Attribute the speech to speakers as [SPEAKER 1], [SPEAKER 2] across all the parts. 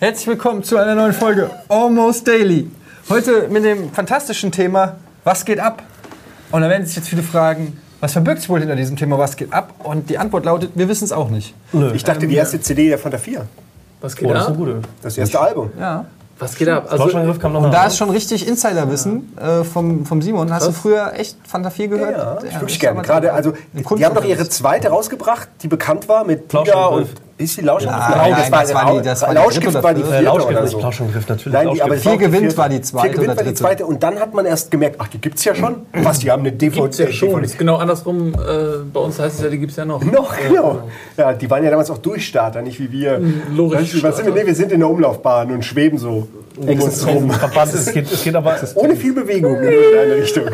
[SPEAKER 1] Herzlich willkommen zu einer neuen Folge Almost Daily. Heute mit dem fantastischen Thema Was geht ab? Und da werden sich jetzt viele fragen, was verbirgt sich wohl hinter diesem Thema Was geht ab? Und die Antwort lautet, wir wissen es auch nicht.
[SPEAKER 2] Ich dachte, die erste CD der der 4.
[SPEAKER 3] Was geht
[SPEAKER 4] Oh, das ist
[SPEAKER 3] ab?
[SPEAKER 4] eine gute.
[SPEAKER 2] Das erste Album.
[SPEAKER 1] Ja.
[SPEAKER 3] Was geht ab? Also,
[SPEAKER 4] kam noch
[SPEAKER 1] Und
[SPEAKER 4] nach.
[SPEAKER 1] da ist schon richtig Insiderwissen äh, vom, vom Simon. Hast du früher echt Fanta 4 gehört?
[SPEAKER 2] Ja,
[SPEAKER 1] das
[SPEAKER 2] wirklich
[SPEAKER 1] ist
[SPEAKER 2] gerne. Gerade, also, die haben doch ihre zweite rausgebracht, die bekannt war mit Tiger
[SPEAKER 4] Plauschangriff.
[SPEAKER 2] und. Ist die Lauschangriff?
[SPEAKER 1] Nein, nein, das war die- das war die
[SPEAKER 2] Lauschgift war die vierte
[SPEAKER 4] Lauschgift,
[SPEAKER 2] oder
[SPEAKER 4] nicht
[SPEAKER 2] so.
[SPEAKER 4] Plauschangriff, natürlich.
[SPEAKER 2] Nein, die, aber
[SPEAKER 1] Vier gewinnt war die zweite
[SPEAKER 2] Vier gewinnt war die zweite. Und dann hat man erst gemerkt, ach, die gibt's ja schon. Was, die haben eine DVD.
[SPEAKER 3] gibt's ja schon. Ist genau andersrum. Äh, bei uns heißt es ja, die gibt's ja noch.
[SPEAKER 2] Noch, genau. Ja, die waren ja damals auch Durchstarter, nicht wie wir.
[SPEAKER 3] Logisch.
[SPEAKER 2] Weißt du, Was sind wir? Nee, wir sind in der Umlaufbahn und schweben so um uns rum.
[SPEAKER 4] Es geht, es geht aber.
[SPEAKER 2] Ohne viel Bewegung in irgendeine Richtung.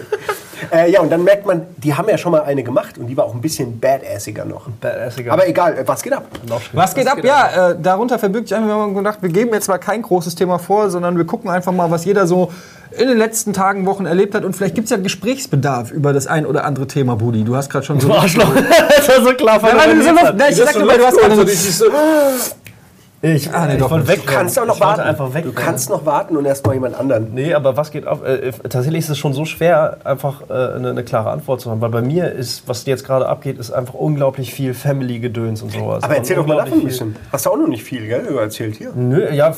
[SPEAKER 2] Äh, ja, und dann merkt man, die haben ja schon mal eine gemacht und die war auch ein bisschen badassiger noch.
[SPEAKER 4] Badassiger.
[SPEAKER 2] Aber egal, äh, was geht ab?
[SPEAKER 1] Was geht ab? Ja, äh, darunter verbirgt sich einfach, wir haben gedacht, wir geben jetzt mal kein großes Thema vor, sondern wir gucken einfach mal, was jeder so in den letzten Tagen, Wochen erlebt hat. Und vielleicht gibt es ja Gesprächsbedarf über das ein oder andere Thema, Budi. Du hast gerade schon so...
[SPEAKER 4] Arschloch. das war so klar.
[SPEAKER 1] Ja, weil du so Luft, ne, ich sag nur, weil du hast gerade so...
[SPEAKER 4] Ich,
[SPEAKER 1] Ah, nee,
[SPEAKER 4] ich
[SPEAKER 1] doch
[SPEAKER 4] wollte weg.
[SPEAKER 2] Du kannst auch noch warten.
[SPEAKER 4] einfach weg.
[SPEAKER 2] du kannst noch warten und erst mal jemand anderen.
[SPEAKER 4] Nee, aber was geht ab? Äh, tatsächlich ist es schon so schwer, einfach äh, eine, eine klare Antwort zu haben. Weil bei mir ist, was jetzt gerade abgeht, ist einfach unglaublich viel Family-Gedöns und sowas.
[SPEAKER 2] Aber erzähl
[SPEAKER 4] Und
[SPEAKER 2] doch mal davon ein bisschen. Hast du auch noch nicht viel, gell? Du erzählt hier.
[SPEAKER 4] Nö, ja,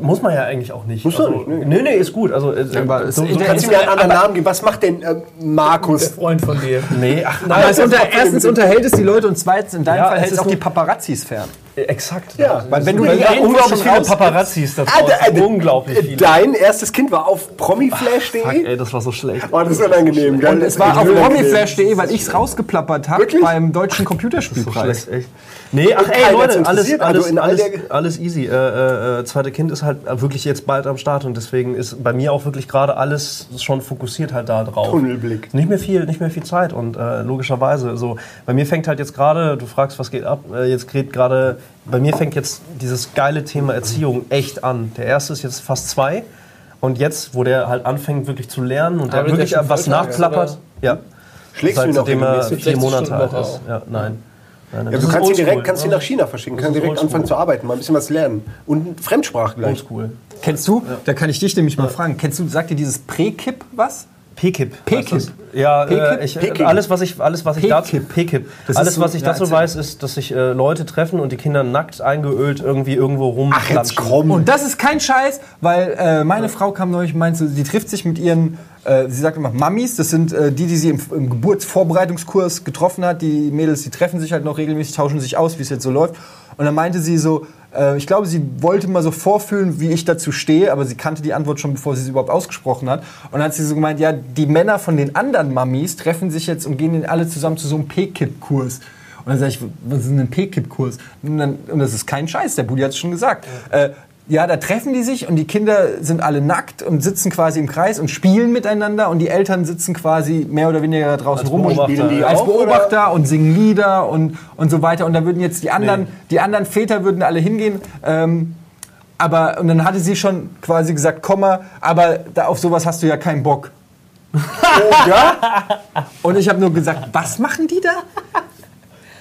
[SPEAKER 4] muss man ja eigentlich auch nicht.
[SPEAKER 2] Muss man
[SPEAKER 4] also,
[SPEAKER 2] nicht,
[SPEAKER 4] nee. nee, ist gut. Also, äh,
[SPEAKER 1] aber
[SPEAKER 4] so, so,
[SPEAKER 1] der-
[SPEAKER 2] Kannst du mir einen anderen Namen geben? Was macht denn äh, Markus?
[SPEAKER 3] Freund von dir.
[SPEAKER 4] nee, ach nein,
[SPEAKER 1] Aber unter, erstens unterhält es die Leute und zweitens in deinem
[SPEAKER 4] Ja,
[SPEAKER 1] Fall hält es auch die Paparazzis fern.
[SPEAKER 4] Äh, Exakt.
[SPEAKER 2] Ja,
[SPEAKER 1] Weil wenn du
[SPEAKER 4] Weil
[SPEAKER 1] die
[SPEAKER 4] da unglaublich viele Paparazzis da
[SPEAKER 2] Ah,
[SPEAKER 4] draußen.
[SPEAKER 2] der-
[SPEAKER 4] unglaublich viele.
[SPEAKER 2] Dein erstes Kind war auf
[SPEAKER 4] Fuck,
[SPEAKER 2] promiflash.de?
[SPEAKER 4] ey, das war so schlecht.
[SPEAKER 2] Oh, das ist unangenehm?
[SPEAKER 1] Und es war auf promiflash.de, weil ich es rausgeplappert habe beim deutschen Computerspielpreis.
[SPEAKER 4] Schlecht, echt. Nee, ach ey, Leute, alles, alles,
[SPEAKER 2] also in all
[SPEAKER 4] alles,
[SPEAKER 2] der-
[SPEAKER 4] alles easy. Äh, äh, zweite Kind ist halt wirklich jetzt bald am Start und deswegen ist bei mir auch wirklich gerade alles schon fokussiert halt da drauf.
[SPEAKER 2] Tunnelblick.
[SPEAKER 4] Nicht mehr viel, nicht mehr viel Zeit und äh, logischerweise so. Bei mir fängt halt jetzt gerade, du fragst, was geht ab? Äh, jetzt geht gerade, bei mir fängt jetzt dieses geile Thema Erziehung echt an. Der erste ist jetzt fast zwei und jetzt, wo der halt anfängt wirklich zu lernen und der wirklich was
[SPEAKER 3] Vollzeit,
[SPEAKER 4] nachplappert, ja.
[SPEAKER 2] Schlägst du ihn noch
[SPEAKER 4] Seitdem er vier
[SPEAKER 3] 60
[SPEAKER 4] Monate alt ist. Ja, nein.
[SPEAKER 2] Ja, du kannst ihn
[SPEAKER 4] oldschool,
[SPEAKER 2] direkt, kannst
[SPEAKER 4] ne?
[SPEAKER 2] nach China verschicken, kannst direkt anfangen zu arbeiten, mal ein bisschen was lernen. Und Fremdsprache gleich.
[SPEAKER 4] Oldschool.
[SPEAKER 1] Kennst du, da kann ich dich nämlich mal fragen, kennst du, sagt dir dieses Pre-Kip was?
[SPEAKER 4] PKIP.
[SPEAKER 1] PKIP.
[SPEAKER 4] Ja,
[SPEAKER 1] PKIP?
[SPEAKER 4] äh, ich, alles was ich alles was ich dazu
[SPEAKER 1] PKIP.
[SPEAKER 4] PKIP.
[SPEAKER 1] Das ist
[SPEAKER 4] Alles was ich dazu weiß ist, dass sich äh, Leute treffen und die Kinder nackt eingeölt irgendwie irgendwo
[SPEAKER 2] Ach,
[SPEAKER 4] rumklatschen.
[SPEAKER 2] jetzt komm.
[SPEAKER 1] Und das ist kein Scheiß, weil äh, meine Frau kam neulich und meinte, sie trifft sich mit ihren, äh, sie sagt immer Mammis, das sind äh, die, die sie im, im Geburtsvorbereitungskurs getroffen hat. Die Mädels, die treffen sich halt noch regelmäßig, tauschen sich aus, wie es jetzt so läuft. Und dann meinte sie so, äh, ich glaube, sie wollte mal so vorfühlen, wie ich dazu stehe, aber sie kannte die Antwort schon, bevor sie sie überhaupt ausgesprochen hat. Und dann hat sie so gemeint, ja, die Männer von den anderen Mammis treffen sich jetzt und gehen alle zusammen zu so einem P-Kip-Kurs. Und dann sage ich, was ist denn ein P-Kip-Kurs? Und, und das ist kein Scheiß, der Budi hat es schon gesagt. Äh, ja, da treffen die sich und die Kinder sind alle nackt und sitzen quasi im Kreis und spielen miteinander und die Eltern sitzen quasi mehr oder weniger da draußen
[SPEAKER 4] Als
[SPEAKER 1] rum und spielen
[SPEAKER 2] Die
[SPEAKER 1] als
[SPEAKER 2] auch,
[SPEAKER 1] Beobachter und singen Lieder und, und so weiter. Und da würden jetzt die anderen, die anderen Väter würden alle hingehen. Ähm, aber, und dann hatte sie schon quasi gesagt, komm mal, aber da, auf sowas hast du ja keinen Bock. Und ich habe nur gesagt, was machen die da?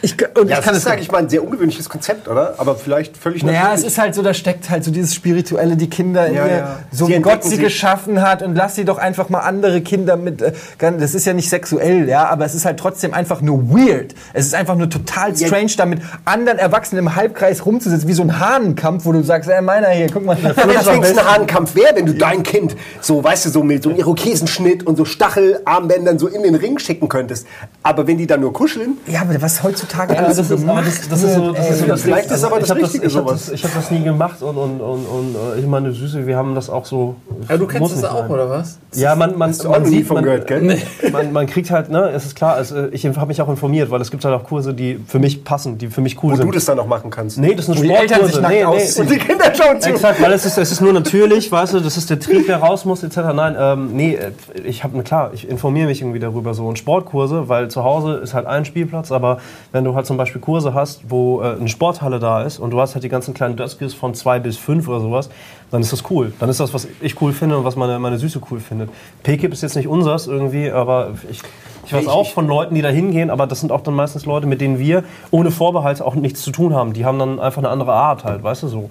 [SPEAKER 1] Ich, und
[SPEAKER 2] Ja,
[SPEAKER 1] ich kann
[SPEAKER 2] das ist, sag ich mal, ein sehr ungewöhnliches Konzept, oder? Aber vielleicht völlig
[SPEAKER 1] naja, es
[SPEAKER 2] natürlich.
[SPEAKER 1] ist halt so, da steckt halt so dieses Spirituelle, die Kinder in
[SPEAKER 2] Ja,
[SPEAKER 1] ihr,
[SPEAKER 2] ja.
[SPEAKER 1] so wie Gott sie geschaffen hat und lass sie doch einfach mal andere Kinder mit, äh, das ist ja nicht sexuell, ja, aber es ist halt trotzdem einfach nur weird. Es ist einfach nur total
[SPEAKER 2] Ja.
[SPEAKER 1] strange, da mit anderen Erwachsenen im Halbkreis rumzusitzen, wie so ein Hahnenkampf, wo du sagst, ey, meiner hier, guck mal.
[SPEAKER 2] Ja, wenn es ein Hahnkampf wäre, wenn du dein Kind so, weißt du, so mit so einem Irokesenschnitt und so Stachelarmbändern so in den Ring schicken könntest. Aber wenn die dann nur kuscheln,
[SPEAKER 1] Ja, aber was heutzutage
[SPEAKER 4] Also
[SPEAKER 1] alles
[SPEAKER 4] das,
[SPEAKER 1] so
[SPEAKER 4] ist, aber
[SPEAKER 1] gemacht
[SPEAKER 4] das, das ist so, das ist so das
[SPEAKER 2] vielleicht ist aber das
[SPEAKER 4] ich
[SPEAKER 2] Richtige
[SPEAKER 4] ich hab
[SPEAKER 2] sowas.
[SPEAKER 4] das, ich habe das nie gemacht und, und, und, und äh, ich meine Süße, wir haben das auch so.
[SPEAKER 3] Ja, du kennst das auch,
[SPEAKER 4] sein.
[SPEAKER 3] oder was?
[SPEAKER 4] Ja, man, man,
[SPEAKER 2] auch
[SPEAKER 4] man
[SPEAKER 2] nie
[SPEAKER 4] sieht,
[SPEAKER 2] von
[SPEAKER 4] man,
[SPEAKER 2] gehört, gell?
[SPEAKER 3] Nee.
[SPEAKER 4] man, man kriegt halt, ne, es ist klar, es, äh, ich habe mich auch informiert, weil es gibt halt auch Kurse, die für mich passen, die für mich cool
[SPEAKER 2] wo
[SPEAKER 4] sind.
[SPEAKER 2] du das dann noch machen kannst.
[SPEAKER 4] nee, das sind
[SPEAKER 1] Wo
[SPEAKER 4] Sportkurse. nee, nee.
[SPEAKER 2] Und die Kinder schauen zu.
[SPEAKER 4] Exakt, weil es ist, es ist nur natürlich, weißt du, das ist der Trieb, der raus muss, etc. Nein, ähm, nee, äh, ich habe, klar, ich informiere mich irgendwie darüber so. Und Sportkurse, weil zu Hause ist halt ein Spielplatz, aber wenn du halt zum Beispiel Kurse hast, wo äh, eine Sporthalle da ist und du hast halt die ganzen kleinen Döskis von zwei bis fünf oder sowas, dann ist das cool. Dann ist das, was ich cool finde und was meine, meine Süße cool findet. PKIP ist jetzt nicht unsers irgendwie, aber ich Ich weiß
[SPEAKER 2] Ich-
[SPEAKER 4] auch
[SPEAKER 2] ich-
[SPEAKER 4] von Leuten, die da hingehen, aber das sind auch dann meistens Leute, mit denen wir ohne Vorbehalt auch nichts zu tun haben. Die haben dann einfach eine andere Art halt, weißt du so.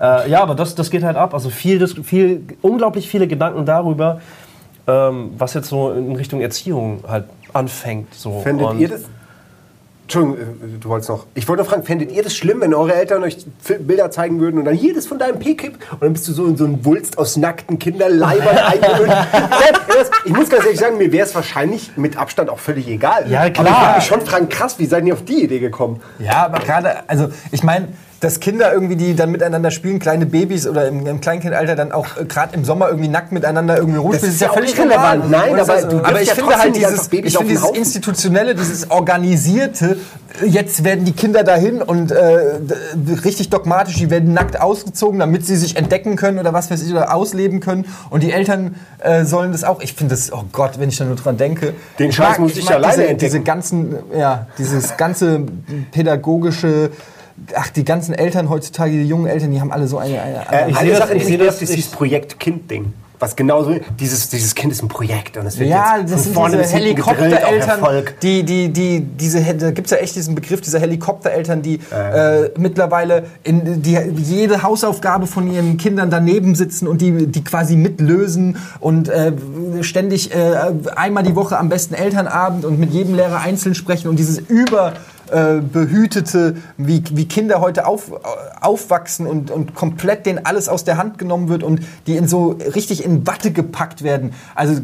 [SPEAKER 4] Äh, ja, aber das, das geht halt ab. Also viel, viel, unglaublich viele Gedanken darüber, ähm, was jetzt so in Richtung Erziehung halt anfängt. So.
[SPEAKER 2] Fändet
[SPEAKER 4] Und-
[SPEAKER 2] ihr das? Entschuldigung, äh, du wolltest noch. Ich wollte noch fragen, fändet ihr das schlimm, wenn eure Eltern euch Bilder zeigen würden und dann hier das von deinem P-Kip und dann bist du so in so ein Wulst aus nackten Kinderleibern eingehüllt? Ich muss ganz ehrlich sagen, mir wäre es wahrscheinlich mit Abstand auch völlig egal.
[SPEAKER 4] Ja,
[SPEAKER 2] Aber ich
[SPEAKER 4] klar.
[SPEAKER 2] würde mich schon fragen, krass, wie seid ihr auf die Idee gekommen?
[SPEAKER 1] Ja, aber gerade, also ich meine, dass Kinder irgendwie, die dann miteinander spielen, kleine Babys oder im, im Kleinkindalter dann auch äh, gerade im Sommer irgendwie nackt miteinander irgendwie rumspielen,
[SPEAKER 2] ist ja auch irrelevant. Nein, aber
[SPEAKER 1] ist-
[SPEAKER 2] du
[SPEAKER 1] aber ich
[SPEAKER 2] ja
[SPEAKER 1] finde halt dieses, ich finde dieses
[SPEAKER 2] Haufen.
[SPEAKER 1] institutionelle, dieses organisierte, jetzt werden die Kinder dahin und äh, richtig dogmatisch, die werden nackt ausgezogen, damit sie sich entdecken können oder was weiß ich, oder ausleben können und die Eltern äh, sollen das auch. Ich finde das, oh Gott, wenn ich da nur dran denke.
[SPEAKER 2] Den Scheiß muss ich
[SPEAKER 1] mag
[SPEAKER 2] alleine
[SPEAKER 1] diese,
[SPEAKER 2] entdecken.
[SPEAKER 1] diese ganzen, ja, dieses ganze pädagogische, ach, die ganzen Eltern heutzutage, die jungen Eltern, die haben alle so eine. eine,
[SPEAKER 2] Äh,
[SPEAKER 4] Ich
[SPEAKER 2] eine
[SPEAKER 4] sehe das- ich sehe das-
[SPEAKER 2] dieses Projekt Kind-Ding. Was genauso, dieses, dieses Kind ist ein Projekt und es wird
[SPEAKER 1] ja,
[SPEAKER 2] jetzt
[SPEAKER 1] das
[SPEAKER 2] von
[SPEAKER 1] sind
[SPEAKER 2] vorne
[SPEAKER 1] diese Helikoptereltern, die, die, die, diese, da gibt es ja echt diesen Begriff dieser Helikoptereltern, die äh, mittlerweile in die, jede Hausaufgabe von ihren Kindern daneben sitzen und die, die quasi mitlösen und äh, ständig äh, einmal die Woche am besten Elternabend und mit jedem Lehrer einzeln sprechen und dieses über äh, behütete, wie, wie Kinder heute auf, aufwachsen und, und komplett denen alles aus der Hand genommen wird und die in so richtig in Watte gepackt werden. Also,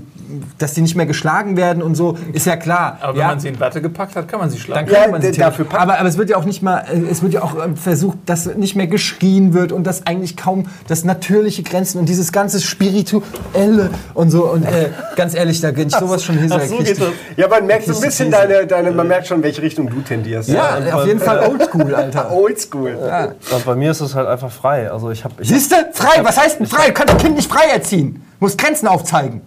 [SPEAKER 1] dass die nicht mehr geschlagen werden und so, ist ja klar.
[SPEAKER 3] Aber wenn
[SPEAKER 1] ja,
[SPEAKER 3] man sie in Watte gepackt hat, kann man sie
[SPEAKER 1] dann
[SPEAKER 3] schlagen.
[SPEAKER 1] kann
[SPEAKER 2] Ja,
[SPEAKER 1] man sie
[SPEAKER 2] dafür packt-
[SPEAKER 1] aber, aber es wird ja auch nicht mal, äh, es wird ja auch äh, versucht, dass nicht mehr geschrien wird und dass eigentlich kaum das natürliche Grenzen und dieses ganze Spirituelle und so. Und äh, ganz ehrlich, da bin ich sowas schon hinterher
[SPEAKER 4] so.
[SPEAKER 2] Ja, man merkt so ein bisschen deine, deine, man merkt schon, welche Richtung du tendierst.
[SPEAKER 1] Ja, auf jeden Fall oldschool, Alter.
[SPEAKER 2] Oldschool.
[SPEAKER 4] Und bei mir ist es halt einfach frei. Also ich habe ich
[SPEAKER 1] Siehste? Frei, was heißt denn frei? Du kannst ein Kind nicht frei erziehen. Muss Grenzen aufzeigen.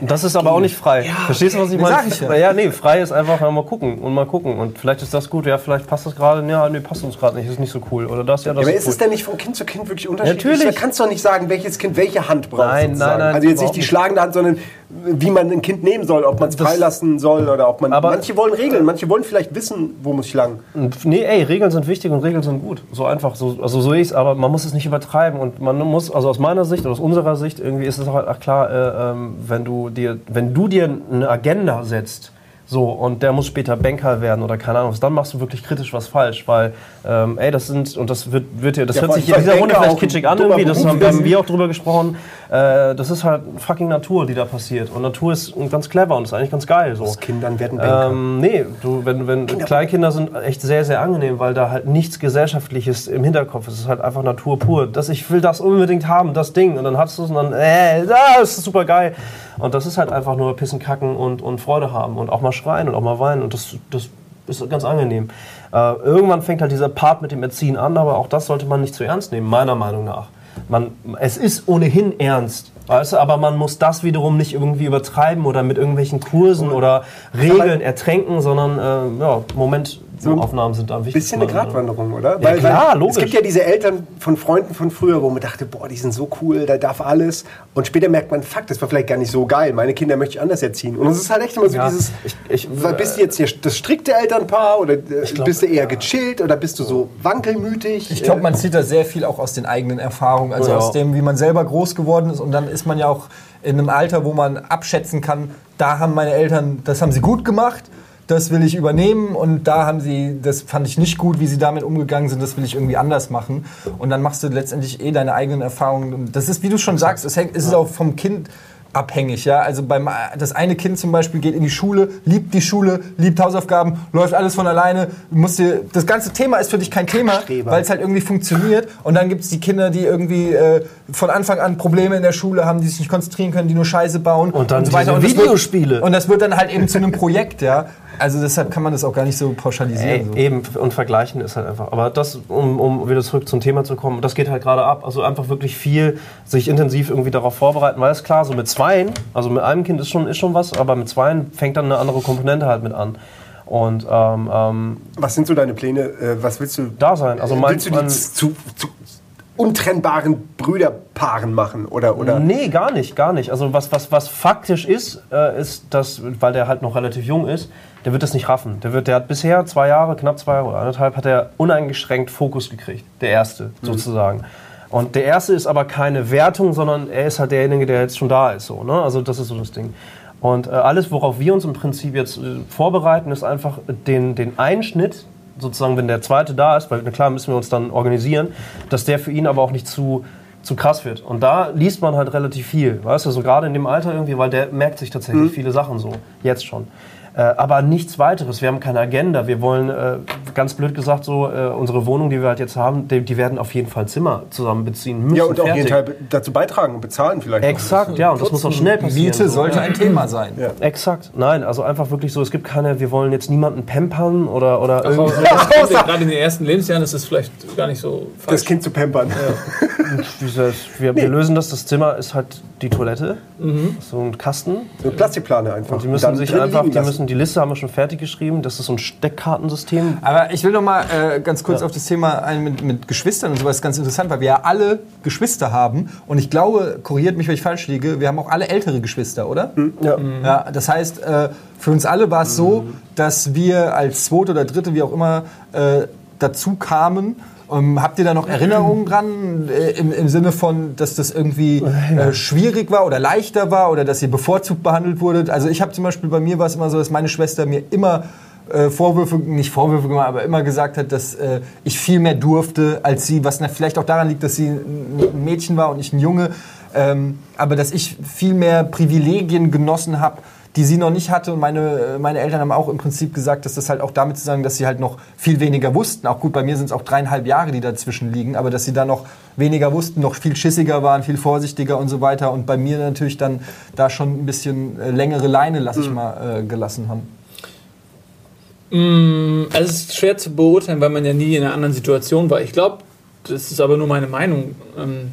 [SPEAKER 4] Das ist aber auch nicht frei. Verstehst du, was ich
[SPEAKER 1] Ja,
[SPEAKER 4] meine?
[SPEAKER 1] sag ich ja.
[SPEAKER 4] ja, nee, frei ist einfach ja, mal gucken und mal gucken. Und vielleicht ist das gut, ja, vielleicht passt das gerade, ja, nee, passt uns gerade nicht, ist nicht so cool. Oder das, ja, das
[SPEAKER 2] aber
[SPEAKER 4] ist
[SPEAKER 2] ist
[SPEAKER 4] cool.
[SPEAKER 2] es denn nicht von Kind zu Kind wirklich unterschiedlich?
[SPEAKER 4] Natürlich.
[SPEAKER 2] Da kannst du doch nicht sagen, welches Kind welche Hand braucht.
[SPEAKER 4] Nein,
[SPEAKER 2] sozusagen.
[SPEAKER 4] nein, nein,
[SPEAKER 2] Also jetzt nicht die schlagende Hand, sondern wie man ein Kind nehmen soll, ob man es freilassen soll oder ob man.
[SPEAKER 4] Aber-
[SPEAKER 2] manche wollen Regeln, manche wollen vielleicht wissen, wo muss ich lang.
[SPEAKER 4] Nee, ey, Regeln sind wichtig und Regeln sind gut. So einfach, so, also so ich es, aber man muss es nicht übertreiben. Und man muss, also aus meiner Sicht oder aus unserer Sicht, irgendwie ist es halt ach klar, äh, ähm, wenn, du dir, wenn du dir eine Agenda setzt, so, und der muss später Banker werden oder keine Ahnung dann machst du wirklich kritisch was falsch, weil, ähm, ey, das sind, und das wird, wird dir, das
[SPEAKER 2] Ja,
[SPEAKER 4] hört sich in dieser Runde vielleicht
[SPEAKER 2] auch
[SPEAKER 4] kitschig an irgendwie, das haben, wir auch drüber gesprochen, äh, das ist halt fucking Natur, die da passiert. Und Natur ist ganz clever und ist eigentlich ganz geil, so.
[SPEAKER 2] Aus Kindern werden Banker.
[SPEAKER 4] Ähm, nee, du, wenn, wenn Kleinkinder sind echt sehr, sehr angenehm, weil da halt nichts Gesellschaftliches im Hinterkopf ist. Es ist halt einfach Natur pur. Das, ich will das unbedingt haben, das Ding. Und dann hast du es und dann, äh, das ist super geil. Und das ist halt einfach nur Pissen, Kacken und, und Freude haben und auch mal schreien und auch mal weinen. Und das, das ist ganz angenehm. Äh, irgendwann fängt halt dieser Part mit dem Erziehen an, aber auch das sollte man nicht zu ernst nehmen, meiner Meinung nach. Man, es ist ohnehin ernst. Weißt du, aber man muss das wiederum nicht irgendwie übertreiben oder mit irgendwelchen Kursen oder Regeln ertränken, sondern äh, ja, Momentaufnahmen sind da wichtig.
[SPEAKER 2] Bisschen eine Gratwanderung, oder?
[SPEAKER 4] Ja, klar, logisch.
[SPEAKER 2] Es gibt ja diese Eltern von Freunden von früher, wo man dachte, boah, die sind so cool, da darf alles. Und später merkt man, fuck, das war vielleicht gar nicht so geil. Meine Kinder möchte ich anders erziehen. Und es ist halt echt immer so
[SPEAKER 4] Ja,
[SPEAKER 2] dieses,
[SPEAKER 4] ich- ich-
[SPEAKER 2] weil bist du jetzt hier das strikte Elternpaar oder äh, bist du eher gechillt oder bist du so wankelmütig?
[SPEAKER 1] Ich glaube, man zieht da sehr viel auch aus den eigenen Erfahrungen, also
[SPEAKER 4] Ja.
[SPEAKER 1] aus dem, wie man selber groß geworden ist. Und dann ist man ja auch in einem Alter, wo man abschätzen kann, da haben meine Eltern, das haben sie gut gemacht, das will ich übernehmen. Und da haben sie, das fand ich nicht gut, wie sie damit umgegangen sind, das will ich irgendwie anders machen. Und dann machst du letztendlich eh deine eigenen Erfahrungen. Das ist, wie du schon sagst, es, hängt, es ist auch vom Kind abhängig, ja. Also beim das eine Kind zum Beispiel geht in die Schule, liebt die Schule, liebt Hausaufgaben, läuft alles von alleine. Musst dir, das ganze Thema ist für dich kein Thema, weil es halt irgendwie funktioniert. Und dann gibt es die Kinder, die irgendwie äh, von Anfang an Probleme in der Schule haben, die sich nicht konzentrieren können, die nur Scheiße bauen
[SPEAKER 4] Und dann
[SPEAKER 1] so weiter. Und das wird-
[SPEAKER 4] Videospiele.
[SPEAKER 1] Und das wird dann halt eben zu einem Projekt, ja. Also deshalb kann man das auch gar nicht so pauschalisieren.
[SPEAKER 4] Ey,
[SPEAKER 1] so.
[SPEAKER 4] Eben, und vergleichen ist halt einfach. Aber das, um, um wieder zurück zum Thema zu kommen, das geht halt gerade ab. Also einfach wirklich viel sich intensiv irgendwie darauf vorbereiten, weil es klar, so mit zweien, also mit einem Kind ist schon, ist schon was, aber mit zweien fängt dann eine andere Komponente halt mit an. Und ähm, ähm,
[SPEAKER 2] Was sind so deine Pläne? Äh, was willst du
[SPEAKER 4] da sein. Also mein,
[SPEAKER 2] willst du die zu, zu, untrennbaren Brüderpaaren machen? Oder, oder?
[SPEAKER 4] Nee, gar nicht, gar nicht. Also was, was, was faktisch ist, äh, ist, dass, weil der halt noch relativ jung ist, der wird das nicht raffen. Der, wird, der hat bisher zwei Jahre, knapp zwei Jahre oder anderthalb, hat er uneingeschränkt Fokus gekriegt. Der Erste, sozusagen. Und der Erste ist aber keine Wertung, sondern er ist halt derjenige, der jetzt schon da ist. So, ne? Also das ist so das Ding. Und äh, alles, worauf wir uns im Prinzip jetzt äh, vorbereiten, ist einfach den, den Einschnitt, sozusagen, wenn der Zweite da ist, weil na klar müssen wir uns dann organisieren, dass der für ihn aber auch nicht zu, zu krass wird. Und da liest man halt relativ viel, weißt du, so gerade in dem Alter irgendwie, weil der merkt sich tatsächlich viele Sachen so, jetzt schon. Äh, aber nichts weiteres. Wir haben keine Agenda. Wir wollen, äh, ganz blöd gesagt, so äh, unsere Wohnung, die wir halt jetzt haben, die, die werden auf jeden Fall Zimmer zusammen beziehen müssen.
[SPEAKER 2] Ja, und auch jeden
[SPEAKER 4] fertig.
[SPEAKER 2] Teil be- dazu beitragen und bezahlen vielleicht.
[SPEAKER 4] Exakt, ja, und das muss auch schnell passieren.
[SPEAKER 1] Miete
[SPEAKER 4] so.
[SPEAKER 1] sollte ein Thema sein.
[SPEAKER 2] Ja.
[SPEAKER 4] Exakt, nein, also einfach wirklich so, es gibt keine, wir wollen jetzt niemanden pampern oder, oder
[SPEAKER 3] Aber
[SPEAKER 4] irgendwie.
[SPEAKER 3] das Kind, gerade in den ersten Lebensjahren ist es vielleicht gar nicht so
[SPEAKER 2] Das
[SPEAKER 3] falsch.
[SPEAKER 2] Kind zu pampern.
[SPEAKER 4] Gesagt, Wir, wir lösen das, das Zimmer ist halt die Toilette, so ein Kasten.
[SPEAKER 2] So Plastikplane einfach.
[SPEAKER 4] Und die müssen sich einfach, die
[SPEAKER 2] lassen.
[SPEAKER 4] Müssen, die Liste haben wir schon fertig geschrieben, das ist so ein Steckkartensystem.
[SPEAKER 1] Aber ich will noch mal äh, ganz kurz auf das Thema ein mit, mit Geschwistern und sowas ganz interessant, weil wir ja alle Geschwister haben und ich glaube, korrigiert mich, wenn ich falsch liege, wir haben auch alle ältere Geschwister, oder?
[SPEAKER 2] Ja.
[SPEAKER 1] Ja, das heißt, äh, für uns alle war es so, dass wir als Zweite oder Dritte, wie auch immer, äh, dazu kamen. Ähm, habt ihr da noch Erinnerungen dran, äh, im, im Sinne von, dass das irgendwie äh, schwierig war oder leichter war oder dass ihr bevorzugt behandelt wurdet? Also ich habe zum Beispiel, bei mir war es immer so, dass meine Schwester mir immer äh, Vorwürfe, nicht Vorwürfe gemacht, aber immer gesagt hat, dass äh, ich viel mehr durfte als sie, was vielleicht auch daran liegt, dass sie ein ein Mädchen war und ich ein Junge, ähm, aber dass ich viel mehr Privilegien genossen habe, die sie noch nicht hatte und meine, äh, meine Eltern haben auch im Prinzip gesagt, dass das halt auch damit zusammen, dass sie halt noch viel weniger wussten. Auch gut, bei mir sind es auch dreieinhalb Jahre, die dazwischen liegen, aber dass sie da noch weniger wussten, noch viel schissiger waren, viel vorsichtiger und so weiter und bei mir natürlich dann da schon ein bisschen äh, längere Leine, lass ich mal, äh, gelassen haben.
[SPEAKER 3] Mm, Also es ist schwer zu beurteilen, weil man ja nie in einer anderen Situation war. Ich glaube, das ist aber nur meine Meinung, ähm,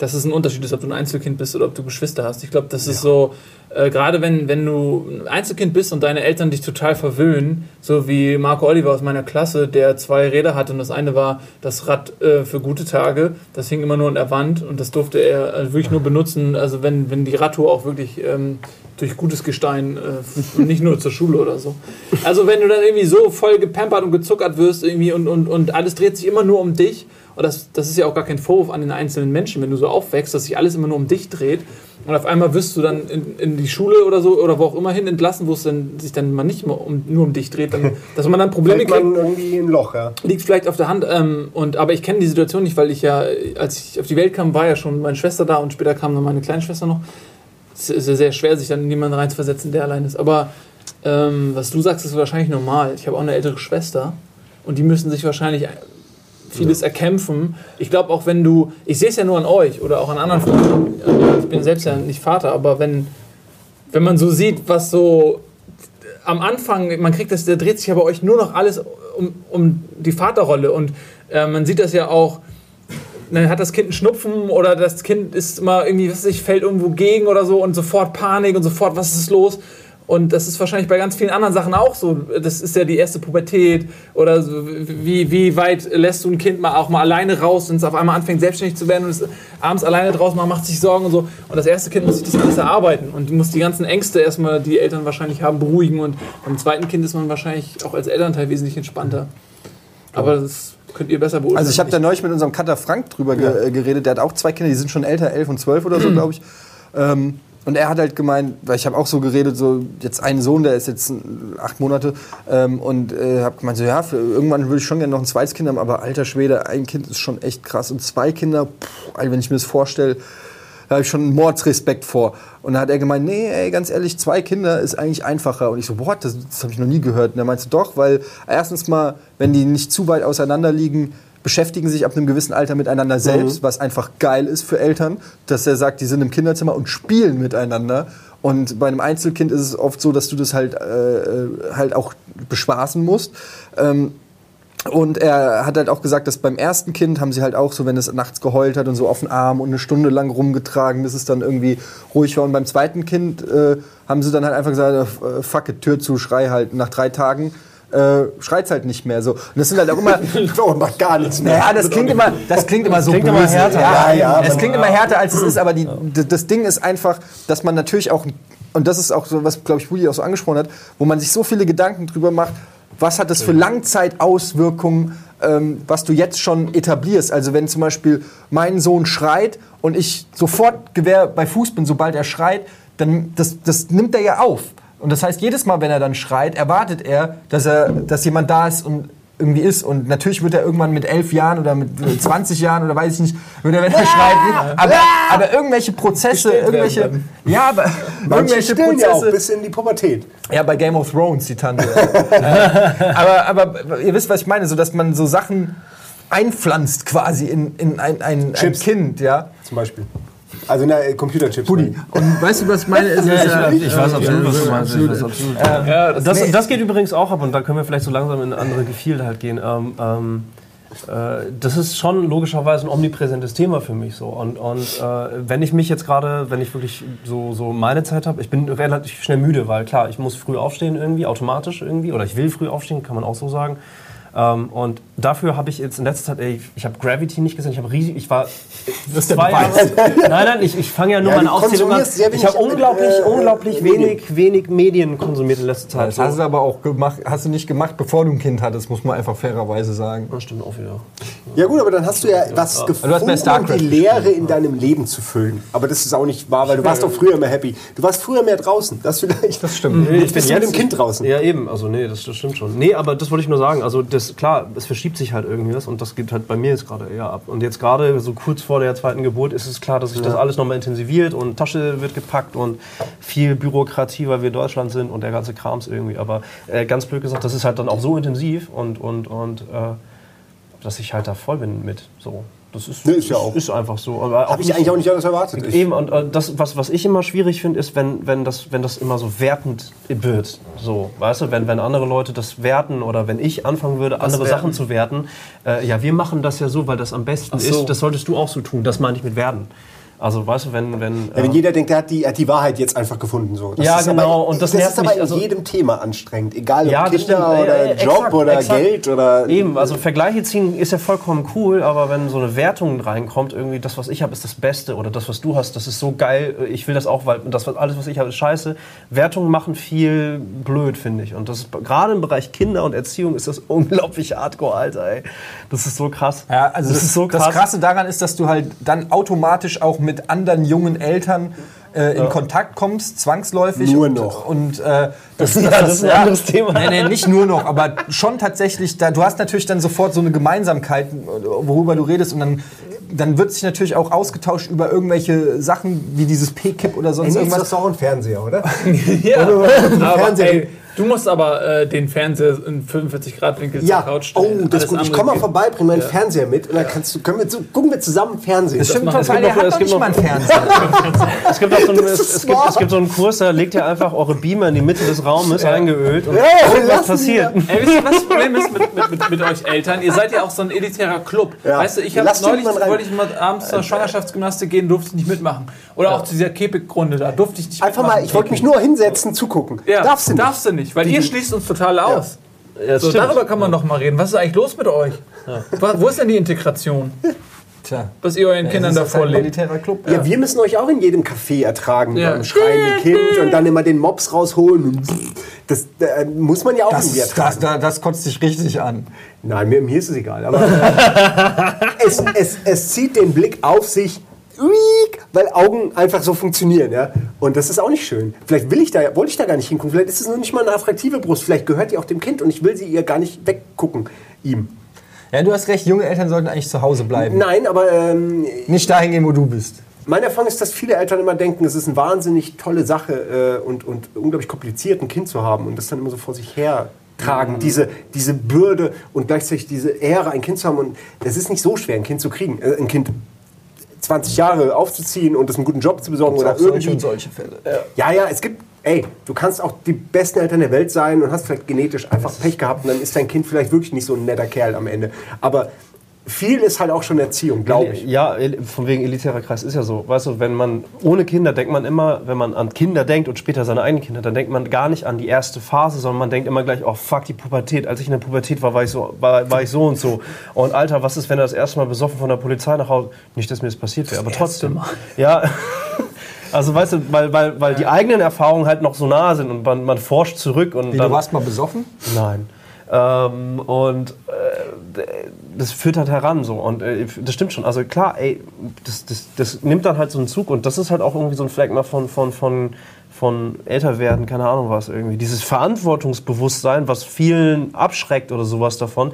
[SPEAKER 3] dass es ein Unterschied ist, ob du ein Einzelkind bist oder ob du Geschwister hast. Ich glaube, das ist so, äh, gerade wenn, wenn du ein Einzelkind bist und deine Eltern dich total verwöhnen, so wie Marco Oliver aus meiner Klasse, der zwei Räder hatte und das eine war das Rad äh, für gute Tage, das hing immer nur an der Wand und das durfte er äh, wirklich nur benutzen, also wenn, wenn die Radtour auch wirklich ähm, durch gutes Gestein äh, nicht nur zur Schule oder so. Also wenn du dann irgendwie so voll gepampert und gezuckert wirst irgendwie und, und, und alles dreht sich immer nur um dich das, das ist ja auch gar kein Vorwurf an den einzelnen Menschen, wenn du so aufwächst, dass sich alles immer nur um dich dreht und auf einmal wirst du dann in, in die Schule oder so oder wo auch immer hin entlassen, wo es dann, sich dann mal nicht mehr um, nur um dich dreht, dann, dass man dann Probleme kriegt
[SPEAKER 2] man irgendwie ein Loch, ja.
[SPEAKER 3] liegt vielleicht auf der Hand. Ähm, und, aber ich kenne die Situation nicht, weil ich ja, als ich auf die Welt kam, war ja schon meine Schwester da und später kam dann meine kleine Schwester noch. Es ist ja sehr schwer, sich dann in jemanden reinzuversetzen, der allein ist. Aber ähm, was du sagst, ist wahrscheinlich normal. Ich habe auch eine ältere Schwester und die müssen sich wahrscheinlich vieles erkämpfen. Ich glaube auch, wenn du, ich sehe es ja nur an euch oder auch an anderen Freunden. Ich bin selbst ja nicht Vater, aber wenn, wenn man so sieht, was so am Anfang, man kriegt das, da dreht sich ja bei euch nur noch alles um, um die Vaterrolle und äh, man sieht das ja auch, dann hat das Kind einen Schnupfen oder das Kind ist immer irgendwie, was weiß ich, fällt irgendwo gegen oder so und sofort Panik und sofort, was ist los? Und das ist wahrscheinlich bei ganz vielen anderen Sachen auch so. Das ist ja die erste Pubertät oder so, wie, wie weit lässt du ein Kind mal auch mal alleine raus, wenn es auf einmal anfängt selbstständig zu werden und es abends alleine draußen macht, macht sich Sorgen und so. Und das erste Kind muss sich das alles erarbeiten und muss die ganzen Ängste erstmal, die Eltern wahrscheinlich haben, beruhigen. Und beim zweiten Kind ist man wahrscheinlich auch als Elternteil wesentlich entspannter. Aber das könnt ihr besser beurteilen.
[SPEAKER 1] Also ich habe da neulich mit unserem Cutter Frank drüber ge äh, geredet, der hat auch zwei Kinder, die sind schon älter, elf und zwölf oder so, glaube ich. Ähm, und er hat halt gemeint, weil ich habe auch so geredet, so jetzt einen Sohn, der ist jetzt acht Monate ähm, und äh, habe gemeint, so ja, für, irgendwann würde ich schon gerne noch ein zweites Kind haben, aber alter Schwede, ein Kind ist schon echt krass und zwei Kinder, pff, wenn ich mir das vorstelle, da habe ich schon Mordsrespekt vor. Und da hat er gemeint, nee, ey, ganz ehrlich, zwei Kinder ist eigentlich einfacher. Und ich so, what, das, das habe ich noch nie gehört. Und er meinte, doch, weil erstens mal, wenn die nicht zu weit auseinander liegen, beschäftigen sich ab einem gewissen Alter miteinander selbst, was einfach geil ist für Eltern, dass er sagt, die sind im Kinderzimmer und spielen miteinander. Und bei einem Einzelkind ist es oft so, dass du das halt, äh, halt auch bespaßen musst. Ähm, und er hat halt auch gesagt, dass beim ersten Kind haben sie halt auch so, wenn es nachts geheult hat und so auf den Arm und eine Stunde lang rumgetragen, bis es dann irgendwie ruhig war. Und beim zweiten Kind äh, haben sie dann halt einfach gesagt, äh, fuck it, Tür zu, Schrei halt. Nach drei Tagen äh, schreit halt nicht mehr so. Und das sind halt auch immer,
[SPEAKER 2] Oh, macht gar nichts mehr.
[SPEAKER 1] naja, das klingt immer, das klingt immer so
[SPEAKER 4] klingt immer
[SPEAKER 1] böse.
[SPEAKER 4] härter.
[SPEAKER 1] Ja,
[SPEAKER 2] Ja, ja,
[SPEAKER 1] es klingt immer härter, als es ist, aber die, das Ding ist einfach, dass man natürlich auch, und das ist auch so, was, glaube ich, Woody auch so angesprochen hat, wo man sich so viele Gedanken drüber macht, was hat das für Langzeitauswirkungen, ähm, was du jetzt schon etablierst. Also wenn zum Beispiel mein Sohn schreit und ich sofort Gewehr bei Fuß bin, sobald er schreit, dann das, das nimmt er ja auf. Und das heißt, jedes Mal, wenn er dann schreit, erwartet er, dass, er, dass jemand da ist und irgendwie ist. Und natürlich wird er irgendwann mit elf Jahren oder mit 20 Jahren oder weiß ich nicht, wird er, wenn er schreit. Aber, aber irgendwelche Prozesse, irgendwelche.
[SPEAKER 3] werden
[SPEAKER 1] Ja, aber
[SPEAKER 2] Manche
[SPEAKER 1] irgendwelche
[SPEAKER 2] stillen ja auch
[SPEAKER 1] Prozesse.
[SPEAKER 2] bis in die Pubertät.
[SPEAKER 1] Ja, bei Game of Thrones, die Tante. Aber, aber ihr wisst, was ich meine, so dass man so Sachen einpflanzt quasi in, in ein, ein, ein. Kind, ja.
[SPEAKER 2] Zum Beispiel. Also na, äh, Computerchips.
[SPEAKER 1] Buddy. Und weißt du, was ich meine? Ist, äh,
[SPEAKER 4] Ich weiß absolut, was du meinst. Ich weiß absolut.
[SPEAKER 3] Ja, das
[SPEAKER 4] Das, das geht übrigens auch ab und da können wir vielleicht so langsam in andere Gefilde halt gehen. Ähm, ähm, äh, das ist schon logischerweise ein omnipräsentes Thema für mich so. Und, und äh, wenn ich mich jetzt gerade, wenn ich wirklich so, so meine Zeit habe, ich bin relativ schnell müde, weil klar, ich muss früh aufstehen irgendwie, automatisch irgendwie, oder ich will früh aufstehen, kann man auch so sagen. Ähm, und dafür habe ich jetzt in letzter Zeit, ey, ich, ich habe Gravity nicht gesehen, ich habe riesig, ich war zwei Jahre, nein, nein, ich, ich fange ja nur
[SPEAKER 2] Ja,
[SPEAKER 4] meine Aufzählung an. Ich habe unglaublich,
[SPEAKER 2] äh,
[SPEAKER 4] unglaublich wenig, wenig Medien konsumiert in letzter Zeit.
[SPEAKER 1] das hast du aber auch gemacht, hast du nicht gemacht, bevor du ein Kind hattest, muss man einfach fairerweise sagen.
[SPEAKER 4] Das stimmt auch wieder.
[SPEAKER 2] Ja gut, aber dann hast du ja was gefunden,
[SPEAKER 1] hast bei
[SPEAKER 2] um die Leere in deinem Leben zu füllen. Aber das ist auch nicht wahr, weil du warst doch früher mehr happy. Du warst früher mehr draußen. Das vielleicht. Das
[SPEAKER 1] stimmt.
[SPEAKER 2] Jetzt bist du mit dem Kind draußen.
[SPEAKER 4] Ja, eben. Also, nee, das, das stimmt schon. Nee, aber das wollte ich nur sagen. Also, das, klar, es verschiebt sich halt irgendwie was und das geht halt bei mir jetzt gerade eher ab. Und jetzt gerade so kurz vor der zweiten Geburt ist es klar, dass sich das alles nochmal intensiviert und Tasche wird gepackt und viel Bürokratie, weil wir in Deutschland sind und der ganze Krams irgendwie. Aber äh, ganz blöd gesagt, das ist halt dann auch so intensiv und, und, und äh, dass ich halt da voll bin mit. So. Das ist,
[SPEAKER 2] Nee, ist ja auch.
[SPEAKER 4] ist einfach so.
[SPEAKER 2] Habe ich eigentlich auch nicht anders erwartet. Ich,
[SPEAKER 4] Eben, und äh, das, was, was ich immer schwierig finde, ist, wenn, wenn, das, wenn das immer so wertend wird. So, weißt du, wenn, wenn andere Leute das werten oder wenn ich anfangen würde, andere
[SPEAKER 3] werten?
[SPEAKER 4] Sachen zu werten. Äh, ja, wir machen das ja so, weil das am besten
[SPEAKER 3] so.
[SPEAKER 4] ist. Das solltest du auch so tun. Das meine ich mit werden. Also, weißt du, wenn. wenn,
[SPEAKER 2] ja, wenn
[SPEAKER 4] äh,
[SPEAKER 2] jeder denkt, er hat die, er hat die Wahrheit jetzt einfach gefunden. So. Das
[SPEAKER 4] Ja,
[SPEAKER 2] ist
[SPEAKER 4] genau,
[SPEAKER 2] Aber,
[SPEAKER 4] und das
[SPEAKER 2] das
[SPEAKER 4] nervt
[SPEAKER 2] ist aber
[SPEAKER 4] mich,
[SPEAKER 2] in
[SPEAKER 4] also-
[SPEAKER 2] jedem Thema anstrengend. Egal ob
[SPEAKER 4] Ja, das
[SPEAKER 2] Kinder
[SPEAKER 4] stimmt.
[SPEAKER 2] oder
[SPEAKER 4] Ja, ja,
[SPEAKER 2] Job
[SPEAKER 4] exakt,
[SPEAKER 2] oder
[SPEAKER 4] exakt.
[SPEAKER 2] Geld oder...
[SPEAKER 4] Eben, also Vergleiche ziehen ist ja vollkommen cool, aber wenn so eine Wertung reinkommt, irgendwie das, was ich habe, ist das Beste oder das, was du hast, das ist so geil, ich will das auch, weil das, was, alles, was ich habe, ist scheiße. Wertungen machen viel blöd, finde ich. Und das ist gerade im Bereich Kinder und Erziehung ist das unglaublich hardcore, Alter, ey. Das ist so krass.
[SPEAKER 1] Ja, also das,
[SPEAKER 4] ist so krass.
[SPEAKER 1] das Krasse daran ist, dass du halt dann automatisch auch mit anderen jungen Eltern äh, in Kontakt kommst, zwangsläufig.
[SPEAKER 2] Nur
[SPEAKER 1] und,
[SPEAKER 2] noch.
[SPEAKER 1] Und äh, das, das,
[SPEAKER 4] das ist ein anderes Thema.
[SPEAKER 1] Nee, nee, nicht nur noch, aber schon tatsächlich, da, du hast natürlich dann sofort so eine Gemeinsamkeit, worüber du redest und dann, dann wird sich natürlich auch ausgetauscht über irgendwelche Sachen wie dieses P-Kip oder sonst
[SPEAKER 2] Ey, ist
[SPEAKER 1] irgendwas.
[SPEAKER 2] das auch ein Fernseher, oder?
[SPEAKER 3] Ja, aber
[SPEAKER 2] Fernseher-
[SPEAKER 3] ey, du musst aber äh, den Fernseher in 45 Grad Winkel
[SPEAKER 2] Ja,
[SPEAKER 3] zur Couch
[SPEAKER 2] oh,
[SPEAKER 3] stellen.
[SPEAKER 2] das ist gut. Ich komme mal vorbei, bring meinen Fernseher mit und dann kannst du, können wir, zu- gucken wir zusammen Fernsehen.
[SPEAKER 1] Das stimmt,
[SPEAKER 3] es
[SPEAKER 1] weil
[SPEAKER 4] gibt
[SPEAKER 1] der
[SPEAKER 4] noch-
[SPEAKER 1] hat noch nicht mal einen Fernseher.
[SPEAKER 4] Es gibt, auch so einen, es, es, gibt, es gibt so einen Kurs, da legt ihr einfach eure Beamer in die Mitte des Raumes eingeölt und
[SPEAKER 2] Ja,
[SPEAKER 4] was passiert.
[SPEAKER 3] Ey, wisst ihr, was das Problem ist mit, mit, mit, mit euch Eltern? Ihr seid ja auch so ein elitärer Club.
[SPEAKER 2] Ja.
[SPEAKER 3] Weißt du, ich habe neulich, wollte ich mal abends zur Schwangerschaftsgymnastik gehen, durfte ich nicht mitmachen. Oder auch zu dieser Kepik-Runde da, durfte ich nicht
[SPEAKER 2] Einfach mal, ich wollte mich nur hinsetzen, zugucken.
[SPEAKER 3] Ja,
[SPEAKER 2] Darfst du nicht.
[SPEAKER 3] Darfst du nicht, weil ihr schließt uns total aus.
[SPEAKER 4] Ja, das
[SPEAKER 3] So,
[SPEAKER 4] stimmt.
[SPEAKER 3] darüber kann man noch mal reden. Was ist eigentlich los mit euch? Wa- Wo ist denn die Integration,
[SPEAKER 1] Tja.
[SPEAKER 3] was ihr euren Kindern da
[SPEAKER 1] das ist halt Club.
[SPEAKER 2] Ja, wir müssen euch auch in jedem Café ertragen
[SPEAKER 3] Ja.
[SPEAKER 2] beim schreienden Kind und dann immer den Mops rausholen. Das äh, muss man ja auch
[SPEAKER 1] Das,
[SPEAKER 2] irgendwie
[SPEAKER 1] das,
[SPEAKER 2] ertragen.
[SPEAKER 1] das, das kotzt dich richtig an.
[SPEAKER 2] Nein, mir, mir ist es egal. Aber es, es, es zieht den Blick auf sich, uiik, weil Augen einfach so funktionieren. Ja? Und das ist auch nicht schön. Vielleicht will ich da, wollte ich da gar nicht hingucken. Vielleicht ist es noch nicht mal eine attraktive Brust. Vielleicht gehört die auch dem Kind und ich will sie ihr gar nicht weggucken. Ihm.
[SPEAKER 1] Ja, du hast recht, junge Eltern sollten eigentlich zu Hause bleiben.
[SPEAKER 2] Nein, aber ähm,
[SPEAKER 1] Nicht dahin gehen, wo du bist.
[SPEAKER 2] Meine Erfahrung ist, dass viele Eltern immer denken, es ist eine wahnsinnig tolle Sache äh, und, und unglaublich kompliziert, ein Kind zu haben und das dann immer so vor sich her tragen, diese, diese Bürde und gleichzeitig diese Ehre, ein Kind zu haben. Und es ist nicht so schwer, ein Kind zu kriegen, äh, ein Kind 20 Jahre aufzuziehen und das einen guten Job zu besorgen oder
[SPEAKER 1] solche
[SPEAKER 2] irgendwie.
[SPEAKER 1] und solche Fälle.
[SPEAKER 2] Ja, ja, es gibt, ey, du kannst auch die besten Eltern der Welt sein und hast vielleicht genetisch einfach Pech gehabt und dann ist dein Kind vielleicht wirklich nicht so ein netter Kerl am Ende. Aber viel ist halt auch schon Erziehung, glaube ich.
[SPEAKER 4] Ja, von wegen elitärer Kreis ist ja so. Weißt du, wenn man ohne Kinder denkt man immer, wenn man an Kinder denkt und später seine eigenen Kinder, dann denkt man gar nicht an die erste Phase, sondern man denkt immer gleich, oh fuck, die Pubertät. Als ich in der Pubertät war, war ich so, war, war ich so und so. Und Alter, was ist, wenn er das erste Mal besoffen von der Polizei nach Hause. Nicht, dass mir das passiert wäre, aber trotzdem. Ja. Also weißt du, weil, weil, weil die eigenen Erfahrungen halt noch so nah sind und man, man forscht zurück und
[SPEAKER 1] Wie,
[SPEAKER 4] dann,
[SPEAKER 1] du warst mal besoffen?
[SPEAKER 4] Nein. Ähm, und äh, das führt halt heran so. Und äh, das stimmt schon. Also klar, ey, das, das, das nimmt dann halt so einen Zug und das ist halt auch irgendwie so ein Fleckma von, von, von, von älter werden, keine Ahnung was irgendwie. Dieses Verantwortungsbewusstsein, was vielen abschreckt oder sowas davon,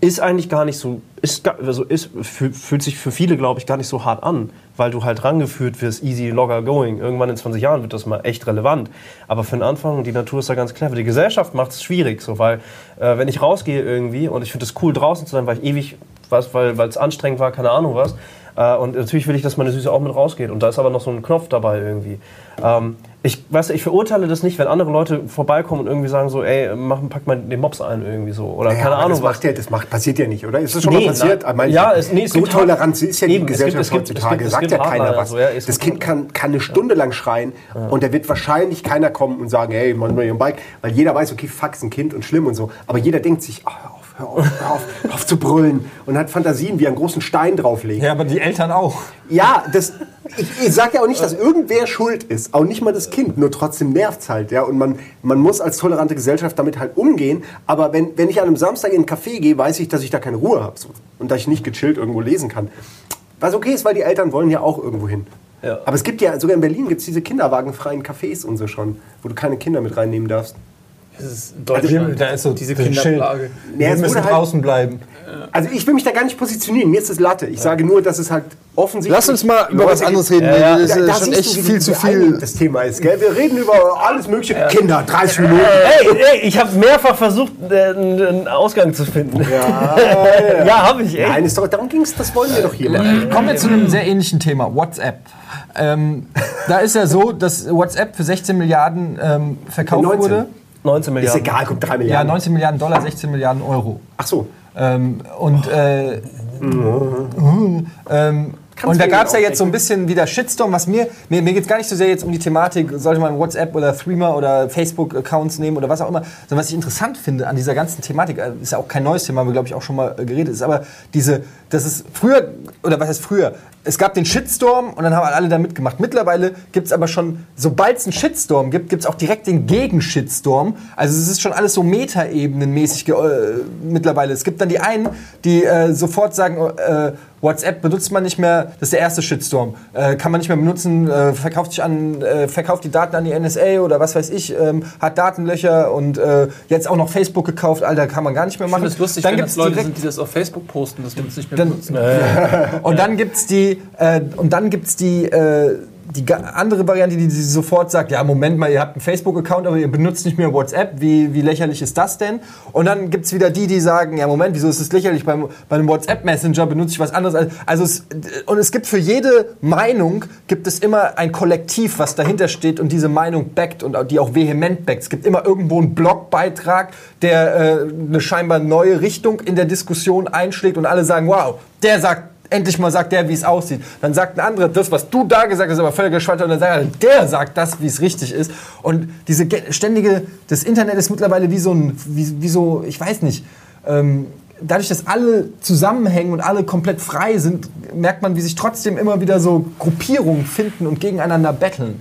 [SPEAKER 4] ist eigentlich gar nicht so, ist, also ist, fü- fühlt sich für viele, glaube ich, gar nicht so hart an, weil du halt rangeführt wirst, easy, logger going. Irgendwann in 20 Jahren wird das mal echt relevant. Aber für den Anfang, die Natur ist da ganz clever. Die Gesellschaft macht es schwierig, so, weil äh, wenn ich rausgehe irgendwie und ich finde es cool draußen zu sein, weil ich ewig, was, weil es anstrengend war, keine Ahnung was. Äh, und natürlich will ich, dass meine Süße auch mit rausgeht. Und da ist aber noch so ein Knopf dabei irgendwie. Ähm, ich, weißt du, ich verurteile das nicht, wenn andere Leute vorbeikommen und irgendwie sagen so, ey, mach, pack mal den Mops ein irgendwie so. Oder
[SPEAKER 2] Ja,
[SPEAKER 4] keine Ahnung
[SPEAKER 2] das macht ja, das macht, passiert ja nicht, oder? Ist das schon
[SPEAKER 4] Nee,
[SPEAKER 2] mal passiert?
[SPEAKER 4] nein.
[SPEAKER 2] Meine
[SPEAKER 4] Ja,
[SPEAKER 2] ich,
[SPEAKER 4] es- nee,
[SPEAKER 2] so Toleranz ist ja
[SPEAKER 4] Eben,
[SPEAKER 2] die
[SPEAKER 4] es gibt-
[SPEAKER 2] Gesellschaft
[SPEAKER 4] es gibt- es
[SPEAKER 2] heutzutage.
[SPEAKER 4] gibt- es
[SPEAKER 2] sagt
[SPEAKER 4] gibt
[SPEAKER 2] ja keiner
[SPEAKER 4] Hardliner,
[SPEAKER 2] was.
[SPEAKER 4] so, ja,
[SPEAKER 2] das Kind kann, kann eine Stunde lang schreien und da wird wahrscheinlich keiner kommen und sagen, hey, mach mal ihren Bike, weil jeder weiß, okay, fuck, ist ein Kind und schlimm und so. Aber jeder denkt sich, oh, hör auf, hör auf, hör auf, zu brüllen und hat Fantasien, wie er einen großen Stein drauflegt.
[SPEAKER 1] Ja, aber die Eltern auch.
[SPEAKER 2] Ja, das, ich, ich sage ja auch nicht, dass irgendwer schuld ist, auch nicht mal das Kind, nur trotzdem nervt's halt, ja. Und man, man muss als tolerante Gesellschaft damit halt umgehen. Aber wenn, wenn ich an einem Samstag in einen Café gehe, weiß ich, dass ich da keine Ruhe habe so, und dass ich nicht gechillt irgendwo lesen kann. Was okay ist, weil die Eltern wollen ja auch irgendwo hin.
[SPEAKER 4] Ja.
[SPEAKER 2] Aber es gibt ja, sogar in Berlin gibt es diese kinderwagenfreien Cafés und so schon, wo du keine Kinder mit reinnehmen darfst.
[SPEAKER 3] Das ist in Deutschland.
[SPEAKER 1] Da ist so
[SPEAKER 3] diese. Kinderplage.
[SPEAKER 2] Ja,
[SPEAKER 1] Wir müssen
[SPEAKER 2] halt-
[SPEAKER 1] draußen bleiben.
[SPEAKER 2] Also ich will mich da gar nicht positionieren, mir ist das Latte. Ich sage nur, dass es halt offensichtlich...
[SPEAKER 1] Lass uns mal über was anderes reden.
[SPEAKER 4] Ja, ja.
[SPEAKER 1] Das
[SPEAKER 2] Da,
[SPEAKER 1] ist
[SPEAKER 2] da
[SPEAKER 1] schon
[SPEAKER 2] siehst
[SPEAKER 1] echt
[SPEAKER 2] du,
[SPEAKER 1] viel zu viel.
[SPEAKER 2] das Thema ist, gell? Wir reden über alles mögliche. Kinder, 30 Minuten.
[SPEAKER 4] Ey, ey, ich habe mehrfach versucht, äh, einen Ausgang zu finden.
[SPEAKER 2] Ja,
[SPEAKER 4] Ja, habe ich, ey.
[SPEAKER 2] Nein, ist doch, darum ging es, das wollen wir doch hier machen.
[SPEAKER 1] Kommen wir zu einem sehr ähnlichen Thema, WhatsApp. Ähm, da ist ja so, dass WhatsApp für 16 Milliarden ähm, verkauft
[SPEAKER 2] 19.
[SPEAKER 1] wurde.
[SPEAKER 4] 19
[SPEAKER 2] Ist
[SPEAKER 4] Milliarden.
[SPEAKER 2] egal, guck, 3
[SPEAKER 1] Ja,
[SPEAKER 2] Milliarden.
[SPEAKER 1] 19 Milliarden Dollar, 16 Milliarden Euro.
[SPEAKER 2] Ach so.
[SPEAKER 1] Ähm, und äh, ähm, und da gab es ja jetzt so ein bisschen wieder Shitstorm, was mir, mir, mir geht es gar nicht so sehr jetzt um die Thematik, sollte man WhatsApp oder Threema oder Facebook-Accounts nehmen oder was auch immer, sondern was ich interessant finde an dieser ganzen Thematik, äh, ist ja auch kein neues Thema, haben wir glaube ich auch schon mal geredet, ist aber diese, das ist früher, oder was heißt früher, es gab den Shitstorm und dann haben alle da mitgemacht. Mittlerweile gibt es aber schon, sobald es einen Shitstorm gibt, gibt es auch direkt den Gegenshitstorm. Also es ist schon alles so Metaebenenmäßig äh, mittlerweile. Es gibt dann die einen, die äh, sofort sagen, äh, WhatsApp benutzt man nicht mehr, das ist der erste Shitstorm. Äh, kann man nicht mehr benutzen, äh, verkauft sich an, äh, verkauft die Daten an die NSA oder was weiß ich, ähm, hat Datenlöcher und äh, jetzt auch noch Facebook gekauft, Alter, kann man gar nicht mehr
[SPEAKER 3] Ich
[SPEAKER 1] machen.
[SPEAKER 3] finde es lustig,
[SPEAKER 1] dann
[SPEAKER 3] wenn
[SPEAKER 1] gibt's
[SPEAKER 3] das Leute sind, die das auf Facebook posten, dass wir uns nicht mehr
[SPEAKER 1] Dann-
[SPEAKER 3] benutzen.
[SPEAKER 1] und dann gibt's die äh, und dann gibt's die äh, die andere Variante, die, die sofort sagt, ja Moment mal, ihr habt einen Facebook-Account, aber ihr benutzt nicht mehr WhatsApp. Wie, wie lächerlich ist das denn? Und dann gibt's wieder die, die sagen, ja Moment, wieso ist das lächerlich? Beim, bei einem WhatsApp-Messenger benutze ich was anderes. Also es, und es gibt für jede Meinung gibt es immer ein Kollektiv, was dahinter steht und diese Meinung backt und die auch vehement backt. Es gibt immer irgendwo einen Blogbeitrag, der äh, eine scheinbar neue Richtung in der Diskussion einschlägt und alle sagen, wow, der sagt endlich mal sagt der, wie es aussieht. Dann sagt ein anderer, das, was du da gesagt hast, aber völlig geschwallt. Und dann sagt er, der sagt das, wie es richtig ist. Und diese ge- ständige, das Internet ist mittlerweile wie so ein, wie, wie so, ich weiß nicht, ähm, dadurch, dass alle zusammenhängen und alle komplett frei sind, merkt man, wie sich trotzdem immer wieder so Gruppierungen finden und gegeneinander betteln.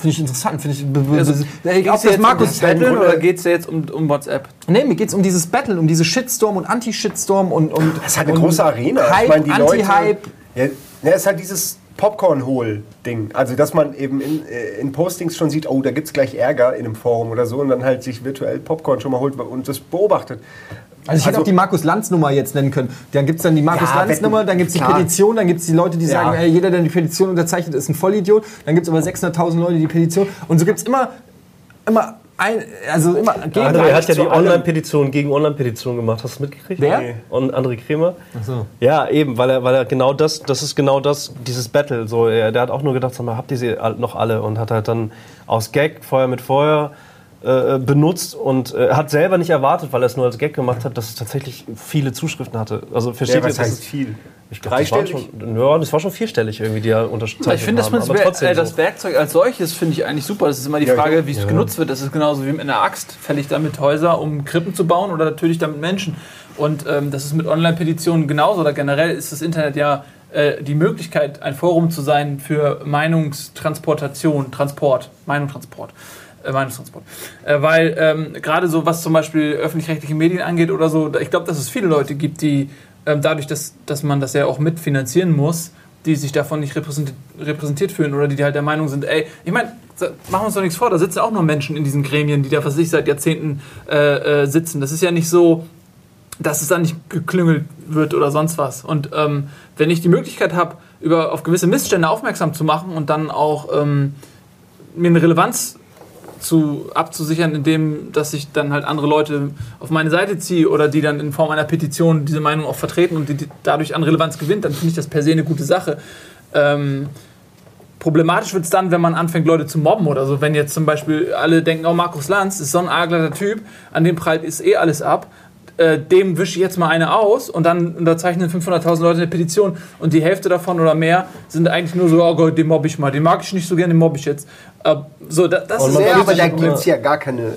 [SPEAKER 1] Finde ich interessant. Finde ich,
[SPEAKER 3] Also, Geht
[SPEAKER 1] auch
[SPEAKER 3] es
[SPEAKER 1] das
[SPEAKER 3] jetzt
[SPEAKER 1] Markus
[SPEAKER 3] um
[SPEAKER 1] Grunde-
[SPEAKER 3] oder geht es jetzt um, um WhatsApp?
[SPEAKER 1] Nee, mir geht's um dieses Battle, um diese Shitstorm und Anti-Shitstorm und, und.
[SPEAKER 2] Das ist halt eine große Arena.
[SPEAKER 1] Hype,
[SPEAKER 2] ich meine, die Leute.
[SPEAKER 1] Anti-Hype.
[SPEAKER 2] Ja, ja, ist halt dieses Popcorn-Hol-Ding. Also, dass man eben in, äh, in Postings schon sieht, oh, da gibt es gleich Ärger in einem Forum oder so und dann halt sich virtuell Popcorn schon mal holt und das beobachtet.
[SPEAKER 1] Also ich hätte
[SPEAKER 2] Also-
[SPEAKER 1] auch die Markus-Lanz-Nummer jetzt nennen können. Dann gibt es dann die Markus-Lanz-Nummer, dann gibt es die
[SPEAKER 2] klar.
[SPEAKER 1] Petition, dann gibt es die Leute, die
[SPEAKER 2] Ja.
[SPEAKER 1] sagen, ey, jeder, der die Petition unterzeichnet, ist ein Vollidiot. Dann gibt es aber 600.000 Leute, die Petition. Und so gibt es immer, immer ein, also immer gegen
[SPEAKER 4] André hat ja die. Online-Petition gegen Online-Petition gemacht. Hast du mitgekriegt?
[SPEAKER 1] Wer?
[SPEAKER 4] Nee. Und André Kremer?
[SPEAKER 1] Ach so.
[SPEAKER 4] Ja, eben, weil er, weil er genau das, das ist genau das, dieses Battle. So, er, der hat auch nur gedacht, sag mal, habt ihr sie noch alle? Und hat halt dann aus Gag, Feuer mit Feuer, äh, benutzt und äh, hat selber nicht erwartet, weil er es nur als Gag gemacht hat, dass es tatsächlich viele Zuschriften hatte. Also versteht
[SPEAKER 2] Ja,
[SPEAKER 4] ihr,
[SPEAKER 2] was
[SPEAKER 4] dass
[SPEAKER 2] heißt
[SPEAKER 4] es-
[SPEAKER 2] viel?
[SPEAKER 4] Ich glaub, das, waren schon, ja, das war schon vierstellig irgendwie, die er unterstützt
[SPEAKER 3] Ich finde das, prinzipiell,
[SPEAKER 4] trotzdem
[SPEAKER 3] äh, das. Werkzeug als solches finde ich eigentlich super. Das ist immer die
[SPEAKER 2] Ja,
[SPEAKER 3] Frage, wie es genutzt wird. Das ist genauso wie mit einer Axt. Fälle ich damit Häuser, um Krippen zu bauen oder natürlich damit Menschen. Und ähm, das ist mit Online-Petitionen genauso. Oder generell ist das Internet ja äh, die Möglichkeit, ein Forum zu sein für Meinungstransportation, Transport, Meinungstransport. Äh, Meinungstransport. Äh, weil ähm, gerade so, was zum Beispiel öffentlich-rechtliche Medien angeht oder so, ich glaube, dass es viele Leute gibt, die ähm, dadurch, dass, dass man das ja auch mitfinanzieren muss, die sich davon nicht repräsentiert, repräsentiert fühlen oder die, die halt der Meinung sind, ey, ich meine, machen wir uns doch nichts vor, da sitzen auch nur Menschen in diesen Gremien, die da was weiß ich seit Jahrzehnten äh, äh, sitzen. Das ist ja nicht so, dass es dann nicht geklüngelt wird oder sonst was. Und ähm, wenn ich die Möglichkeit habe, über auf gewisse Missstände aufmerksam zu machen und dann auch ähm, mir eine Relevanz zu, abzusichern, indem dass ich dann halt andere Leute auf meine Seite ziehe oder die dann in Form einer Petition diese Meinung auch vertreten und die, dadurch an Relevanz gewinnt, dann finde ich das per se eine gute Sache. Ähm, problematisch wird es dann, wenn man anfängt, Leute zu mobben oder so. Wenn jetzt zum Beispiel alle denken, oh, Markus Lanz ist so ein argler Typ, an dem prallt ist eh alles ab. Äh, dem wische ich jetzt mal eine aus und dann unterzeichnen 500.000 Leute eine Petition und die Hälfte davon oder mehr sind eigentlich nur so, oh Gott, den mobbe ich mal, den mag ich nicht so gerne, den mobbe ich jetzt. Äh, so, da, das
[SPEAKER 4] Und
[SPEAKER 3] ist
[SPEAKER 2] Ja, aber da gibt es ja gar keine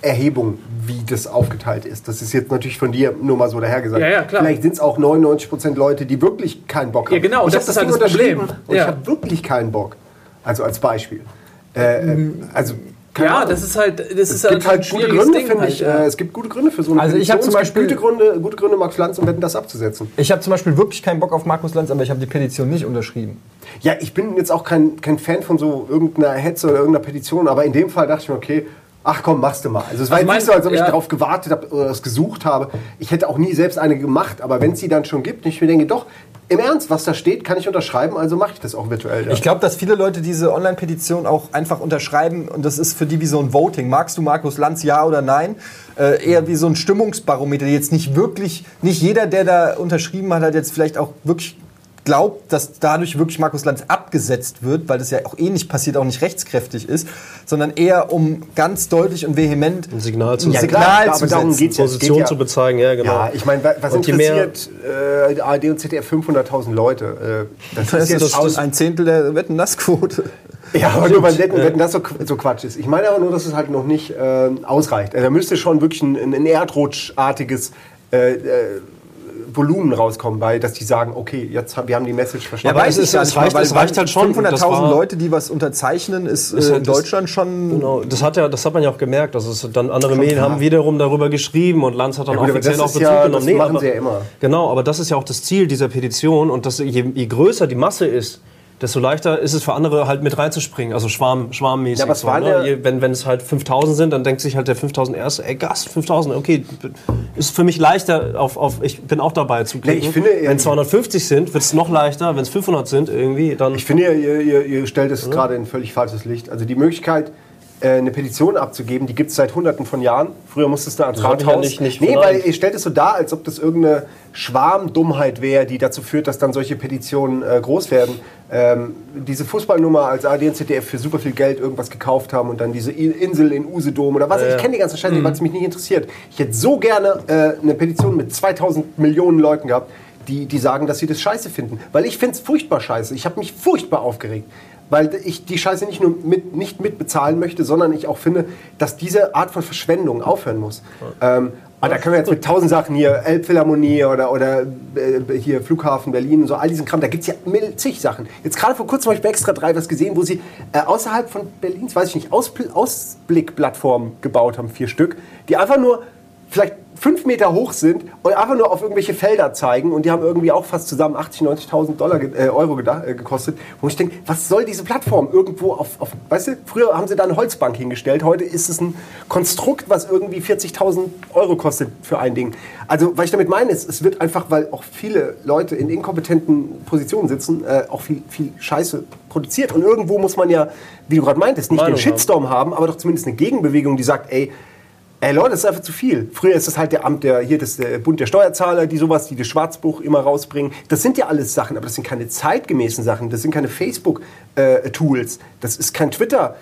[SPEAKER 2] Erhebung, wie das aufgeteilt ist. Das ist jetzt natürlich von dir nur mal so dahergesagt.
[SPEAKER 3] Ja, ja, klar.
[SPEAKER 2] Vielleicht sind es auch 99% Leute, die wirklich keinen Bock haben.
[SPEAKER 3] Ja, genau,
[SPEAKER 2] ich
[SPEAKER 3] das
[SPEAKER 2] habe
[SPEAKER 3] ist halt das Problem.
[SPEAKER 2] Und
[SPEAKER 3] Ja.
[SPEAKER 2] ich habe wirklich keinen Bock. Also als Beispiel. Äh, äh, also, keine
[SPEAKER 3] ja,
[SPEAKER 2] Ahnung.
[SPEAKER 3] das ist halt, das ist
[SPEAKER 2] es gibt
[SPEAKER 3] ein
[SPEAKER 2] halt gute Gründe, finde
[SPEAKER 3] halt,
[SPEAKER 2] ich.
[SPEAKER 3] ja.
[SPEAKER 2] Äh, es gibt gute Gründe für so eine
[SPEAKER 1] Also ich hab zum Beispiel-
[SPEAKER 2] gute Gründe, gute Gründe, Max Lanz und Wetten, das abzusetzen.
[SPEAKER 1] Ich habe zum Beispiel wirklich keinen Bock auf Markus Lanz, aber ich habe die Petition nicht unterschrieben.
[SPEAKER 2] Ja, ich bin jetzt auch kein, kein Fan von so irgendeiner Hetze oder irgendeiner Petition, aber in dem Fall dachte ich mir, okay, ach komm, machst du mal. Also es war
[SPEAKER 3] Also
[SPEAKER 2] jetzt nicht
[SPEAKER 3] mein-
[SPEAKER 2] so, als ob ich
[SPEAKER 3] ja.
[SPEAKER 2] darauf gewartet habe oder es gesucht habe. Ich hätte auch nie selbst eine gemacht, aber wenn es sie dann schon gibt, ich mir denke, doch, im Ernst, was da steht, kann ich unterschreiben, also mache ich das auch virtuell. Ja.
[SPEAKER 1] Ich glaube, dass viele Leute diese Online-Petition auch einfach unterschreiben und das ist für die wie so ein Voting. Magst du Markus Lanz, ja oder nein? Äh, eher wie so ein Stimmungsbarometer. Jetzt nicht wirklich, nicht jeder, der da unterschrieben hat, hat jetzt vielleicht auch wirklich glaubt, dass dadurch wirklich Markus Lanz abgesetzt wird, weil das ja auch eh nicht passiert, auch nicht rechtskräftig ist, sondern eher um ganz deutlich und vehement
[SPEAKER 4] Ein Signal zu
[SPEAKER 1] ein
[SPEAKER 2] Ja,
[SPEAKER 1] Signal
[SPEAKER 2] klar,
[SPEAKER 1] zu
[SPEAKER 2] aber darum
[SPEAKER 1] setzen.
[SPEAKER 2] Es
[SPEAKER 4] Position
[SPEAKER 2] geht ja-
[SPEAKER 4] zu bezeigen, ja, genau.
[SPEAKER 2] Ja, ich meine, wa- was
[SPEAKER 4] Und je mehr-
[SPEAKER 2] interessiert äh, ARD und ZDF 500.000 Leute? Äh, das
[SPEAKER 1] Das
[SPEAKER 2] ist jetzt aus,
[SPEAKER 1] ein Zehntel der Wetten-Nass-Quote.
[SPEAKER 2] Ja, aber nur weil Wetten, Wetten das so, so Quatsch ist. Ich meine aber nur, dass es halt noch nicht äh, ausreicht. Also da müsste schon wirklich ein, ein erdrutschartiges äh, äh, Volumen rauskommen, bei, dass die sagen, okay, jetzt haben, wir haben die Message verstanden.
[SPEAKER 1] weiß
[SPEAKER 4] es
[SPEAKER 1] ich
[SPEAKER 4] ist- es
[SPEAKER 1] mal,
[SPEAKER 4] reicht-
[SPEAKER 1] weil
[SPEAKER 4] es reicht halt schon. Das
[SPEAKER 1] 500.000
[SPEAKER 4] war-
[SPEAKER 1] Leute, die was unterzeichnen, ist,
[SPEAKER 4] Ist
[SPEAKER 1] äh,
[SPEAKER 4] halt
[SPEAKER 1] in
[SPEAKER 4] das-
[SPEAKER 1] Deutschland schon...
[SPEAKER 4] Genau, das hat, ja, das hat man ja auch gemerkt. Also es dann andere
[SPEAKER 2] Schon
[SPEAKER 4] Medien
[SPEAKER 2] klar.
[SPEAKER 4] haben wiederum darüber geschrieben und Lanz hat dann
[SPEAKER 2] Ja gut, aber
[SPEAKER 4] offiziell auch Bezug
[SPEAKER 2] ja-
[SPEAKER 4] genommen.
[SPEAKER 2] das machen
[SPEAKER 4] aber,
[SPEAKER 2] sie ja immer.
[SPEAKER 4] Genau, aber das ist ja auch das Ziel dieser Petition und das, je, je größer die Masse ist, desto leichter ist es für andere halt mit reinzuspringen, also Schwarm, schwarmmäßig.
[SPEAKER 2] Ja,
[SPEAKER 4] so,
[SPEAKER 2] waren
[SPEAKER 4] ne? wenn, wenn es halt 5000 sind, dann denkt sich halt der 5000 erste, ey Gas, 5000, okay, ist für mich leichter, auf, auf ich bin auch dabei zu klicken.
[SPEAKER 2] Nee, ich finde
[SPEAKER 4] wenn 250 sind, wird es noch leichter, wenn es 500 sind irgendwie, dann...
[SPEAKER 2] Ich finde, ihr, ihr, ihr stellt es gerade in völlig falsches Licht. Also die Möglichkeit, eine Petition abzugeben, die gibt es seit hunderten von Jahren. Früher musstest du ans
[SPEAKER 4] ich ja
[SPEAKER 2] Rathaus.
[SPEAKER 4] nicht- nicht
[SPEAKER 2] nee, weil ihr stellt es so dar, als ob das irgendeine Schwarmdummheit wäre, die dazu führt, dass dann solche Petitionen äh, groß werden. Ähm, diese Fußballnummer, als ARD und ZDF für super viel Geld irgendwas gekauft haben und dann diese Insel in Usedom oder was. Ich kenne die ganzen Scheiße, weil es mich nicht interessiert. Ich hätte so gerne äh, eine Petition mit 2000 Millionen Leuten gehabt, die, die sagen, dass sie das scheiße finden. Weil ich finde es furchtbar scheiße. Ich habe mich furchtbar aufgeregt. Weil ich die Scheiße nicht nur mit, nicht mitbezahlen möchte, sondern ich auch finde, dass diese Art von Verschwendung aufhören muss. Ähm, aber da können wir jetzt mit tausend Sachen hier, Elbphilharmonie oder, oder äh, hier Flughafen Berlin und so, all diesen Kram, da gibt es ja zig Sachen. Jetzt gerade vor kurzem habe ich bei Extra 3 was gesehen, wo sie äh, außerhalb von Berlins, weiß ich nicht, Auspl Ausblickplattformen gebaut haben, vier Stück, die einfach nur vielleicht fünf Meter hoch sind und einfach nur auf irgendwelche Felder zeigen und die haben irgendwie auch fast zusammen 80.000, 90.000 Dollar äh, Euro äh, gekostet. Wo ich denke, was soll diese Plattform irgendwo auf, auf, weißt du, früher haben sie da eine Holzbank hingestellt, heute ist es ein Konstrukt, was irgendwie 40.000 Euro kostet für ein Ding. Also, was ich damit meine, ist, es wird einfach, weil auch viele Leute in inkompetenten Positionen sitzen, äh, auch viel, viel Scheiße produziert und irgendwo muss man ja, wie du gerade meintest, nicht
[SPEAKER 4] Meinung
[SPEAKER 2] den Shitstorm haben, aber doch zumindest eine Gegenbewegung, die sagt, ey, Ey Leute, das ist einfach zu viel. Früher ist das halt der Amt, der hier das der Bund der Steuerzahler, die sowas, die das Schwarzbuch immer rausbringen. Das sind ja alles Sachen, aber das sind keine zeitgemäßen Sachen. Das sind keine Facebook-Tools. das ist kein Twitter.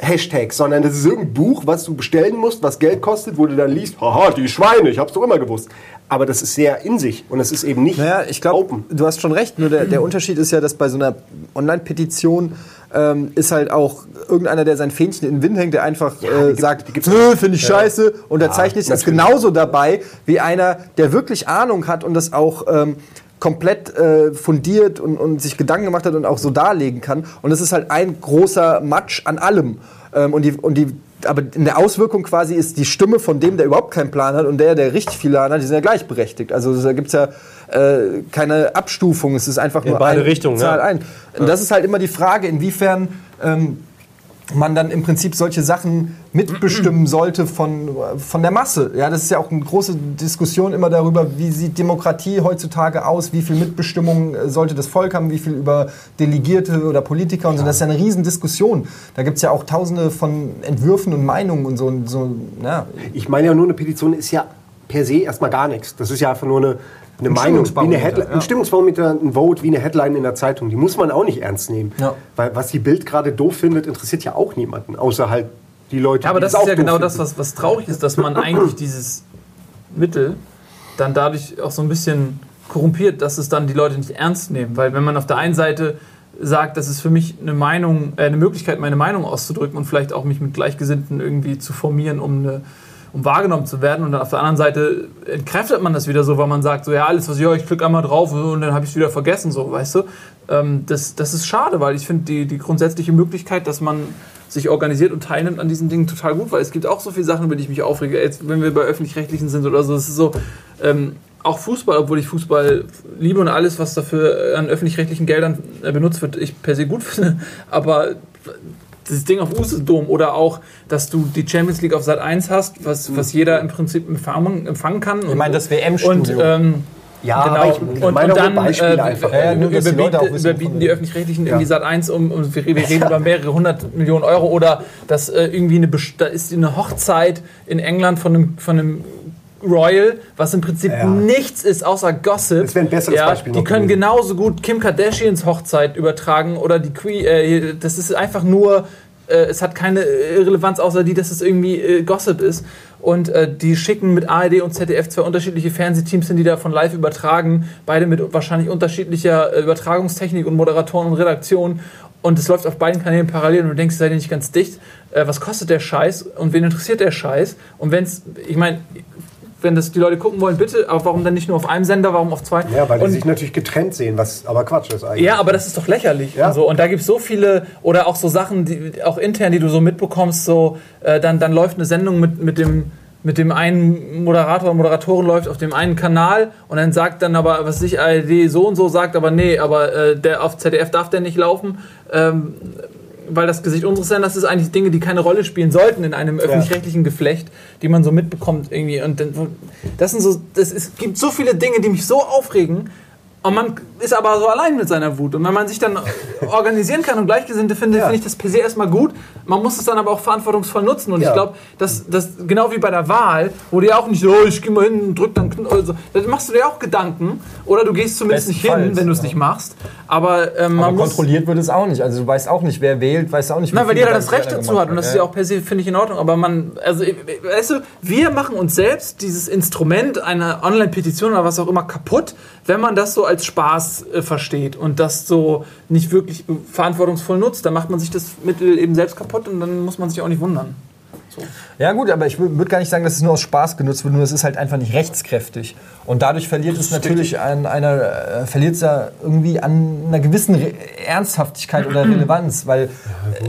[SPEAKER 2] Hashtag, sondern das ist irgendein Buch, was du bestellen musst, was Geld kostet, wo du dann liest, haha, die Schweine, ich hab's doch immer gewusst. Aber das ist sehr in sich und es ist eben nicht
[SPEAKER 1] Naja, ich glaube,
[SPEAKER 2] open.
[SPEAKER 1] du hast schon recht. Nur der, der Unterschied ist ja, dass bei so einer Online-Petition ähm, ist halt auch irgendeiner, der sein Fähnchen in den Wind hängt, der einfach äh,
[SPEAKER 2] gibt-
[SPEAKER 1] sagt,
[SPEAKER 2] die gibt's
[SPEAKER 1] "Nö, finde ich scheiße, unterzeichnet ist
[SPEAKER 2] natürlich.
[SPEAKER 1] genauso dabei wie einer, der wirklich Ahnung hat und das auch ähm, komplett äh, fundiert und, und sich Gedanken gemacht hat und auch so darlegen kann. Und es ist halt ein großer Matsch an allem. Ähm, und die, und die aber in der Auswirkung quasi ist die Stimme von dem, der überhaupt keinen Plan hat und der, der richtig viel Plan hat, die sind ja gleichberechtigt. Also da gibt's ja äh, keine Abstufung. Es ist einfach nur
[SPEAKER 4] beide
[SPEAKER 1] eine
[SPEAKER 4] Richtungen,
[SPEAKER 1] Zahl
[SPEAKER 4] ja.
[SPEAKER 1] ein. Und das ist halt immer die Frage, inwiefern ähm, man dann im Prinzip solche Sachen mitbestimmen sollte von, von der Masse. Ja, das ist ja auch eine große Diskussion immer darüber, wie sieht Demokratie heutzutage aus, wie viel Mitbestimmung äh, sollte das Volk haben, wie viel über Delegierte oder Politiker und so. Das ist ja eine Riesendiskussion. Da gibt es ja auch tausende von Entwürfen und Meinungen und so. Und so ja.
[SPEAKER 2] Ich meine ja nur, eine Petition ist ja per se erstmal gar nichts. Das ist ja einfach nur eine, eine Meinung. Wie eine Headline,
[SPEAKER 1] ja.
[SPEAKER 2] Ein Stimmungsbarometer, ein Vote, wie eine Headline in der Zeitung. Die muss man auch nicht ernst nehmen.
[SPEAKER 1] Ja.
[SPEAKER 2] Weil was die Bild gerade doof findet, interessiert ja auch niemanden. Außer halt die Leute,
[SPEAKER 3] Ja, aber das ist ja genau das,
[SPEAKER 2] finden.
[SPEAKER 3] was, was traurig ist, dass man eigentlich dieses Mittel dann dadurch auch so ein bisschen korrumpiert, dass es dann die Leute nicht ernst nehmen. Weil wenn man auf der einen Seite sagt, das ist für mich eine Meinung, äh, eine Möglichkeit, meine Meinung auszudrücken und vielleicht auch mich mit Gleichgesinnten irgendwie zu formieren, um eine um wahrgenommen zu werden. Und auf der anderen Seite entkräftet man das wieder so, weil man sagt, so ja, alles, was ich höre, ich klicke einmal drauf und dann habe ich es wieder vergessen, so, weißt du. Ähm, das, das ist schade, weil ich finde die, die grundsätzliche Möglichkeit, dass man sich organisiert und teilnimmt an diesen Dingen total gut, weil es gibt auch so viele Sachen, über die ich mich aufrege. Jetzt, wenn wir bei Öffentlich-Rechtlichen sind oder so, es ist so, ähm, auch Fußball, obwohl ich Fußball liebe und alles, was dafür an öffentlich-rechtlichen Geldern äh, benutzt wird, ich per se gut finde, aber dieses Ding auf Usedom oder auch, dass du die Champions League auf Sat 1 hast, was, was jeder im Prinzip empfangen, empfangen kann.
[SPEAKER 1] Ich meine, das
[SPEAKER 3] Und
[SPEAKER 1] WM-Studio.
[SPEAKER 3] ähm,
[SPEAKER 2] Ja,
[SPEAKER 3] genau.
[SPEAKER 2] ich
[SPEAKER 3] und,
[SPEAKER 2] meine
[SPEAKER 3] und
[SPEAKER 2] auch
[SPEAKER 3] dann
[SPEAKER 2] Beispiele
[SPEAKER 3] äh,
[SPEAKER 2] einfach.
[SPEAKER 1] Ja, ja, nur, dass die
[SPEAKER 3] überbieten, überbieten die Öffentlich-Rechtlichen irgendwie Sat 1 um, um wir, wir reden über mehrere hundert Millionen Euro oder dass äh, irgendwie eine, da ist eine Hochzeit in England von einem, von einem Royal, was im Prinzip
[SPEAKER 2] Ja.
[SPEAKER 3] nichts ist außer Gossip.
[SPEAKER 2] Das wäre ein besseres
[SPEAKER 3] ja,
[SPEAKER 2] Beispiel
[SPEAKER 3] Die können
[SPEAKER 2] gewesen.
[SPEAKER 3] genauso gut Kim Kardashians Hochzeit übertragen oder die Queen. Äh, das ist einfach nur, äh, es hat keine Relevanz außer die, dass es irgendwie äh, Gossip ist. Und äh, die schicken mit ARD und ZDF zwei unterschiedliche Fernsehteams hin, die davon live übertragen. Beide mit wahrscheinlich unterschiedlicher äh, Übertragungstechnik und Moderatoren und Redaktion. Und es läuft auf beiden Kanälen parallel und du denkst, seid ihr nicht ganz dicht? Äh, was kostet der Scheiß und wen interessiert der Scheiß? Und wenn es, ich meine, wenn das die Leute gucken wollen, bitte, aber warum dann nicht nur auf einem Sender, warum auf zwei?
[SPEAKER 2] Ja, weil die
[SPEAKER 3] und,
[SPEAKER 2] sich natürlich getrennt sehen, was aber Quatsch ist eigentlich.
[SPEAKER 3] ja, aber das ist doch lächerlich.
[SPEAKER 2] Ja.
[SPEAKER 3] Und, so. und da gibt es so viele, oder auch so Sachen, die, auch intern, die du so mitbekommst, so, äh, dann, dann läuft eine Sendung mit, mit dem mit dem einen Moderator oder Moderatorin läuft auf dem einen Kanal und dann sagt dann aber, was sich ARD so und so sagt, aber nee, aber äh, der auf ZDF darf der nicht laufen, ähm, weil das Gesicht unseres Senders ist eigentlich Dinge, die keine Rolle spielen sollten in einem öffentlich-rechtlichen Geflecht, die man so mitbekommt irgendwie. Und das sind so, das ist, gibt so viele Dinge, die mich so aufregen. Und man ist aber so allein mit seiner Wut. Und wenn man sich dann organisieren kann und Gleichgesinnte findet,
[SPEAKER 2] Ja.
[SPEAKER 3] finde ich das per se erstmal gut. Man muss es dann aber auch verantwortungsvoll nutzen. Und
[SPEAKER 2] Ja.
[SPEAKER 3] ich glaube, dass das genau wie bei der Wahl, wo du ja auch nicht so, oh, ich gehe mal hin und drück dann, Kn- oder so, dann machst du dir auch Gedanken. Oder du gehst zumindest nicht hin, wenn du es
[SPEAKER 1] ja.
[SPEAKER 3] nicht machst. Aber ähm, man
[SPEAKER 1] Aber kontrolliert wird es auch nicht. Also du weißt auch nicht, wer wählt, weißt auch nicht, wie
[SPEAKER 3] Nein, weil jeder das Recht dazu hat und das ist ja auch per se, finde ich, in Ordnung. Aber man, also, äh, weißt du, wir machen uns selbst dieses Instrument einer Online-Petition oder was auch immer kaputt, wenn man das so als Spaß äh, versteht und das so nicht wirklich verantwortungsvoll nutzt. Dann macht man sich das Mittel eben selbst kaputt und dann muss man sich auch nicht wundern.
[SPEAKER 1] Ja gut, aber ich würde gar nicht sagen, dass es nur aus Spaß genutzt wird, nur es ist halt einfach nicht rechtskräftig. Und dadurch verliert es natürlich an einer, äh, verliert es ja irgendwie an einer gewissen Re Ernsthaftigkeit oder Relevanz. Weil,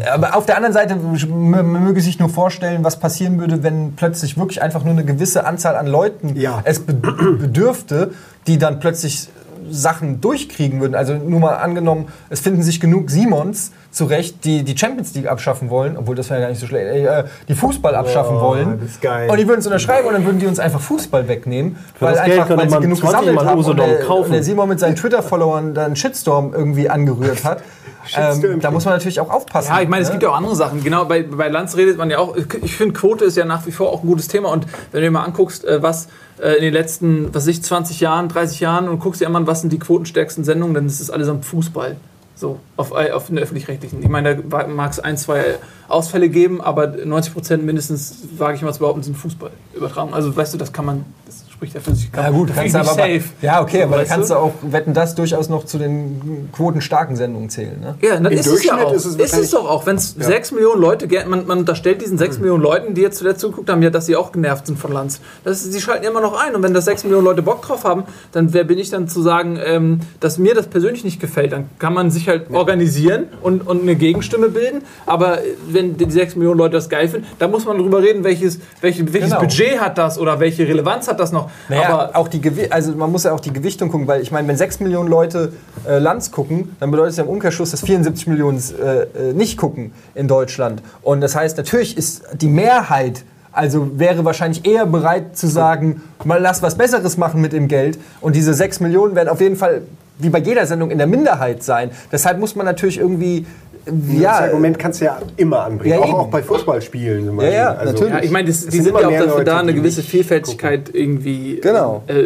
[SPEAKER 1] äh, aber auf der anderen Seite, man möge sich nur vorstellen, was passieren würde, wenn plötzlich wirklich einfach nur eine gewisse Anzahl an Leuten
[SPEAKER 2] Ja.
[SPEAKER 1] es be bedürfte, die dann plötzlich Sachen durchkriegen würden. Also nur mal angenommen, es finden sich genug Simons zurecht, die die Champions League abschaffen wollen, obwohl das wäre ja gar nicht so schlecht, äh, die Fußball abschaffen
[SPEAKER 2] Boah,
[SPEAKER 1] wollen.
[SPEAKER 2] das ist geil.
[SPEAKER 1] Und die würden es unterschreiben und dann würden die uns einfach Fußball wegnehmen, weil
[SPEAKER 4] das Geld
[SPEAKER 1] einfach weil sie genug
[SPEAKER 4] 20
[SPEAKER 1] gesammelt haben und der,
[SPEAKER 4] kaufen.
[SPEAKER 1] und der Simon mit seinen Twitter-Followern dann einen Shitstorm irgendwie angerührt hat. ähm, da muss man natürlich auch aufpassen.
[SPEAKER 3] Ja, ich meine, es
[SPEAKER 1] ne?
[SPEAKER 3] gibt ja auch andere Sachen. Genau, bei, bei Lanz redet man ja auch. Ich finde, Quote ist ja nach wie vor auch ein gutes Thema. Und wenn du dir mal anguckst, äh, was äh, in den letzten, was weiß ich, 20 Jahren, 30 Jahren und guckst dir einmal an, was sind die quotenstärksten Sendungen, dann ist es allesamt Fußball. So, auf, auf den öffentlich-rechtlichen. Ich meine, da mag es ein, zwei Ausfälle geben, aber 90 Prozent mindestens, wage ich mal zu behaupten, sind Fußball übertragen. Also, weißt du, das kann man, das spricht ja für sich.
[SPEAKER 1] Ja gut, kannst aber
[SPEAKER 3] safe.
[SPEAKER 1] Ja, okay, aber da
[SPEAKER 3] Weißt
[SPEAKER 1] kannst
[SPEAKER 3] du?
[SPEAKER 1] auch wetten das durchaus noch zu den quotenstarken Sendungen zählen, ne?
[SPEAKER 3] Ja, dann
[SPEAKER 2] Im
[SPEAKER 3] ist es ja auch.
[SPEAKER 2] ist es
[SPEAKER 3] Ist es,
[SPEAKER 2] wahrscheinlich-
[SPEAKER 3] doch auch, wenn es sechs Millionen Leute, man, man unterstellt diesen sechs Millionen Leuten, die jetzt zuletzt zugeguckt haben, ja, dass sie auch genervt sind von Lanz. Das, sie schalten immer noch ein. Und wenn das sechs Millionen Leute Bock drauf haben, dann wer bin ich dann zu sagen, ähm, dass mir das persönlich nicht gefällt. Dann kann man sich halt organisieren und, und eine Gegenstimme bilden. Aber wenn die sechs Millionen Leute das geil finden, dann muss man darüber reden, welches, welches, welches
[SPEAKER 1] Genau.
[SPEAKER 3] Budget hat das oder welche Relevanz hat das noch.
[SPEAKER 1] Naja,
[SPEAKER 3] Aber
[SPEAKER 1] auch die Gewi also man muss ja auch die Gewichtung gucken, weil ich meine, wenn 6 Millionen Leute äh, Lanz gucken, dann bedeutet es ja im Umkehrschluss, dass 74 Millionen äh, äh, nicht gucken in Deutschland. Und das heißt, natürlich ist die Mehrheit, also wäre wahrscheinlich eher bereit zu sagen, mal lass was Besseres machen mit dem Geld. Und diese 6 Millionen werden auf jeden Fall, wie bei jeder Sendung, in der Minderheit sein. Deshalb muss man natürlich irgendwie,
[SPEAKER 2] Ja, das
[SPEAKER 1] ja,
[SPEAKER 2] Argument kannst du ja immer anbringen.
[SPEAKER 1] Ja,
[SPEAKER 2] auch, auch bei Fußballspielen zum Beispiel.
[SPEAKER 1] ja, natürlich.
[SPEAKER 3] ja, ich meine, das,
[SPEAKER 2] Es
[SPEAKER 3] die
[SPEAKER 2] sind
[SPEAKER 3] ja auch
[SPEAKER 2] mehr
[SPEAKER 3] dafür
[SPEAKER 2] Leute,
[SPEAKER 3] da, eine gewisse Vielfältigkeit irgendwie
[SPEAKER 1] Genau.
[SPEAKER 3] äh,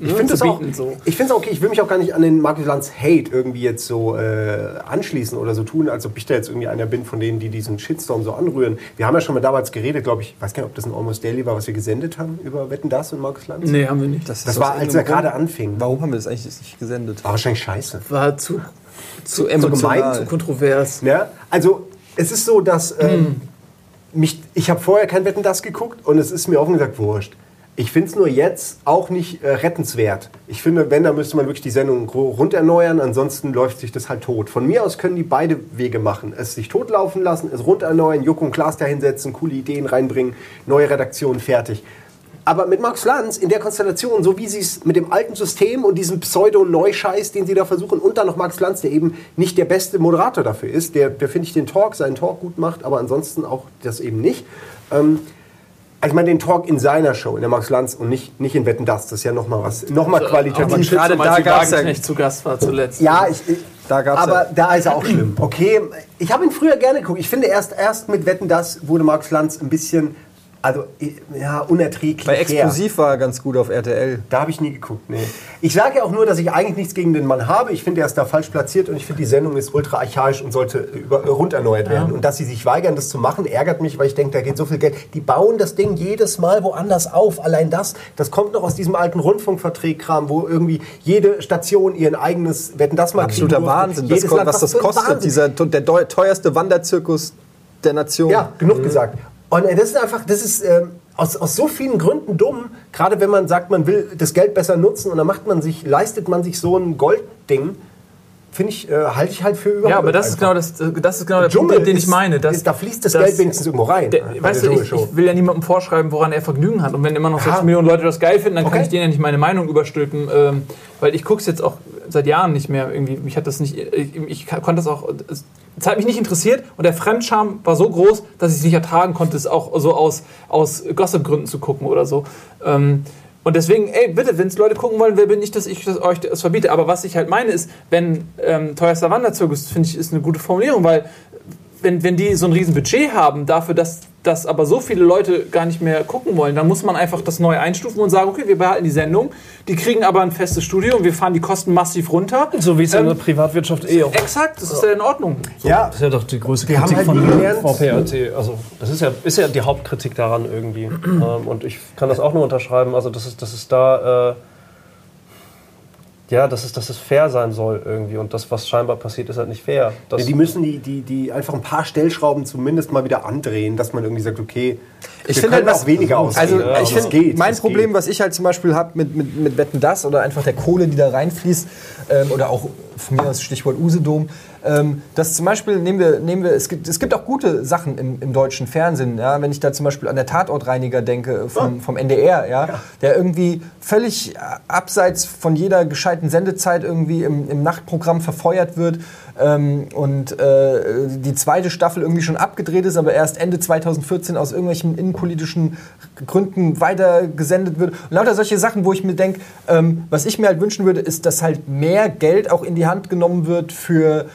[SPEAKER 2] Ich finde
[SPEAKER 3] zu
[SPEAKER 2] das auch.
[SPEAKER 3] so.
[SPEAKER 2] Ich finde es okay. Ich will mich auch gar nicht an den Markus Lanz Hate irgendwie jetzt so äh, anschließen oder so tun, als ob ich da jetzt irgendwie einer bin von denen, die diesen Shitstorm so anrühren. Wir haben ja schon mal damals geredet, glaube ich. Ich weiß gar nicht, ob das ein Almost Daily war, was wir gesendet haben über Wetten das und Markus Lanz.
[SPEAKER 3] Nee, haben wir nicht.
[SPEAKER 2] Das
[SPEAKER 1] ist
[SPEAKER 2] war, als er gerade anfing.
[SPEAKER 1] Warum haben wir das eigentlich nicht gesendet?
[SPEAKER 2] War wahrscheinlich scheiße.
[SPEAKER 3] war zu, zu,
[SPEAKER 1] gemein,
[SPEAKER 3] emotional,
[SPEAKER 1] zu
[SPEAKER 3] zu kontrovers.
[SPEAKER 2] Ja? Also es ist so, dass ähm, mich, ich habe vorher kein Wetten das geguckt und es ist mir offen gesagt wurscht. Ich finde es nur jetzt auch nicht äh, rettenswert. Ich finde, wenn, dann müsste man wirklich die Sendung rund erneuern, ansonsten läuft sich das halt tot. Von mir aus können die beide Wege machen. Es sich totlaufen lassen, es rund erneuern, Juck und Klaas dahinsetzen, coole Ideen reinbringen, neue Redaktion, fertig. Aber mit Max Lanz in der Konstellation, so wie sie es mit dem alten System und diesem Pseudo-Neuscheiß, den sie da versuchen, und dann noch Max Lanz, der eben nicht der beste Moderator dafür ist, der, der finde ich, den Talk, seinen Talk gut macht, aber ansonsten auch das eben nicht. Ähm, also ich meine, den Talk in seiner Show, in der Max Lanz und nicht, nicht in Wetten, das. Das ist ja nochmal was, nochmal
[SPEAKER 3] Aber
[SPEAKER 2] qualitativ.
[SPEAKER 1] gerade
[SPEAKER 3] gerade
[SPEAKER 1] da
[SPEAKER 3] da
[SPEAKER 1] gab's ja-
[SPEAKER 3] Wagenknecht zu Gast war zuletzt.
[SPEAKER 2] Ja, ich, ich,
[SPEAKER 1] Da gab's
[SPEAKER 2] aber
[SPEAKER 1] ja-
[SPEAKER 2] da ist er auch schlimm. Okay, ich habe ihn früher gerne geguckt. Ich finde, erst, erst mit Wetten, das wurde Max Lanz ein bisschen, also ja, unerträglich.
[SPEAKER 1] Bei
[SPEAKER 2] fair.
[SPEAKER 1] Explosiv war er ganz gut auf RTL.
[SPEAKER 2] Da habe ich nie geguckt, nee. Ich sage ja auch nur, dass ich eigentlich nichts gegen den Mann habe. Ich finde, er ist da falsch platziert und ich finde, die Sendung ist ultra archaisch und sollte über, rund erneuert werden. Und dass sie sich weigern, das zu machen, ärgert mich, weil ich denke, da geht so viel Geld. Die bauen das Ding jedes Mal woanders auf. Allein das, das kommt noch aus diesem alten Rundfunkverträgkram, wo irgendwie jede Station ihren eigenes Wetten das mal kriegen
[SPEAKER 1] Absoluter. Wahnsinn, das,
[SPEAKER 2] Jedes
[SPEAKER 1] ko-
[SPEAKER 2] Land,
[SPEAKER 1] was das kostet.
[SPEAKER 2] Wahnsinn.
[SPEAKER 1] Dieser, der teuerste Wanderzirkus der Nation.
[SPEAKER 2] Ja, genug gesagt. Und äh, das ist einfach, das ist ähm, aus, aus so vielen Gründen dumm, gerade wenn man sagt, man will das Geld besser nutzen und dann macht man sich, leistet man sich so ein Goldding, finde ich, äh, halte ich halt für überhaupt.
[SPEAKER 3] Ja, aber das ist genau, das, das ist genau der
[SPEAKER 2] Dschungel
[SPEAKER 3] Punkt, den
[SPEAKER 2] ist-
[SPEAKER 3] ich meine. Dass,
[SPEAKER 2] da fließt das
[SPEAKER 3] dass-
[SPEAKER 2] Geld wenigstens irgendwo rein.
[SPEAKER 3] Der, weißt du, ich, ich will ja niemandem vorschreiben, woran er Vergnügen hat. Und wenn immer noch 6
[SPEAKER 2] Ja.
[SPEAKER 3] Millionen Leute das geil finden, dann
[SPEAKER 2] Okay.
[SPEAKER 3] kann ich denen ja nicht meine Meinung überstülpen. Ähm, weil ich gucke es jetzt auch seit Jahren nicht mehr. Irgendwie, mich hat das nicht, ich, ich konnte das auch, es, es hat mich nicht interessiert und der Fremdscham war so groß, dass ich es nicht ertragen konnte, es auch so aus, aus Gossip-Gründen zu gucken oder so. Ähm, und deswegen, ey, bitte, wenn es Leute gucken wollen, wer bin ich, dass ich das euch das verbiete. Aber was ich halt meine ist, wenn ähm, teuerster Wanderzirkus, finde ich, ist eine gute Formulierung, weil wenn, wenn die so ein riesen Budget haben dafür, dass das aber so viele Leute gar nicht mehr gucken wollen, dann muss man einfach das neu einstufen und sagen, okay, wir behalten die Sendung, die kriegen aber ein festes Studio und wir fahren die Kosten massiv runter.
[SPEAKER 4] So wie es in
[SPEAKER 3] Ähm,
[SPEAKER 4] der Privatwirtschaft eh auch.
[SPEAKER 3] Exakt, das ist ja in Ordnung.
[SPEAKER 2] ja,
[SPEAKER 4] Das ist ja doch die größte
[SPEAKER 2] Wir haben
[SPEAKER 4] Kritik
[SPEAKER 2] halt
[SPEAKER 4] von VPRT. Also das ist ja, ist ja die Hauptkritik daran irgendwie. ähm, und ich kann das auch nur unterschreiben. Also das ist, das ist da, äh, ja, dass es, dass es fair sein soll irgendwie. Und das, was scheinbar passiert, ist halt nicht fair. Das,
[SPEAKER 2] die müssen die, die, die einfach ein paar Stellschrauben zumindest mal wieder andrehen, dass man irgendwie sagt, okay,
[SPEAKER 1] Ich
[SPEAKER 2] wir
[SPEAKER 1] finde
[SPEAKER 2] können
[SPEAKER 1] halt,
[SPEAKER 2] auch weniger ausgeben.
[SPEAKER 1] Also
[SPEAKER 2] Ja,
[SPEAKER 1] ich finde,
[SPEAKER 2] geht,
[SPEAKER 1] mein Problem,
[SPEAKER 2] geht.
[SPEAKER 1] was ich halt zum Beispiel habe mit, mit, mit Wetten das oder einfach der Kohle, die da reinfließt, ähm, oder auch von mir aus Stichwort Usedom, ähm, dass zum Beispiel nehmen wir, nehmen wir es, gibt, es gibt auch gute Sachen im, im deutschen Fernsehen. Ja? Wenn ich da zum Beispiel an der Tatortreiniger denke vom, vom NDR, ja? der irgendwie völlig äh, abseits von jeder gescheiten Sendezeit irgendwie im, im Nachtprogramm verfeuert wird ähm, und äh, die zweite Staffel irgendwie schon abgedreht ist, aber erst Ende 2014 aus irgendwelchen innenpolitischen Gründen weiter gesendet wird. Und lauter solche Sachen, wo ich mir denke, ähm, was ich mir halt wünschen würde, ist, dass halt mehr Geld auch in die Hand genommen wird für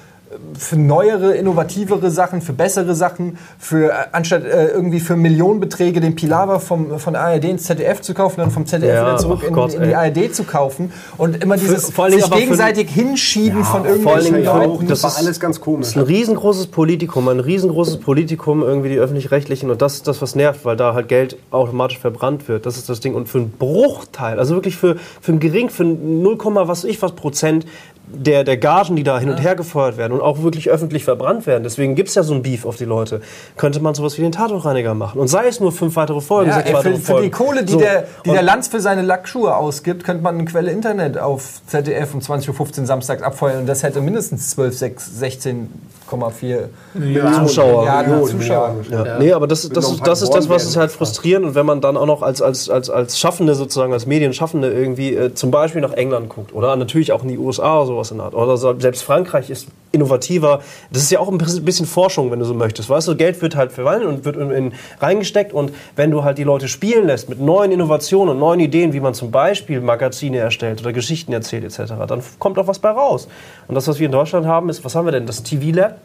[SPEAKER 1] für neuere, innovativere Sachen, für bessere Sachen, für äh, anstatt äh, irgendwie für Millionenbeträge den Pilawa vom, von ARD ins ZDF zu kaufen, dann vom ZDF
[SPEAKER 4] Ja,
[SPEAKER 1] wieder zurück in,
[SPEAKER 4] Gott,
[SPEAKER 1] in die. ARD zu kaufen und immer dieses
[SPEAKER 4] Dingen
[SPEAKER 1] sich
[SPEAKER 4] aber für-
[SPEAKER 1] gegenseitig hinschieben von
[SPEAKER 4] vor allen
[SPEAKER 1] irgendwelchen
[SPEAKER 2] Ja,
[SPEAKER 1] Leuten.
[SPEAKER 4] das
[SPEAKER 2] das war
[SPEAKER 4] ist-
[SPEAKER 2] alles ganz
[SPEAKER 4] Das
[SPEAKER 2] komisch.
[SPEAKER 4] ist ein riesengroßes Politikum, ein riesengroßes Politikum, irgendwie die Öffentlich-Rechtlichen. Und das ist das, was nervt, weil da halt Geld automatisch verbrannt wird. Das ist das Ding. Und für einen Bruchteil, also wirklich für, für einen gering, für 0, was ich was Prozent der, der Gagen, die da hin und her gefeuert werden und auch wirklich öffentlich verbrannt werden. Deswegen gibt es ja so ein Beef auf die Leute. Könnte man sowas wie den Tatortreiniger machen. Und sei es nur fünf weitere Folgen,
[SPEAKER 1] Ja,
[SPEAKER 4] sechs
[SPEAKER 1] ey,
[SPEAKER 4] weitere
[SPEAKER 1] für, für
[SPEAKER 4] Folgen.
[SPEAKER 1] die Kohle, die,
[SPEAKER 4] So.
[SPEAKER 1] der, die
[SPEAKER 4] Und-
[SPEAKER 1] der Lanz für seine Lackschuhe ausgibt, könnte man eine Quelle Internet auf ZDF um 20.15 Uhr samstags abfeuern und das hätte mindestens 12, 6, 16,4
[SPEAKER 4] Zuschauer.
[SPEAKER 1] Milliarden
[SPEAKER 2] Millionen,
[SPEAKER 1] Zuschauer.
[SPEAKER 2] Milliarden.
[SPEAKER 4] Ja. Nee, aber das, das,
[SPEAKER 2] paar
[SPEAKER 4] das ist das, was es halt frustrierend und wenn man dann auch noch als, als, als, als Schaffende sozusagen, als Medienschaffende irgendwie äh, zum Beispiel nach England guckt oder natürlich auch in die USA oder sowas in der Art. Oder selbst Frankreich ist innovativer. Das ist ja auch ein bisschen Forschung, wenn du so möchtest. Weißt du, Geld wird halt verwandelt und wird in, in, reingesteckt und wenn du halt die Leute spielen lässt mit neuen Innovationen und neuen Ideen, wie man zum Beispiel Magazine erstellt oder Geschichten erzählt etc., dann kommt auch was bei raus. Und das, was wir in Deutschland haben, ist, was haben wir denn? Das TV Lab,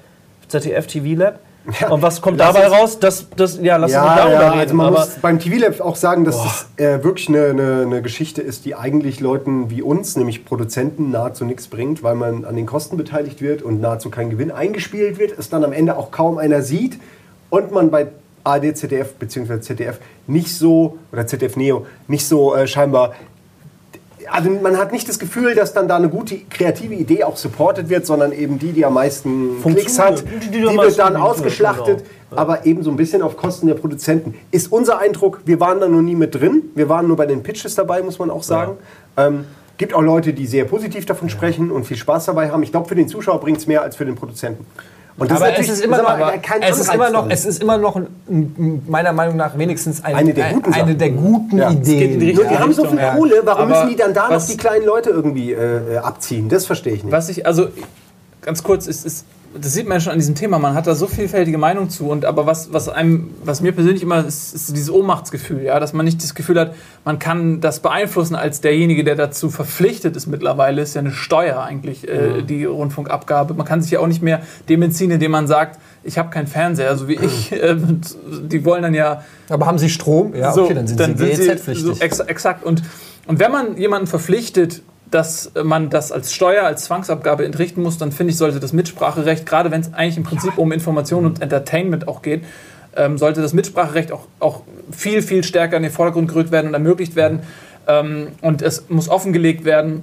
[SPEAKER 4] ZDF TV Lab.
[SPEAKER 2] Ja,
[SPEAKER 4] und was kommt dabei
[SPEAKER 2] uns-
[SPEAKER 4] raus? Das, das, ja, lass uns
[SPEAKER 2] Ja,
[SPEAKER 4] darüber
[SPEAKER 2] ja
[SPEAKER 4] reden.
[SPEAKER 2] also man
[SPEAKER 4] aber
[SPEAKER 2] muss beim TV Lab auch sagen, dass das äh, wirklich eine, eine, eine Geschichte ist, die eigentlich Leuten wie uns, nämlich Produzenten, nahezu nichts bringt, weil man an den Kosten beteiligt wird und nahezu kein Gewinn eingespielt wird, es dann am Ende auch kaum einer sieht und man bei ARD, ZDF bzw. ZDF nicht so, oder ZDF Neo, nicht so äh, scheinbar also man hat nicht das Gefühl, dass dann da eine gute kreative Idee auch supported wird, sondern eben die, die am meisten Klicks hat,
[SPEAKER 4] die-
[SPEAKER 2] die,
[SPEAKER 4] die
[SPEAKER 2] wird dann ausgeschlachtet,
[SPEAKER 4] genau.
[SPEAKER 2] aber eben so ein bisschen auf Kosten der Produzenten. Ist unser Eindruck, wir waren da noch nie mit drin, wir waren nur bei den Pitches dabei, muss man auch sagen. Ähm, gibt auch Leute, die sehr positiv davon sprechen und viel Spaß dabei haben. Ich glaube, für den Zuschauer bringt es mehr als für den Produzenten. Und
[SPEAKER 1] Aber es
[SPEAKER 2] natürlich-
[SPEAKER 1] ist immer
[SPEAKER 2] das
[SPEAKER 1] noch,
[SPEAKER 2] kein
[SPEAKER 1] es ist immer noch, es ist immer noch ein, ein, meiner Meinung nach wenigstens ein,
[SPEAKER 2] Eine der guten
[SPEAKER 1] eine
[SPEAKER 2] Sachen.
[SPEAKER 1] der guten
[SPEAKER 2] Ja. Es
[SPEAKER 1] Ideen.
[SPEAKER 3] die
[SPEAKER 2] die haben so viel. Kohle, warum
[SPEAKER 3] Aber
[SPEAKER 2] müssen die dann da noch die kleinen Leute irgendwie äh, abziehen? Das verstehe ich nicht.
[SPEAKER 3] Was ich, also ganz kurz, ist, ist, das sieht man ja schon an diesem Thema, man hat da so vielfältige Meinungen zu, und aber was, was einem, was mir persönlich immer ist, ist dieses Ohnmachtsgefühl, ja, dass man nicht das Gefühl hat, man kann das beeinflussen als derjenige, der dazu verpflichtet ist mittlerweile, ist ja eine Steuer eigentlich, äh, die Rundfunkabgabe. Man kann sich ja auch nicht mehr dem entziehen, indem man sagt, ich habe keinen Fernseher, so wie ich. Äh, die wollen dann ja
[SPEAKER 1] Aber haben sie Strom? Ja, okay, dann sind sie GEZ-pflichtig.
[SPEAKER 3] so, ex exakt. Und, und wenn man jemanden verpflichtet, dass man das als Steuer, als Zwangsabgabe entrichten muss, dann finde ich, sollte das Mitspracherecht, gerade wenn es eigentlich im Prinzip um Information und Entertainment auch geht, ähm, sollte das Mitspracherecht auch, auch viel, viel stärker in den Vordergrund gerückt werden und ermöglicht werden. Ähm, und es muss offengelegt werden,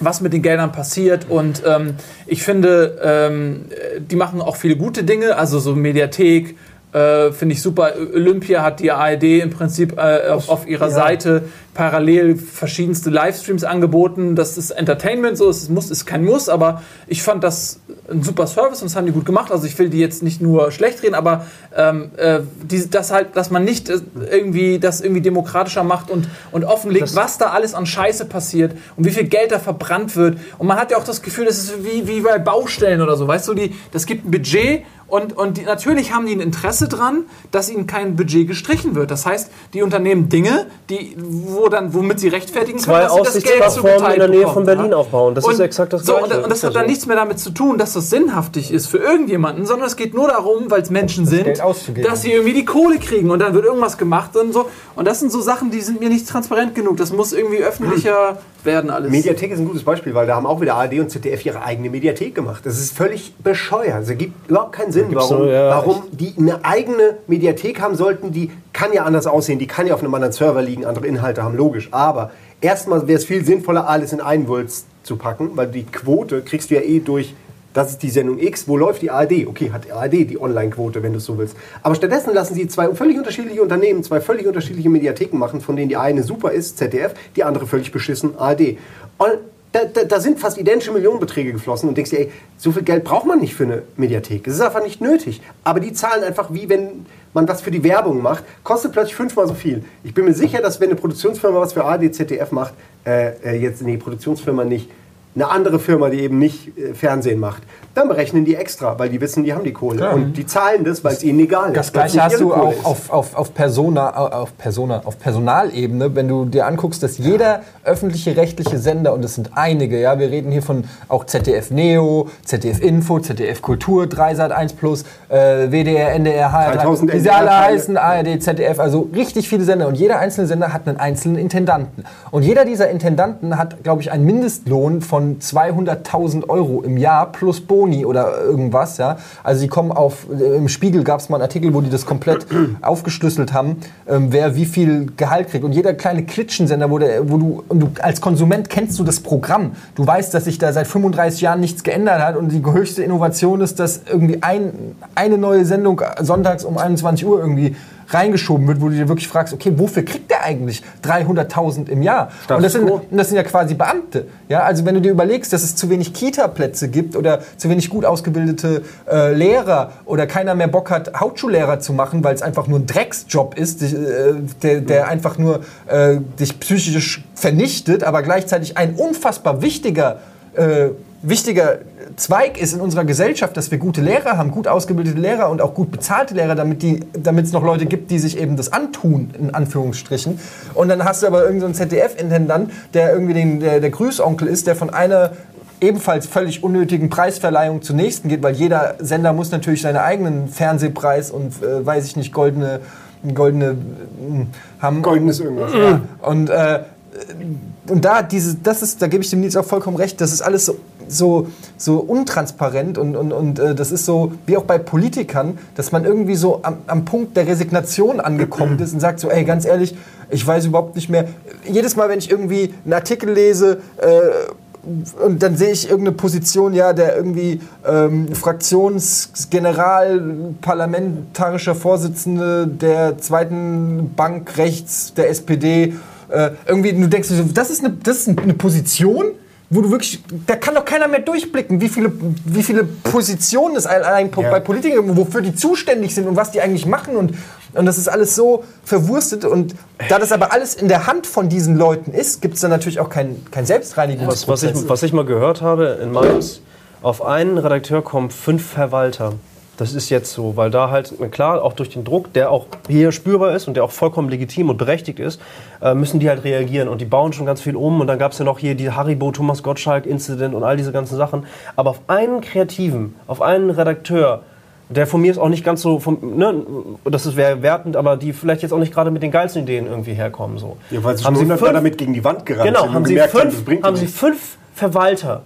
[SPEAKER 3] was mit den Geldern passiert. Und ähm, ich finde, ähm, die machen auch viele gute Dinge, also so Mediathek. Äh, Finde ich super. Olympia hat die ARD im Prinzip äh, auf, auf ihrer Seite parallel verschiedenste Livestreams angeboten. Das ist Entertainment, so es muss, ist kein Muss, aber ich fand das ein super Service und das haben die gut gemacht. Also ich will die jetzt nicht nur schlecht reden, aber ähm, äh, die, das halt, dass man nicht äh, irgendwie das irgendwie demokratischer macht und, und offenlegt, was da alles an Scheiße passiert und wie viel Geld da verbrannt wird. Und man hat ja auch das Gefühl, das ist wie, wie bei Baustellen oder so. Weißt du, die, das gibt ein Budget und, und die, natürlich haben die ein Interesse dran, dass ihnen kein Budget gestrichen wird. Das heißt, die unternehmen Dinge, die, wo dann, womit sie rechtfertigen können,
[SPEAKER 4] Zwei
[SPEAKER 3] dass sie das Geld zugeteilt
[SPEAKER 4] in der Nähe
[SPEAKER 3] bekommen,
[SPEAKER 4] von Berlin
[SPEAKER 3] ja?
[SPEAKER 4] aufbauen. Das
[SPEAKER 3] und
[SPEAKER 4] ist exakt das
[SPEAKER 3] so,
[SPEAKER 4] Gleiche.
[SPEAKER 3] Und, und das hat dann nichts mehr damit zu tun, dass das sinnhaftig ist für irgendjemanden, sondern es geht nur darum, weil es Menschen sind,
[SPEAKER 1] Geld auszugeben.
[SPEAKER 3] dass sie irgendwie die Kohle kriegen und dann wird irgendwas gemacht und so. Und das sind so Sachen, die sind mir nicht transparent genug. Das muss irgendwie öffentlicher werden alles.
[SPEAKER 2] Mediathek ist ein gutes Beispiel, weil da haben auch wieder ARD und ZDF ihre eigene Mediathek gemacht. Das ist völlig bescheuert. Es ergibt überhaupt keinen Sinn,
[SPEAKER 4] gibt's
[SPEAKER 2] warum,
[SPEAKER 4] so, ja,
[SPEAKER 2] warum die eine eigene Mediathek haben sollten. Die kann ja anders aussehen, die kann ja auf einem anderen Server liegen, andere Inhalte haben, logisch. Aber erstmal wäre es viel sinnvoller, alles in einen Wulst zu packen, weil die Quote kriegst du ja eh durch das ist die Sendung X. Wo läuft die ARD? Okay, hat die ARD die Online-Quote, wenn du es so willst. Aber stattdessen lassen sie zwei völlig unterschiedliche Unternehmen, zwei völlig unterschiedliche Mediatheken machen, von denen die eine super ist, ZDF, die andere völlig beschissen, ARD. Und da, da, da sind fast identische Millionenbeträge geflossen und denkst dir, ey, so viel Geld braucht man nicht für eine Mediathek. Es ist einfach nicht nötig. Aber die zahlen einfach wie wenn man was für die Werbung macht, kostet plötzlich fünfmal so viel. Ich bin mir sicher, dass wenn eine Produktionsfirma was für ARD, ZDF macht, äh, äh, jetzt, nee, Produktionsfirma nicht, eine andere Firma, die eben nicht äh, Fernsehen macht, dann berechnen die extra, weil die wissen, die haben die Kohle. Und die zahlen das, weil es ihnen egal ist.
[SPEAKER 1] Das gleiche hast du auch auf, auf, auf, Persona, auf, Persona, auf Personalebene, wenn du dir anguckst, dass jeder öffentliche rechtliche Sender, und es sind einige, ja, wir reden hier von auch ZDF Neo, ZDF Info, ZDF Kultur, Dreisat 1 Plus, äh, WDR, NDR, HR,
[SPEAKER 2] 3000
[SPEAKER 1] wie sie alle heißen, ARD, ZDF, also richtig viele Sender. Und jeder einzelne Sender hat einen einzelnen Intendanten. Und jeder dieser Intendanten hat, glaube ich, einen Mindestlohn von 200.000 Euro im Jahr plus Boni oder irgendwas. Ja? Also sie kommen auf, im Spiegel gab es mal einen Artikel, wo die das komplett aufgeschlüsselt haben, ähm, wer wie viel Gehalt kriegt. Und jeder kleine Klitschensender, wo, der, wo du, und du als Konsument kennst du das Programm. Du weißt, dass sich da seit 35 Jahren nichts geändert hat und die höchste Innovation ist, dass irgendwie ein, eine neue Sendung sonntags um 21 Uhr irgendwie reingeschoben wird, wo du dir wirklich fragst, okay, wofür kriegt der eigentlich 300.000 im Jahr? Und das, sind, das sind ja quasi Beamte. Ja, also wenn du dir überlegst, dass es zu wenig Kita-Plätze gibt oder zu wenig gut ausgebildete äh, Lehrer oder keiner mehr Bock hat, Hauptschullehrer zu machen, weil es einfach nur ein Drecksjob ist, dich, äh, der, der einfach nur äh, dich psychisch vernichtet, aber gleichzeitig ein unfassbar wichtiger äh, wichtiger Zweig ist in unserer Gesellschaft, dass wir gute Lehrer haben, gut ausgebildete Lehrer und auch gut bezahlte Lehrer, damit es noch Leute gibt, die sich eben das antun, in Anführungsstrichen. Und dann hast du aber irgendeinen so ZDF-Intendant, der irgendwie den, der, der Grüßonkel ist, der von einer ebenfalls völlig unnötigen Preisverleihung zur nächsten geht, weil jeder Sender muss natürlich seinen eigenen Fernsehpreis und, äh, weiß ich nicht, goldene, goldene äh, haben.
[SPEAKER 2] Goldenes irgendwas.
[SPEAKER 1] Ja. Und, äh, und da, diese, das ist, da gebe ich dem Nils auch vollkommen recht, das ist alles so, so, so untransparent und, und, und äh, das ist so, wie auch bei Politikern, dass man irgendwie so am, am Punkt der Resignation angekommen ist und sagt so, ey, ganz ehrlich, ich weiß überhaupt nicht mehr. Jedes Mal, wenn ich irgendwie einen Artikel lese, äh, und dann sehe ich irgendeine Position, ja, der irgendwie ähm, Fraktionsgeneral, parlamentarischer Vorsitzende der zweiten Bank rechts der SPD, äh, irgendwie, du denkst, das ist eine, das ist eine Position, wo du wirklich, da kann doch keiner mehr durchblicken, wie viele, wie viele Positionen es allein
[SPEAKER 2] Ja.
[SPEAKER 1] bei Politikern, gibt, wofür die zuständig sind und was die eigentlich machen und, und das ist alles so verwurstet und da das aber alles in der Hand von diesen Leuten ist, gibt es dann natürlich auch kein, kein
[SPEAKER 4] Was,
[SPEAKER 1] Selbstreinigungsprozess.
[SPEAKER 4] was, ich, was ich mal gehört habe in Mainz, auf einen Redakteur kommen fünf Verwalter. Das ist jetzt so, weil da halt, klar, auch durch den Druck, der auch hier spürbar ist und der auch vollkommen legitim und berechtigt ist, äh, müssen die halt reagieren. Und die bauen schon ganz viel um. Und dann gab es ja noch hier die Haribo, Thomas Gottschalk-Incident und all diese ganzen Sachen. Aber auf einen Kreativen, auf einen Redakteur, der von mir ist auch nicht ganz so, vom, ne, das wäre wertend, aber die vielleicht jetzt auch nicht gerade mit den geilsten Ideen irgendwie herkommen. So.
[SPEAKER 2] Ja, weil sie
[SPEAKER 4] Haben sie
[SPEAKER 2] 100
[SPEAKER 4] fünf-
[SPEAKER 2] damit gegen die Wand gerannt
[SPEAKER 4] Genau,
[SPEAKER 2] sind
[SPEAKER 4] haben sie,
[SPEAKER 2] gemerkt
[SPEAKER 4] fünf, haben sie fünf Verwalter.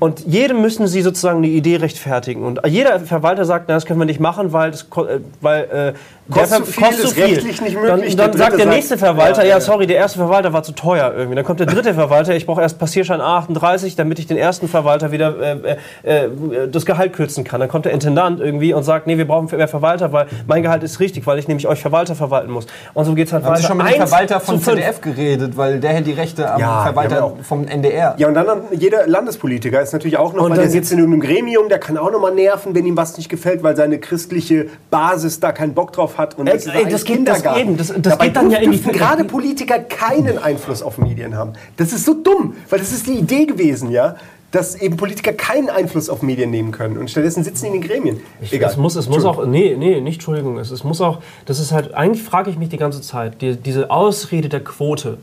[SPEAKER 4] Und jedem müssen sie sozusagen eine Idee rechtfertigen. Und jeder Verwalter sagt, na, das können wir nicht machen, weil das äh, weil, äh,
[SPEAKER 2] Kostet
[SPEAKER 4] der
[SPEAKER 2] zu viel, ist rechtlich nicht möglich.
[SPEAKER 4] Dann, dann
[SPEAKER 2] Der
[SPEAKER 4] sagt der
[SPEAKER 2] sagt-
[SPEAKER 4] nächste Verwalter,
[SPEAKER 2] Ja,
[SPEAKER 4] ja,
[SPEAKER 2] ja.
[SPEAKER 4] sorry, der erste Verwalter war zu teuer irgendwie. Dann kommt der dritte Verwalter, ich brauche erst Passierschein A38, damit ich den ersten Verwalter wieder äh, äh, äh, das Gehalt kürzen kann. Dann kommt der Intendant irgendwie und sagt, nee, wir brauchen mehr Verwalter, weil mein Gehalt ist richtig, weil ich nämlich euch Verwalter verwalten muss. Und so geht's halt
[SPEAKER 1] Haben
[SPEAKER 4] weiter.
[SPEAKER 1] Sie schon mit dem Verwalter
[SPEAKER 4] fünf.
[SPEAKER 1] ZDF geredet, weil der hätte die Rechte am
[SPEAKER 2] Ja,
[SPEAKER 1] Verwalter
[SPEAKER 2] auch-
[SPEAKER 1] vom NDR.
[SPEAKER 2] Ja, und dann an- jeder Landespolitiker ist natürlich auch noch,
[SPEAKER 4] Und
[SPEAKER 2] weil der sitzt in einem Gremium, der kann auch noch mal nerven, wenn ihm was nicht gefällt, weil seine christliche Basis da keinen Bock drauf hat. Und ein
[SPEAKER 4] das geht- das eben, das- das
[SPEAKER 2] Dabei
[SPEAKER 4] geht dann ja in die
[SPEAKER 2] gerade Politiker keinen Einfluss auf Medien haben. Das ist so dumm, weil das ist die Idee gewesen, ja, dass eben Politiker keinen Einfluss auf Medien nehmen können und stattdessen sitzen die in den Gremien.
[SPEAKER 4] Es muss, es muss auch, nee, nee, nicht, Entschuldigung, es, es muss auch, das ist halt, eigentlich frage ich mich die ganze Zeit, die, diese Ausrede der Quote,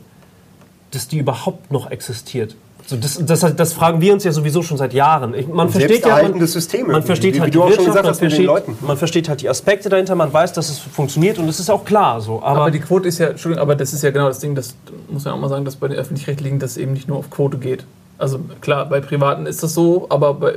[SPEAKER 4] dass die überhaupt noch existiert. So, das, das, das fragen wir uns ja sowieso schon seit Jahren. Ich, man versteht ja, man,
[SPEAKER 2] Systeme
[SPEAKER 4] man versteht
[SPEAKER 2] wie-
[SPEAKER 4] halt
[SPEAKER 2] wie
[SPEAKER 4] die Wirtschaft,
[SPEAKER 2] gesagt
[SPEAKER 4] man versteht,
[SPEAKER 2] Leuten.
[SPEAKER 4] man versteht halt die Aspekte dahinter, man weiß, dass es funktioniert und es ist auch klar so. Aber,
[SPEAKER 3] Aber die Quote ist ja, Entschuldigung, aber das ist ja genau das Ding, das muss man auch mal sagen, dass bei den Öffentlich-Rechtlichen das eben nicht nur auf Quote geht. Also klar, bei Privaten ist das so, aber bei,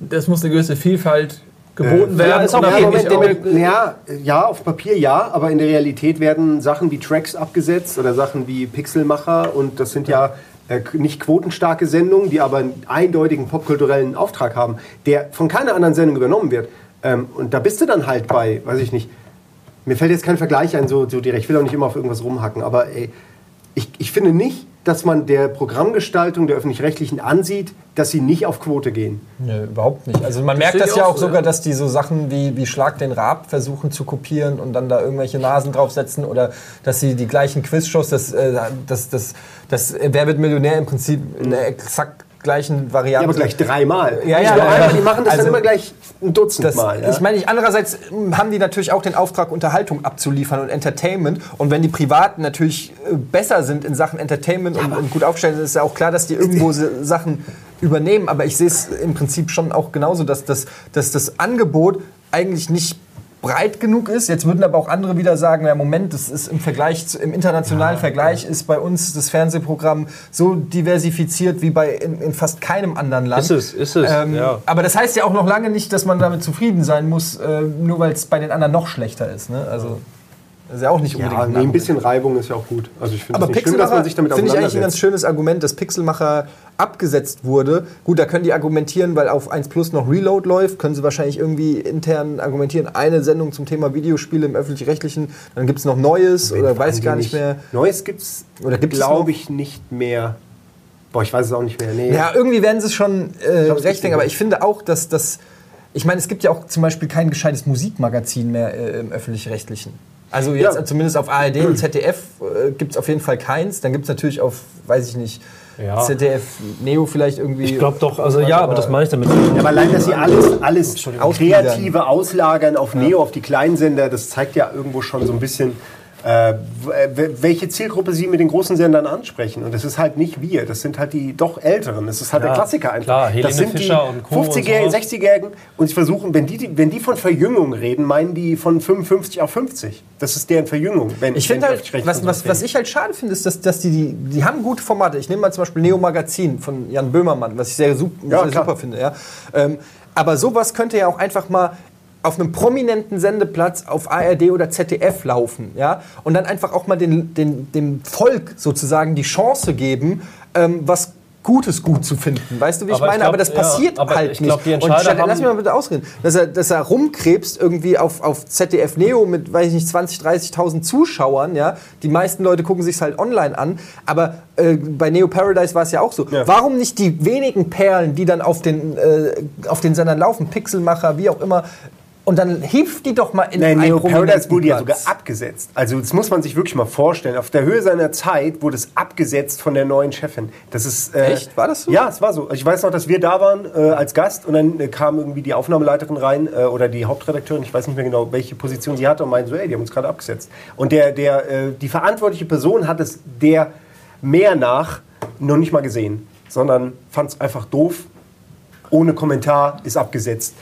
[SPEAKER 3] das muss eine gewisse Vielfalt geboten
[SPEAKER 4] Äh,
[SPEAKER 3] werden.
[SPEAKER 4] ja, ist auch okay,
[SPEAKER 2] Moment,
[SPEAKER 3] auch-
[SPEAKER 2] Moment, ja, ja, auf Papier ja, aber in der Realität werden Sachen wie Tracks abgesetzt oder Sachen wie Pixelmacher und das sind ja äh, nicht quotenstarke Sendungen, die aber einen eindeutigen popkulturellen Auftrag haben, der von keiner anderen Sendung übernommen wird. Ähm, und da bist du dann halt bei, weiß ich nicht, mir fällt jetzt kein Vergleich ein, so, so direkt. Ich will auch nicht immer auf irgendwas rumhacken, aber ey, ich, ich finde nicht, dass man der Programmgestaltung der Öffentlich-Rechtlichen ansieht, dass sie nicht auf Quote gehen.
[SPEAKER 1] Nö, überhaupt nicht. Also man merkt
[SPEAKER 3] sehe
[SPEAKER 1] das ja
[SPEAKER 3] auch so,
[SPEAKER 1] sogar,
[SPEAKER 3] ja.
[SPEAKER 1] dass die so Sachen wie, wie Schlag den Raab versuchen zu kopieren und dann da irgendwelche Nasen draufsetzen oder dass sie die gleichen Quizshows, das, äh, das, das, das Wer wird Millionär im Prinzip in der exakt gleichen
[SPEAKER 2] Ja,
[SPEAKER 1] Variante.
[SPEAKER 2] aber gleich dreimal.
[SPEAKER 1] Ja, ja, ja.
[SPEAKER 2] einmal, die machen das
[SPEAKER 1] Also,
[SPEAKER 2] dann immer gleich ein Dutzend
[SPEAKER 1] Das,
[SPEAKER 2] Mal. Ja?
[SPEAKER 1] Ich meine, nicht, andererseits mm, haben die natürlich auch den Auftrag, Unterhaltung abzuliefern und Entertainment. Und wenn die Privaten natürlich äh, besser sind in Sachen Entertainment und, und gut aufgestellt sind, ist ja auch klar, dass die irgendwo Sachen übernehmen. Aber ich sehe es im Prinzip schon auch genauso, dass das, dass das Angebot eigentlich nicht breit genug ist. Jetzt würden aber auch andere wieder sagen, ja Moment, das ist im Vergleich, zu, im internationalen Vergleich ist bei uns das Fernsehprogramm so diversifiziert wie bei in, in fast keinem anderen Land.
[SPEAKER 4] Ist es, ist es,
[SPEAKER 1] Ähm,
[SPEAKER 4] ja.
[SPEAKER 1] Aber das heißt ja auch noch lange nicht, dass man damit zufrieden sein muss, äh, nur weil es bei den anderen noch schlechter ist. Ne? Also das ist ja auch nicht unbedingt
[SPEAKER 2] ja, nee, ein bisschen Reibung ist ja auch gut. Also ich finde
[SPEAKER 1] Aber
[SPEAKER 2] es nicht schlimm, dass
[SPEAKER 1] Pixelmacher
[SPEAKER 2] man sich damit
[SPEAKER 1] finde ich eigentlich ein ganz schönes Argument, dass Pixelmacher abgesetzt wurde. Gut, da können die argumentieren, weil auf 1 Plus noch Reload läuft, können sie wahrscheinlich irgendwie intern argumentieren, eine Sendung zum Thema Videospiele im Öffentlich-Rechtlichen, dann gibt es noch Neues oder weiß ich gar nicht mehr.
[SPEAKER 2] Neues gibt's,
[SPEAKER 1] Oder gibt es noch?
[SPEAKER 2] glaube ich, nicht mehr. Boah, ich weiß es auch nicht mehr. Nee.
[SPEAKER 1] Ja, irgendwie werden sie es schon äh,
[SPEAKER 2] gibt
[SPEAKER 1] aber ich finde auch, dass das. Ich meine, es gibt ja auch zum Beispiel kein gescheites Musikmagazin mehr äh, im öffentlich-rechtlichen. Also jetzt
[SPEAKER 2] Ja.
[SPEAKER 1] zumindest auf ARD und ZDF äh, gibt es auf jeden Fall keins. Dann gibt es natürlich auf, weiß ich nicht,
[SPEAKER 4] Ja.
[SPEAKER 1] ZDF Neo vielleicht irgendwie.
[SPEAKER 4] Ich glaube doch, also ja, aber das meine ich damit.
[SPEAKER 2] Ja, aber allein, dass sie alles, alles kreative auslagern auf Neo, auf die Kleinsender, das zeigt ja irgendwo schon so ein bisschen, äh, w- welche Zielgruppe sie mit den großen Sendern ansprechen. Und das ist halt nicht wir, das sind halt die doch Älteren. Das ist halt
[SPEAKER 4] Klar,
[SPEAKER 2] der Klassiker einfach.
[SPEAKER 4] klar, Helene
[SPEAKER 2] das sind
[SPEAKER 4] Fischer
[SPEAKER 2] die
[SPEAKER 4] und Co. und
[SPEAKER 2] 50-Jährigen,
[SPEAKER 4] sowas.
[SPEAKER 2] 60-Jährigen und sie versuchen, wenn die, wenn die von Verjüngung reden, meinen die von 55 auf 50. Das ist deren Verjüngung. Wenn,
[SPEAKER 1] Ich finde halt,
[SPEAKER 2] öffentlich-rechtlich
[SPEAKER 1] was, was, was ich halt schade finde, ist, dass, dass die, die, die haben gute Formate. Ich nehme mal zum Beispiel Neo Magazin von Jan Böhmermann, was ich sehr, sup
[SPEAKER 2] Ja,
[SPEAKER 1] sehr super finde. Ja. Ähm, aber sowas könnte ja auch einfach mal auf einem prominenten Sendeplatz auf ARD oder ZDF laufen. Ja? Und dann einfach auch mal den, den, dem Volk sozusagen die Chance geben, ähm, was Gutes gut zu finden. Weißt du, wie ich
[SPEAKER 4] Aber ich
[SPEAKER 1] meine?
[SPEAKER 4] glaub,
[SPEAKER 1] aber das
[SPEAKER 4] ja,
[SPEAKER 1] passiert
[SPEAKER 4] aber
[SPEAKER 1] halt
[SPEAKER 4] ich
[SPEAKER 1] nicht.
[SPEAKER 4] glaub, die
[SPEAKER 1] Und statt, lass mich mal bitte ausreden. Dass er, dass er rumkrebst irgendwie auf, auf ZDF Neo mit, weiß ich nicht, 20, 30.000 Zuschauern, ja. Die meisten Leute gucken sich halt online an. Aber äh, bei Neo Paradise war es ja auch so.
[SPEAKER 2] Ja.
[SPEAKER 1] Warum nicht die wenigen Perlen, die dann auf den, äh, auf den Sendern laufen, Pixelmacher, wie auch immer, und dann hilft die doch mal in
[SPEAKER 2] Nein,
[SPEAKER 1] einen
[SPEAKER 2] Neo Paradise wurde ja sogar abgesetzt. Also das muss man sich wirklich mal vorstellen. Auf der Höhe seiner Zeit wurde es abgesetzt von der neuen Chefin. Das ist äh,
[SPEAKER 1] Echt? War das so?
[SPEAKER 2] Ja, es war so. Ich weiß noch, dass wir da waren äh, als Gast und dann äh, kam irgendwie die Aufnahmeleiterin rein äh, oder die Hauptredakteurin. Ich weiß nicht mehr genau, welche Position sie hatte und meinte so, ey, die haben uns gerade abgesetzt. Und der, der, äh, die verantwortliche Person hat es der mehr nach noch nicht mal gesehen, sondern fand es einfach doof ohne Kommentar, ist abgesetzt.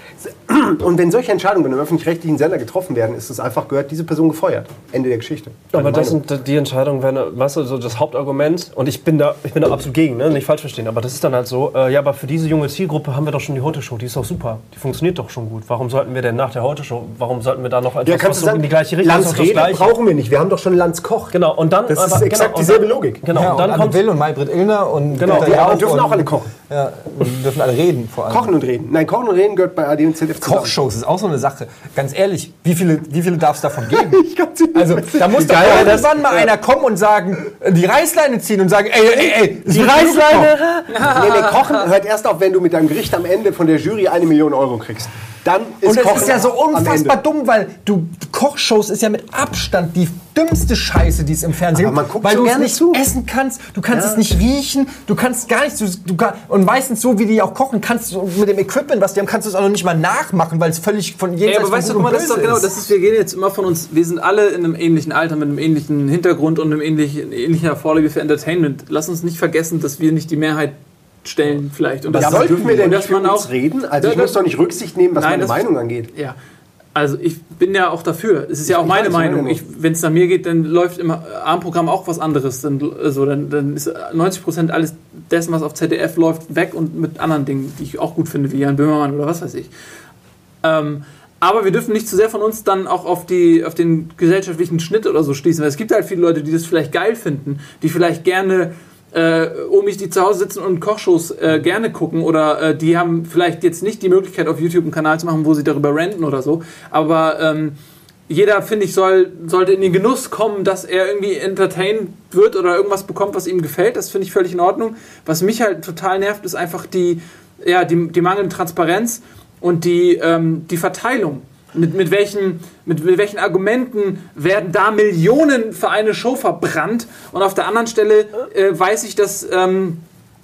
[SPEAKER 2] Und wenn solche Entscheidungen im öffentlich-rechtlichen Sender getroffen werden, ist es einfach gehört, diese Person gefeuert. Ende der Geschichte.
[SPEAKER 4] Aber
[SPEAKER 2] Meine
[SPEAKER 4] das
[SPEAKER 2] Meinung.
[SPEAKER 4] sind die Entscheidungen, werden, weißt du, so das Hauptargument. Und ich bin da, ich bin da absolut gegen, ne? nicht falsch verstehen. Aber das ist dann halt so, äh, ja, aber für diese junge Zielgruppe haben wir doch schon die Heute-Show. Die ist doch super. Die funktioniert doch schon gut. Warum sollten wir denn nach der Heute-Show, warum sollten wir da noch etwas,
[SPEAKER 2] ja, kannst
[SPEAKER 4] was
[SPEAKER 2] du sagen,
[SPEAKER 4] in die gleiche Richtung
[SPEAKER 2] Lanz
[SPEAKER 4] ist, doch das
[SPEAKER 2] Rede
[SPEAKER 4] Gleiche?
[SPEAKER 2] brauchen wir nicht. Wir haben doch schon Lanz Koch.
[SPEAKER 4] Genau, und dann...
[SPEAKER 2] Das ist
[SPEAKER 4] aber-
[SPEAKER 2] exakt
[SPEAKER 4] und
[SPEAKER 2] dieselbe Logik.
[SPEAKER 4] Genau,
[SPEAKER 1] Ja,
[SPEAKER 4] und dann
[SPEAKER 1] Anne
[SPEAKER 4] kommt...
[SPEAKER 1] Will und Maybrit Illner und
[SPEAKER 4] Genau, die
[SPEAKER 2] dürfen
[SPEAKER 1] und-
[SPEAKER 2] auch alle kochen.
[SPEAKER 1] Ja, und dürfen alle reden vor allem.
[SPEAKER 2] Kochen und reden. Nein, Kochen und reden gehört bei AD und ZDF zusammen.
[SPEAKER 1] Kochshows ist auch so eine Sache. Ganz ehrlich, wie viele, wie viele darf es davon geben?
[SPEAKER 2] kann's nicht
[SPEAKER 1] also, da muss doch irgendwann mal einer kommen und sagen, äh, die Reißleine ziehen und sagen, ey, ey, ey,
[SPEAKER 4] Die Reißleine!
[SPEAKER 2] Nee, nee, Kochen hört erst auf, wenn du mit deinem Gericht am Ende von der Jury eine Million Euro kriegst. Dann ist
[SPEAKER 1] Und das
[SPEAKER 2] Kochen
[SPEAKER 1] ist ja so unfassbar dumm, weil du Kochshows ist ja mit Abstand die dümmste Scheiße, die es im Fernsehen gibt. Weil
[SPEAKER 2] so
[SPEAKER 1] du es nicht
[SPEAKER 2] zu.
[SPEAKER 1] essen kannst, du kannst
[SPEAKER 2] Ja.
[SPEAKER 1] es nicht riechen, du kannst gar nichts. Du, du, und meistens so, wie die auch kochen, kannst du mit dem Equipment, was die haben, kannst du es auch noch nicht mal nachmachen, weil es völlig von
[SPEAKER 3] Ey,
[SPEAKER 1] jenseits
[SPEAKER 3] aber
[SPEAKER 1] von
[SPEAKER 3] weißt du, guck mal, das ist doch
[SPEAKER 1] Böse
[SPEAKER 3] genau, das ist, wir gehen jetzt immer von uns, wir sind alle in einem ähnlichen Alter, mit einem ähnlichen Hintergrund und einem ähnlichen, ähnlicher Vorliebe für Entertainment. Lass uns nicht vergessen, dass wir nicht die Mehrheit stellen vielleicht. Und
[SPEAKER 2] Ja,
[SPEAKER 3] das
[SPEAKER 2] aber dürfen wir denn nicht für uns
[SPEAKER 3] auch-
[SPEAKER 2] reden? Also
[SPEAKER 3] Ja,
[SPEAKER 2] ich muss doch nicht Rücksicht nehmen, was
[SPEAKER 3] Nein,
[SPEAKER 2] meine
[SPEAKER 3] das-
[SPEAKER 2] Meinung angeht.
[SPEAKER 3] Ja. Also ich bin ja auch dafür. Es ist ja auch meine
[SPEAKER 2] meine
[SPEAKER 3] Meinung.
[SPEAKER 2] Meinung.
[SPEAKER 3] Wenn es nach mir geht, dann läuft im Abendprogramm auch was anderes. Dann, also, dann, dann ist 90 Prozent alles dessen, was auf ZDF läuft, weg und mit anderen Dingen, die ich auch gut finde, wie Jan Böhmermann oder was weiß ich. Ähm, aber wir dürfen nicht zu sehr von uns dann auch auf, die, auf den gesellschaftlichen Schnitt oder so schließen. Weil es gibt halt viele Leute, die das vielleicht geil finden, die vielleicht gerne äh, Omis, die zu Hause sitzen und Kochshows äh, gerne gucken oder äh, die haben vielleicht jetzt nicht die Möglichkeit, auf YouTube einen Kanal zu machen, wo sie darüber ranten oder so. Aber ähm, jeder, finde ich, soll, sollte in den Genuss kommen, dass er irgendwie entertained wird oder irgendwas bekommt, was ihm gefällt. Das finde ich völlig in Ordnung. Was mich halt total nervt, ist einfach die, ja, die, die mangelnde Transparenz und die, ähm, die Verteilung. Mit, mit, welchen, mit, mit welchen Argumenten werden da Millionen für eine Show verbrannt und auf der anderen Stelle äh, weiß ich, dass ähm,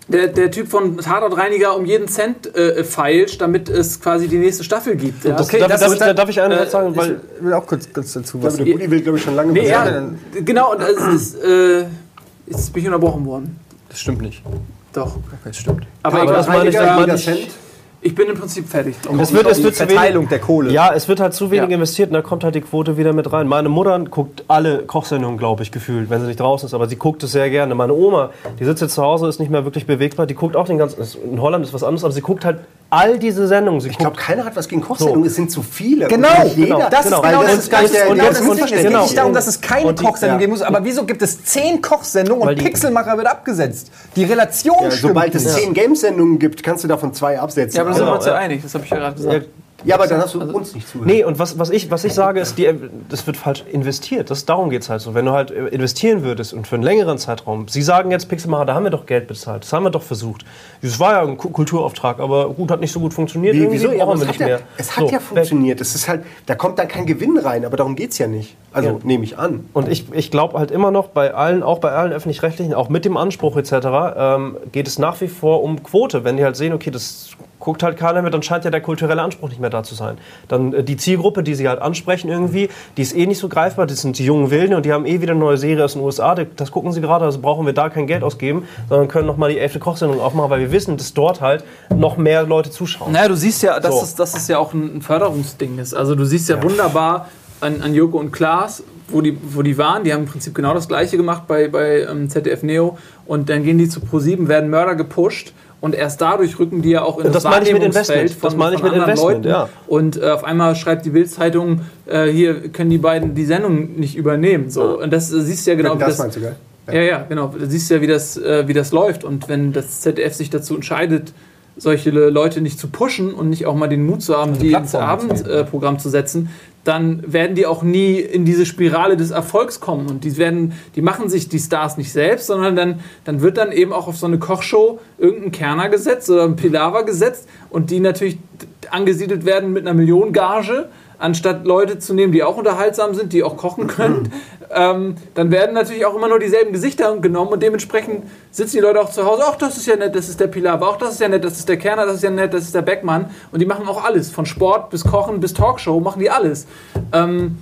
[SPEAKER 3] der, der Typ von Tatortreiniger um jeden Cent äh, feilscht, damit es quasi die nächste Staffel gibt. Ja?
[SPEAKER 4] Das,
[SPEAKER 1] Okay,
[SPEAKER 4] darf,
[SPEAKER 1] das
[SPEAKER 4] darf,
[SPEAKER 1] ist
[SPEAKER 4] ich,
[SPEAKER 1] dann-
[SPEAKER 4] darf ich einen
[SPEAKER 3] äh,
[SPEAKER 4] sagen? Weil,
[SPEAKER 1] Ich will auch kurz, kurz dazu was.
[SPEAKER 2] der Bulli will, glaube ich, schon lange
[SPEAKER 3] Nee,
[SPEAKER 2] was
[SPEAKER 3] ja,
[SPEAKER 2] sagen.
[SPEAKER 3] genau, und es ist, äh, jetzt bin ich unterbrochen worden.
[SPEAKER 1] Das stimmt nicht.
[SPEAKER 3] Doch.
[SPEAKER 1] Okay, das stimmt.
[SPEAKER 3] Aber,
[SPEAKER 4] aber
[SPEAKER 3] ich,
[SPEAKER 4] das meine ich, das meine
[SPEAKER 2] jeder
[SPEAKER 4] ich,
[SPEAKER 2] Cent.
[SPEAKER 3] Ich bin im Prinzip fertig.
[SPEAKER 4] es wird, es
[SPEAKER 1] Die
[SPEAKER 4] wird zu wenig,
[SPEAKER 1] Verteilung der Kohle.
[SPEAKER 4] Ja, es wird halt zu wenig
[SPEAKER 3] Ja.
[SPEAKER 4] investiert und da kommt halt die Quote wieder mit rein. Meine Mutter guckt alle Kochsendungen, glaube ich, gefühlt, wenn sie nicht draußen ist, aber sie guckt es sehr gerne. Meine Oma, die sitzt jetzt zu Hause, ist nicht mehr wirklich bewegbar, die guckt auch den ganzen. In Holland ist was anderes, aber sie guckt halt all diese Sendungen. Sie
[SPEAKER 2] Ich glaube, keiner hat was gegen Kochsendungen. Es sind zu viele.
[SPEAKER 1] Genau,
[SPEAKER 2] Und
[SPEAKER 1] genau. Das
[SPEAKER 4] genau.
[SPEAKER 1] ist genau
[SPEAKER 2] das
[SPEAKER 1] das,
[SPEAKER 2] ist gar nicht der-
[SPEAKER 1] und jetzt
[SPEAKER 2] Missverständnis.
[SPEAKER 1] Es geht
[SPEAKER 4] Genau.
[SPEAKER 1] nicht darum, dass es keine
[SPEAKER 4] Und die-
[SPEAKER 1] Kochsendung
[SPEAKER 2] ja.
[SPEAKER 1] geben muss, aber wieso gibt es zehn Kochsendungen
[SPEAKER 4] Weil
[SPEAKER 1] und Pixelmacher wird abgesetzt? Die Relation
[SPEAKER 2] Ja,
[SPEAKER 1] stimmt
[SPEAKER 2] sobald es zehn Game-Sendungen gibt, kannst du davon zwei absetzen.
[SPEAKER 3] Da sind wir
[SPEAKER 4] Genau,
[SPEAKER 3] uns ja
[SPEAKER 4] ja.
[SPEAKER 3] einig, das habe ich ja gerade gesagt.
[SPEAKER 2] Ja, aber dann hast du uns nicht zugehört.
[SPEAKER 4] Nee, und was, was, ich, was ich sage, ist, die, das wird falsch investiert. Das, darum geht es halt so. Wenn du halt investieren würdest und für einen längeren Zeitraum, Sie sagen jetzt, Pixelmacher, da haben wir doch Geld bezahlt, das haben wir doch versucht. Das war ja ein Ku- Kulturauftrag, aber gut, hat nicht so gut funktioniert.
[SPEAKER 2] Wie, wieso? Ja, es
[SPEAKER 4] wir
[SPEAKER 2] hat
[SPEAKER 4] nicht
[SPEAKER 2] ja,
[SPEAKER 4] mehr.
[SPEAKER 2] es hat
[SPEAKER 4] So,
[SPEAKER 2] ja funktioniert. Es ist halt, da kommt dann kein Gewinn rein, aber darum geht es ja nicht. Also
[SPEAKER 4] Ja.
[SPEAKER 2] nehme ich an.
[SPEAKER 4] Und ich, ich glaube halt immer noch bei allen, auch bei allen öffentlich-rechtlichen, auch mit dem Anspruch etc., ähm, geht es nach wie vor um Quote. Wenn die halt sehen, okay, das guckt halt keiner mehr, dann scheint ja der kulturelle Anspruch nicht mehr da zu sein. Dann äh, die Zielgruppe, die sie halt ansprechen irgendwie, die ist eh nicht so greifbar, das sind die jungen Wilden und die haben eh wieder eine neue Serie aus den USA, das gucken sie gerade, also brauchen wir da kein Geld ausgeben, sondern können nochmal die elfte Kochsendung aufmachen, weil wir wissen, dass dort halt noch mehr Leute zuschauen.
[SPEAKER 3] Naja, du siehst ja, dass,
[SPEAKER 4] So.
[SPEAKER 3] es, dass es ja auch ein Förderungsding ist. Also du siehst ja, wunderbar an, an Joko und Klaas, wo die, wo die waren. Die haben im Prinzip genau das gleiche gemacht bei, bei ähm, ZDF Neo. Und dann gehen die zu Pro7, werden Mörder gepusht. Und erst dadurch rücken die ja auch in
[SPEAKER 4] Das
[SPEAKER 3] das,
[SPEAKER 4] meine ich mit
[SPEAKER 3] Wahrnehmungsfeld
[SPEAKER 4] Investment.
[SPEAKER 3] von,
[SPEAKER 4] Das meine ich
[SPEAKER 3] von
[SPEAKER 4] mit
[SPEAKER 3] anderen
[SPEAKER 4] Investment,
[SPEAKER 3] Leuten.
[SPEAKER 4] ja.
[SPEAKER 3] Und äh, auf einmal schreibt die Bild-Zeitung, äh, hier können die beiden die Sendung nicht übernehmen. So. Und das äh, siehst du ja genau, wie
[SPEAKER 2] das,
[SPEAKER 3] das,
[SPEAKER 2] meinst du, gell?
[SPEAKER 3] ja, ja, genau. Du siehst ja, wie das, äh, wie das läuft. Und wenn das ZDF sich dazu entscheidet, solche Leute nicht zu pushen und nicht auch mal den Mut zu haben, die ins Abendprogramm äh, Programm zu setzen, dann werden die auch nie in diese Spirale des Erfolgs kommen. Und die werden, die machen sich die Stars nicht selbst, sondern dann, dann wird dann eben auch auf so eine Kochshow irgendein Kerner gesetzt oder ein Pilawa gesetzt und die natürlich angesiedelt werden mit einer Millionengage anstatt Leute zu nehmen, die auch unterhaltsam sind, die auch kochen können, ähm, dann werden natürlich auch immer nur dieselben Gesichter genommen und dementsprechend sitzen die Leute auch zu Hause, ach, das ist ja nett, das ist der Pilar, auch das ist ja nett, das ist der Kerner, das ist ja nett, das ist der Beckmann und die machen auch alles, von Sport bis Kochen bis Talkshow machen die alles. Ähm,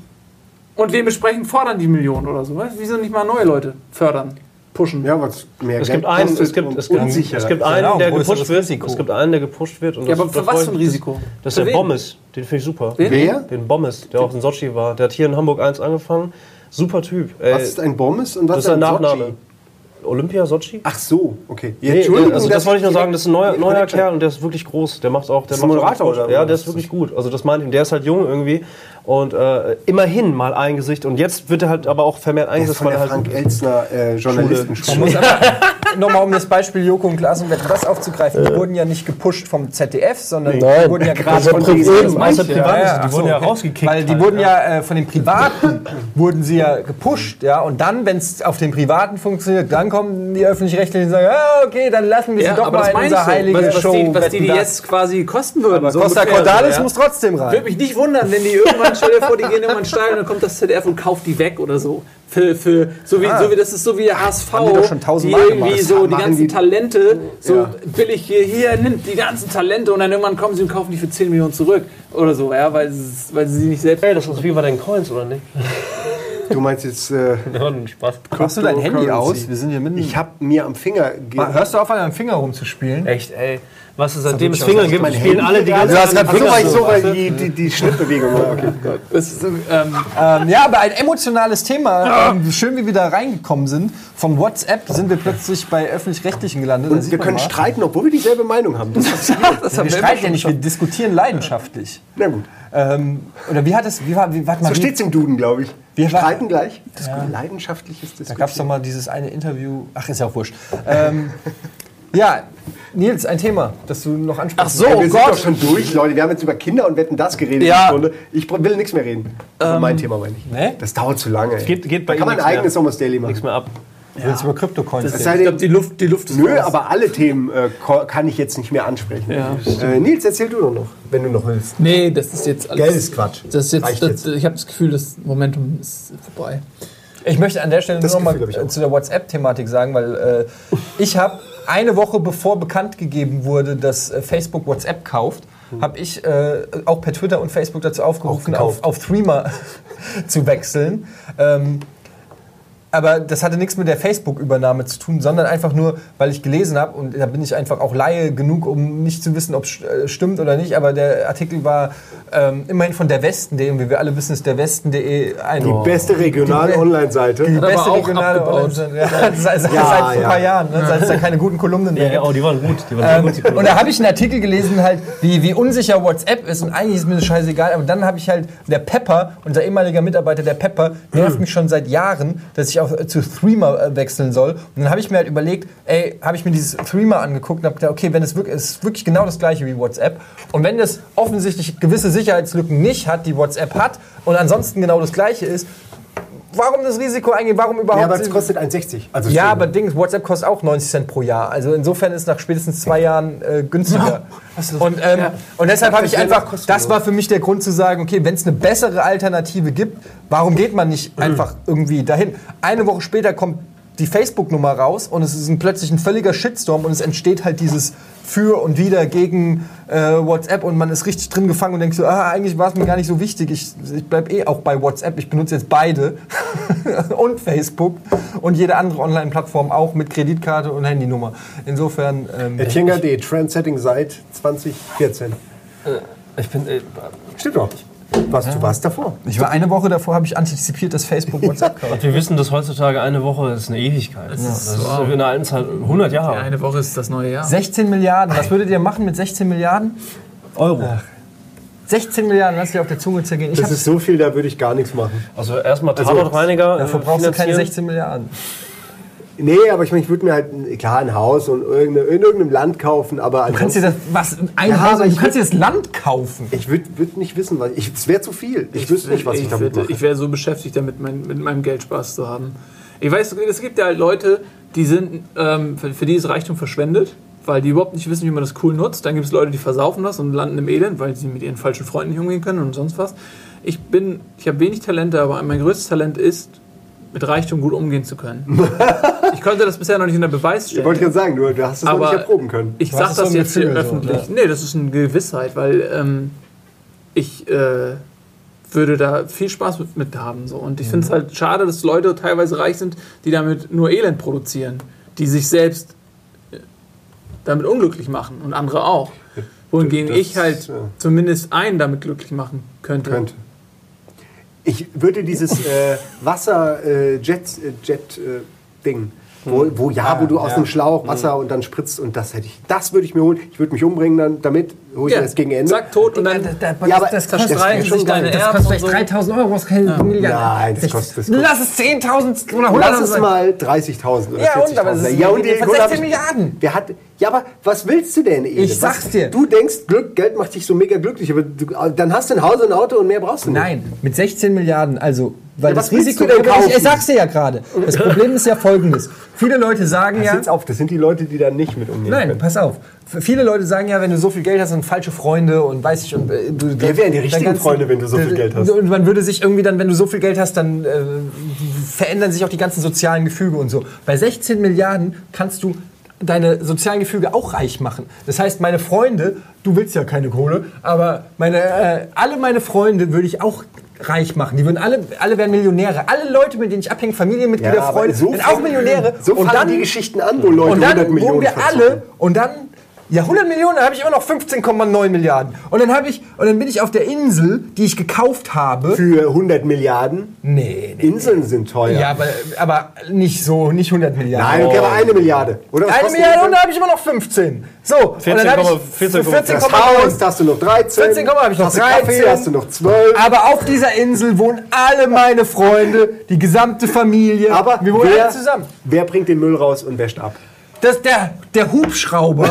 [SPEAKER 3] und dementsprechend fordern die Millionen oder so. weißt? Wieso nicht mal neue Leute fördern, pushen?
[SPEAKER 2] Ja, was mehr
[SPEAKER 4] Es
[SPEAKER 2] Geld
[SPEAKER 4] gibt einen, es gibt, es gibt,
[SPEAKER 2] unsicherer.
[SPEAKER 4] es gibt
[SPEAKER 1] Genau,
[SPEAKER 4] einen, der gepusht wird.
[SPEAKER 1] Risiko.
[SPEAKER 4] Es gibt einen, der gepusht wird. Und
[SPEAKER 3] Ja,
[SPEAKER 4] das-
[SPEAKER 3] aber für was für ein Risiko?
[SPEAKER 4] Das ist der? Bommes. Den finde ich super.
[SPEAKER 3] Wen?
[SPEAKER 2] Wer?
[SPEAKER 4] Den Bommes, der auch in Sochi war. Der hat hier in Hamburg 1 angefangen. Super Typ. Ey,
[SPEAKER 2] Was ist ein Bommes und was
[SPEAKER 4] das ist ein Nachname.
[SPEAKER 2] Sochi?
[SPEAKER 4] Olympia Sochi?
[SPEAKER 2] Ach so, okay. Ja,
[SPEAKER 4] Nee,
[SPEAKER 2] Entschuldigung,
[SPEAKER 4] also das wollte ich nur sagen, das ist ein neuer, neuer Kerl und der ist wirklich groß. Der macht auch. Der
[SPEAKER 2] Ist ein
[SPEAKER 4] macht auch
[SPEAKER 2] Moderator,
[SPEAKER 4] Sport.
[SPEAKER 2] oder
[SPEAKER 4] Ja, der ist wirklich gut. Also das meine ich. Der ist halt jung irgendwie und äh, immerhin mal ein Gesicht. Und jetzt wird er halt aber auch vermehrt eingesetzt,
[SPEAKER 2] von
[SPEAKER 4] weil
[SPEAKER 2] der
[SPEAKER 4] er halt.
[SPEAKER 2] Frank Elstner äh, Journalistenschule.
[SPEAKER 1] Nochmal um das Beispiel Joko und Klaas und das aufzugreifen. Die wurden ja nicht gepusht vom ZDF, sondern die
[SPEAKER 4] Nein.
[SPEAKER 1] wurden ja gerade von ich,
[SPEAKER 4] Privatliste, die
[SPEAKER 1] ach
[SPEAKER 4] wurden ja rausgekickt
[SPEAKER 1] Weil die
[SPEAKER 4] halt,
[SPEAKER 1] wurden ja äh, von den Privaten wurden sie ja gepusht, ja. Und dann, wenn es auf den Privaten funktioniert, dann kommen die öffentlich-rechtlichen und sagen, ja, okay, dann lassen wir sie
[SPEAKER 3] Ja,
[SPEAKER 1] doch mal in unser heilige
[SPEAKER 3] Was, was,
[SPEAKER 1] Show.
[SPEAKER 3] die, was die, die jetzt quasi kosten würden.
[SPEAKER 1] Aber
[SPEAKER 3] so
[SPEAKER 1] Costa Cordalis
[SPEAKER 3] ja.
[SPEAKER 1] muss trotzdem rein.
[SPEAKER 3] Würde mich nicht wundern, wenn die irgendwann, stell dir vor, die gehen irgendwann steil und dann kommt das ZDF und kauft die weg oder so. Für, für, so, wie,
[SPEAKER 1] Ah.
[SPEAKER 3] so wie das ist so wie der HSV,
[SPEAKER 1] Haben die doch schon
[SPEAKER 3] die irgendwie
[SPEAKER 1] gemacht.
[SPEAKER 3] so die ganzen
[SPEAKER 2] die-
[SPEAKER 3] Talente so
[SPEAKER 2] Ja.
[SPEAKER 3] billig hier, hier nimmt die ganzen Talente und dann irgendwann kommen sie und kaufen die für 10 Millionen zurück oder so, ja, weil, sie- weil sie sie nicht selbst.
[SPEAKER 4] Ey, das ist wie bei den Coins, oder nicht?
[SPEAKER 2] Du meinst jetzt, äh,
[SPEAKER 4] Spaß.
[SPEAKER 1] Machst du dein Handy aus? Wir sind hier mitten.
[SPEAKER 2] ich habe mir am Finger... ge-
[SPEAKER 1] Hörst du auf, an deinem Finger rumzuspielen?
[SPEAKER 4] Echt, ey. Was es seitdem es
[SPEAKER 1] wirklich
[SPEAKER 4] Finger
[SPEAKER 1] aus-
[SPEAKER 4] gibt, spielen alle die ganze
[SPEAKER 2] Du hast
[SPEAKER 4] Zeit.
[SPEAKER 2] gerade so weit, so
[SPEAKER 4] du?
[SPEAKER 2] die, die, die Schnittbewegung. Ja, okay.
[SPEAKER 3] Ist, ähm,
[SPEAKER 1] Ähm, ja, aber ein emotionales Thema. Ähm, schön, wie wir da reingekommen sind. Von WhatsApp sind wir plötzlich bei öffentlich-rechtlichen gelandet. Da
[SPEAKER 2] Und wir können
[SPEAKER 1] mal.
[SPEAKER 2] streiten, obwohl wir dieselbe Meinung haben. Das ist
[SPEAKER 3] das
[SPEAKER 1] Wir
[SPEAKER 3] haben
[SPEAKER 1] streiten ja nicht, wir diskutieren leidenschaftlich.
[SPEAKER 2] Na gut.
[SPEAKER 1] Ähm, oder wie hat es, wie war, wie, warte mal,
[SPEAKER 2] So
[SPEAKER 1] wie,
[SPEAKER 2] steht's im Duden, glaube ich.
[SPEAKER 1] Wir war-
[SPEAKER 2] streiten gleich. Das leidenschaftliches
[SPEAKER 1] da
[SPEAKER 2] Diskutieren.
[SPEAKER 1] gab es doch mal dieses eine Interview, ach, ist ja auch wurscht. Ähm, ja, Nils, ein Thema, das du noch ansprechen
[SPEAKER 3] Ach so,
[SPEAKER 2] Ja,
[SPEAKER 3] oh
[SPEAKER 2] wir sind
[SPEAKER 3] Gott.
[SPEAKER 2] doch schon durch, Leute. Wir haben jetzt über Kinder und Wetten das geredet.
[SPEAKER 3] Ja.
[SPEAKER 2] Ich will nichts mehr reden. Über mein Thema meine ich.
[SPEAKER 1] Ne?
[SPEAKER 2] Das dauert zu lange. ey.
[SPEAKER 4] Geht, geht bei
[SPEAKER 2] da kann man ein eigenes Sommer's Daily machen.
[SPEAKER 4] Nichts mehr ab.
[SPEAKER 1] Du willst über Kryptocoins
[SPEAKER 2] Es
[SPEAKER 1] reden.
[SPEAKER 2] sei
[SPEAKER 3] Ich glaube, die Luft, die Luft ist
[SPEAKER 2] nö,
[SPEAKER 3] raus.
[SPEAKER 2] aber alle Themen äh, kann ich jetzt nicht mehr ansprechen.
[SPEAKER 3] Ja.
[SPEAKER 2] Äh, Nils, erzähl du doch noch, wenn du noch willst.
[SPEAKER 3] Nee, das ist jetzt alles.
[SPEAKER 2] Geld ist Quatsch.
[SPEAKER 3] Das ist jetzt, das,
[SPEAKER 2] jetzt.
[SPEAKER 3] Ich habe das Gefühl, das Momentum ist vorbei.
[SPEAKER 1] Ich möchte an der Stelle
[SPEAKER 2] Das
[SPEAKER 1] nur noch
[SPEAKER 2] Gefühl
[SPEAKER 1] mal äh, zu der WhatsApp-Thematik sagen, weil äh, ich habe eine Woche bevor bekannt gegeben wurde, dass äh, Facebook WhatsApp kauft, habe ich äh, auch per Twitter und Facebook dazu aufgerufen, auf, auf Threema zu wechseln. Ähm, aber das hatte nichts mit der Facebook-Übernahme zu tun, sondern einfach nur, weil ich gelesen habe und da bin ich einfach auch Laie genug, um nicht zu wissen, ob es äh, stimmt oder nicht. Aber der Artikel war ähm, immerhin von der Westen.de und wie wir alle wissen, ist der Westen.de eine
[SPEAKER 2] Die beste regionale
[SPEAKER 1] Die-
[SPEAKER 2] Online-Seite.
[SPEAKER 1] die beste
[SPEAKER 3] auch
[SPEAKER 1] regionale
[SPEAKER 3] abgebaut.
[SPEAKER 1] Online- ja, seit, seit,
[SPEAKER 2] Ja,
[SPEAKER 1] seit ein
[SPEAKER 2] ja.
[SPEAKER 1] paar Jahren, ne, seit es da keine guten Kolumnen mehr
[SPEAKER 4] Ja,
[SPEAKER 1] gibt.
[SPEAKER 4] oh, die waren gut. Die waren
[SPEAKER 1] Ähm,
[SPEAKER 4] gut, die
[SPEAKER 1] und da habe ich einen Artikel gelesen, halt, wie, wie unsicher WhatsApp ist und eigentlich ist mir das scheißegal, aber dann habe ich halt, der Pepper, unser ehemaliger Mitarbeiter, der Pepper, nervt mich schon seit Jahren, dass ich auch äh, zu Threema äh, wechseln soll. Und dann habe ich mir halt überlegt, ey, habe ich mir dieses Threema angeguckt und habe gedacht, okay, wenn es wirklich, es ist wirklich genau das gleiche wie WhatsApp und wenn das offensichtlich gewisse Sicherheitslücken nicht hat, die WhatsApp hat und ansonsten genau das gleiche ist, warum das Risiko eingehen, warum überhaupt...
[SPEAKER 2] Ja, aber es kostet 1,60. Also
[SPEAKER 1] Ja, aber Dings, WhatsApp kostet auch 90 Cent pro Jahr. Also insofern ist es nach spätestens zwei Jahren äh, günstiger. Und, ähm, und deshalb habe ich einfach, das war für mich der Grund zu sagen, okay, wenn es eine bessere Alternative gibt, warum geht man nicht
[SPEAKER 2] Mhm.
[SPEAKER 1] einfach irgendwie dahin? Eine Woche später kommt die Facebook-Nummer raus und es ist ein, plötzlich ein völliger Shitstorm und es entsteht halt dieses für und wieder gegen äh, WhatsApp und man ist richtig drin gefangen und denkt so, ah, eigentlich war es mir gar nicht so wichtig. Ich, ich bleibe eh auch bei WhatsApp. Ich benutze jetzt beide und Facebook und jede andere Online-Plattform auch mit Kreditkarte und Handynummer. Insofern. Ähm,
[SPEAKER 2] D, Trendsetting seit 2014.
[SPEAKER 4] Ich bin, äh,
[SPEAKER 2] Stimmt doch. Was, Du warst davor.
[SPEAKER 1] ich war eine Woche davor, habe ich antizipiert, dass Facebook WhatsApp kauft.
[SPEAKER 4] und wir wissen, dass heutzutage eine Woche ist eine Ewigkeit. Das ist, in der alten Zeit 100 Jahre.
[SPEAKER 3] Ja, eine Woche ist das neue Jahr.
[SPEAKER 1] 16 Milliarden. Was würdet ihr machen mit 16 Milliarden?
[SPEAKER 4] Euro.
[SPEAKER 1] 16 Milliarden, lass dir auf der Zunge zergehen. Ich
[SPEAKER 2] Das ist so viel, da würde ich gar nichts machen.
[SPEAKER 4] Also erstmal Tatortreiniger.
[SPEAKER 1] Dafür
[SPEAKER 4] äh,
[SPEAKER 1] brauchst du keine
[SPEAKER 4] finanzieren.
[SPEAKER 1] 16 Milliarden.
[SPEAKER 2] Nee, aber ich meine, ich würde mir halt, ein- klar, ein Haus und irgendeine, in irgendeinem Land kaufen, aber
[SPEAKER 1] Du kannst dir das, was, ein
[SPEAKER 2] Ja,
[SPEAKER 1] Haus, du
[SPEAKER 2] ich
[SPEAKER 1] kannst dir das Land kaufen.
[SPEAKER 2] ich würde würd nicht wissen, ich, es wäre zu viel. Ich, wüsste nicht, was ich, damit
[SPEAKER 3] würde-
[SPEAKER 2] mache.
[SPEAKER 3] Ich wäre so beschäftigt damit, mein, mit meinem Geld Spaß zu haben. Ich weiß, es gibt ja halt Leute, die sind, ähm, für, für die ist Reichtum verschwendet, weil die überhaupt nicht wissen, wie man das cool nutzt. Dann gibt es Leute, die versaufen das und landen im Elend, weil sie mit ihren falschen Freunden nicht umgehen können und sonst was. Ich bin, ich habe wenig Talente, aber mein größtes Talent ist, mit Reichtum gut umgehen zu können. ich konnte das bisher noch nicht unter Beweis
[SPEAKER 2] Ich
[SPEAKER 3] stellen.
[SPEAKER 2] wollte gerade sagen, du, du hast es noch
[SPEAKER 3] Aber
[SPEAKER 2] nicht erproben können.
[SPEAKER 3] Ich
[SPEAKER 1] Was
[SPEAKER 3] sag
[SPEAKER 1] ist so
[SPEAKER 3] das jetzt hier
[SPEAKER 1] Gefühl so,
[SPEAKER 3] öffentlich.
[SPEAKER 1] ne?
[SPEAKER 3] Nee, das ist eine Gewissheit, weil ähm, ich äh, würde da viel Spaß mit, mit haben. So. Und ich finde es halt schade, dass Leute teilweise reich sind, die damit nur Elend produzieren, die sich selbst äh, damit unglücklich machen und andere auch. Wohingegen
[SPEAKER 2] Das-
[SPEAKER 3] ich halt
[SPEAKER 2] ja.
[SPEAKER 3] zumindest einen damit glücklich machen könnte.
[SPEAKER 2] Könnte. Ich würde dieses äh, Wasser äh, Jet äh, Jet äh, Ding, wo, wo ja, wo du aus
[SPEAKER 1] ja.
[SPEAKER 2] dem Schlauch Wasser und dann spritzt und das hätte ich, das würde ich mir holen. Ich würde mich umbringen dann damit, hole ich
[SPEAKER 3] Ja,
[SPEAKER 2] mir das gegen Ende.
[SPEAKER 3] zack, tot und dann.
[SPEAKER 2] Ja, aber
[SPEAKER 1] das,
[SPEAKER 2] das
[SPEAKER 1] kostet,
[SPEAKER 2] wär
[SPEAKER 3] streiten
[SPEAKER 2] schon
[SPEAKER 3] deine
[SPEAKER 1] das
[SPEAKER 3] Erben
[SPEAKER 1] kostet vielleicht
[SPEAKER 3] so.
[SPEAKER 1] 3000 Euro, was keine Milliarden.
[SPEAKER 2] Nein, das kostet- das kostet-
[SPEAKER 1] Lass es 10.000 oder 100.000
[SPEAKER 2] Lass es mal 30.000 oder
[SPEAKER 1] Ja, und, aber
[SPEAKER 2] 40.000.
[SPEAKER 1] es ist-
[SPEAKER 2] ja, und
[SPEAKER 1] wir reden von
[SPEAKER 2] Gunnar,
[SPEAKER 1] 16 Milliarden.
[SPEAKER 2] Wer hat, ja, aber was willst du denn, Ede?
[SPEAKER 1] Ich sag's
[SPEAKER 2] was,
[SPEAKER 1] dir.
[SPEAKER 2] Du denkst, Glück, Geld macht dich so mega glücklich, aber du, dann hast du ein Haus und ein Auto und mehr brauchst du nicht.
[SPEAKER 1] Nein, mit 16 Milliarden, also, weil
[SPEAKER 2] Ja,
[SPEAKER 1] das Risiko.
[SPEAKER 2] du denn
[SPEAKER 1] Aber ich,
[SPEAKER 2] kaufen?
[SPEAKER 1] ich sag's dir ja gerade. Das Problem ist ja folgendes. Viele Leute sagen
[SPEAKER 2] Pass
[SPEAKER 1] ja.
[SPEAKER 2] jetzt auf, das sind die Leute, die da nicht mit umgehen
[SPEAKER 1] Nein,
[SPEAKER 2] können.
[SPEAKER 1] pass auf. Viele Leute sagen ja, wenn du so viel Geld hast, sind falsche Freunde und weiß ich und äh, du,
[SPEAKER 2] Wer wären die richtigen
[SPEAKER 1] ganzen-
[SPEAKER 2] Freunde, wenn du so viel Geld hast?
[SPEAKER 1] Und man würde sich irgendwie dann, wenn du so viel Geld hast, dann äh, verändern sich auch die ganzen sozialen Gefüge und so. Bei 16 Milliarden kannst du deine sozialen Gefüge auch reich machen. Das heißt, meine Freunde, du willst ja keine Kohle, aber meine, äh, alle meine Freunde würde ich auch reich machen. Die würden alle, alle wären Millionäre. Alle Leute, mit denen ich abhänge, Familienmitglieder,
[SPEAKER 2] aber
[SPEAKER 1] Freunde, sind auch Millionäre.
[SPEAKER 2] So
[SPEAKER 1] und dann
[SPEAKER 2] die Geschichten an, wo Leute
[SPEAKER 1] und dann
[SPEAKER 2] 100 Millionen
[SPEAKER 1] wohnen wir alle und dann ja 100 Millionen, dann habe ich immer noch 15,9 Milliarden. Und dann habe ich und dann bin ich auf der Insel, die ich gekauft habe.
[SPEAKER 2] Für 100 Milliarden.
[SPEAKER 1] Nee, nee.
[SPEAKER 2] Inseln sind teuer.
[SPEAKER 1] Ja, aber, aber nicht so, nicht 100 Milliarden.
[SPEAKER 2] Nein, okay, aber eine Milliarde. Oder was
[SPEAKER 1] Eine Milliarde und da habe ich immer noch 15. So, und dann habe ich
[SPEAKER 4] 14,9.
[SPEAKER 1] 14,9.
[SPEAKER 2] Das Haus, da hast du noch 13.
[SPEAKER 1] 14, habe ich noch
[SPEAKER 2] hast du Kaffee,
[SPEAKER 1] 13.
[SPEAKER 2] hast du noch 12.
[SPEAKER 1] Aber auf dieser Insel wohnen alle meine Freunde, die gesamte Familie.
[SPEAKER 2] Aber
[SPEAKER 1] wir wohnen
[SPEAKER 2] wer,
[SPEAKER 1] alle zusammen.
[SPEAKER 2] wer bringt den Müll raus und wäscht ab?
[SPEAKER 1] Das der, der Hubschrauber,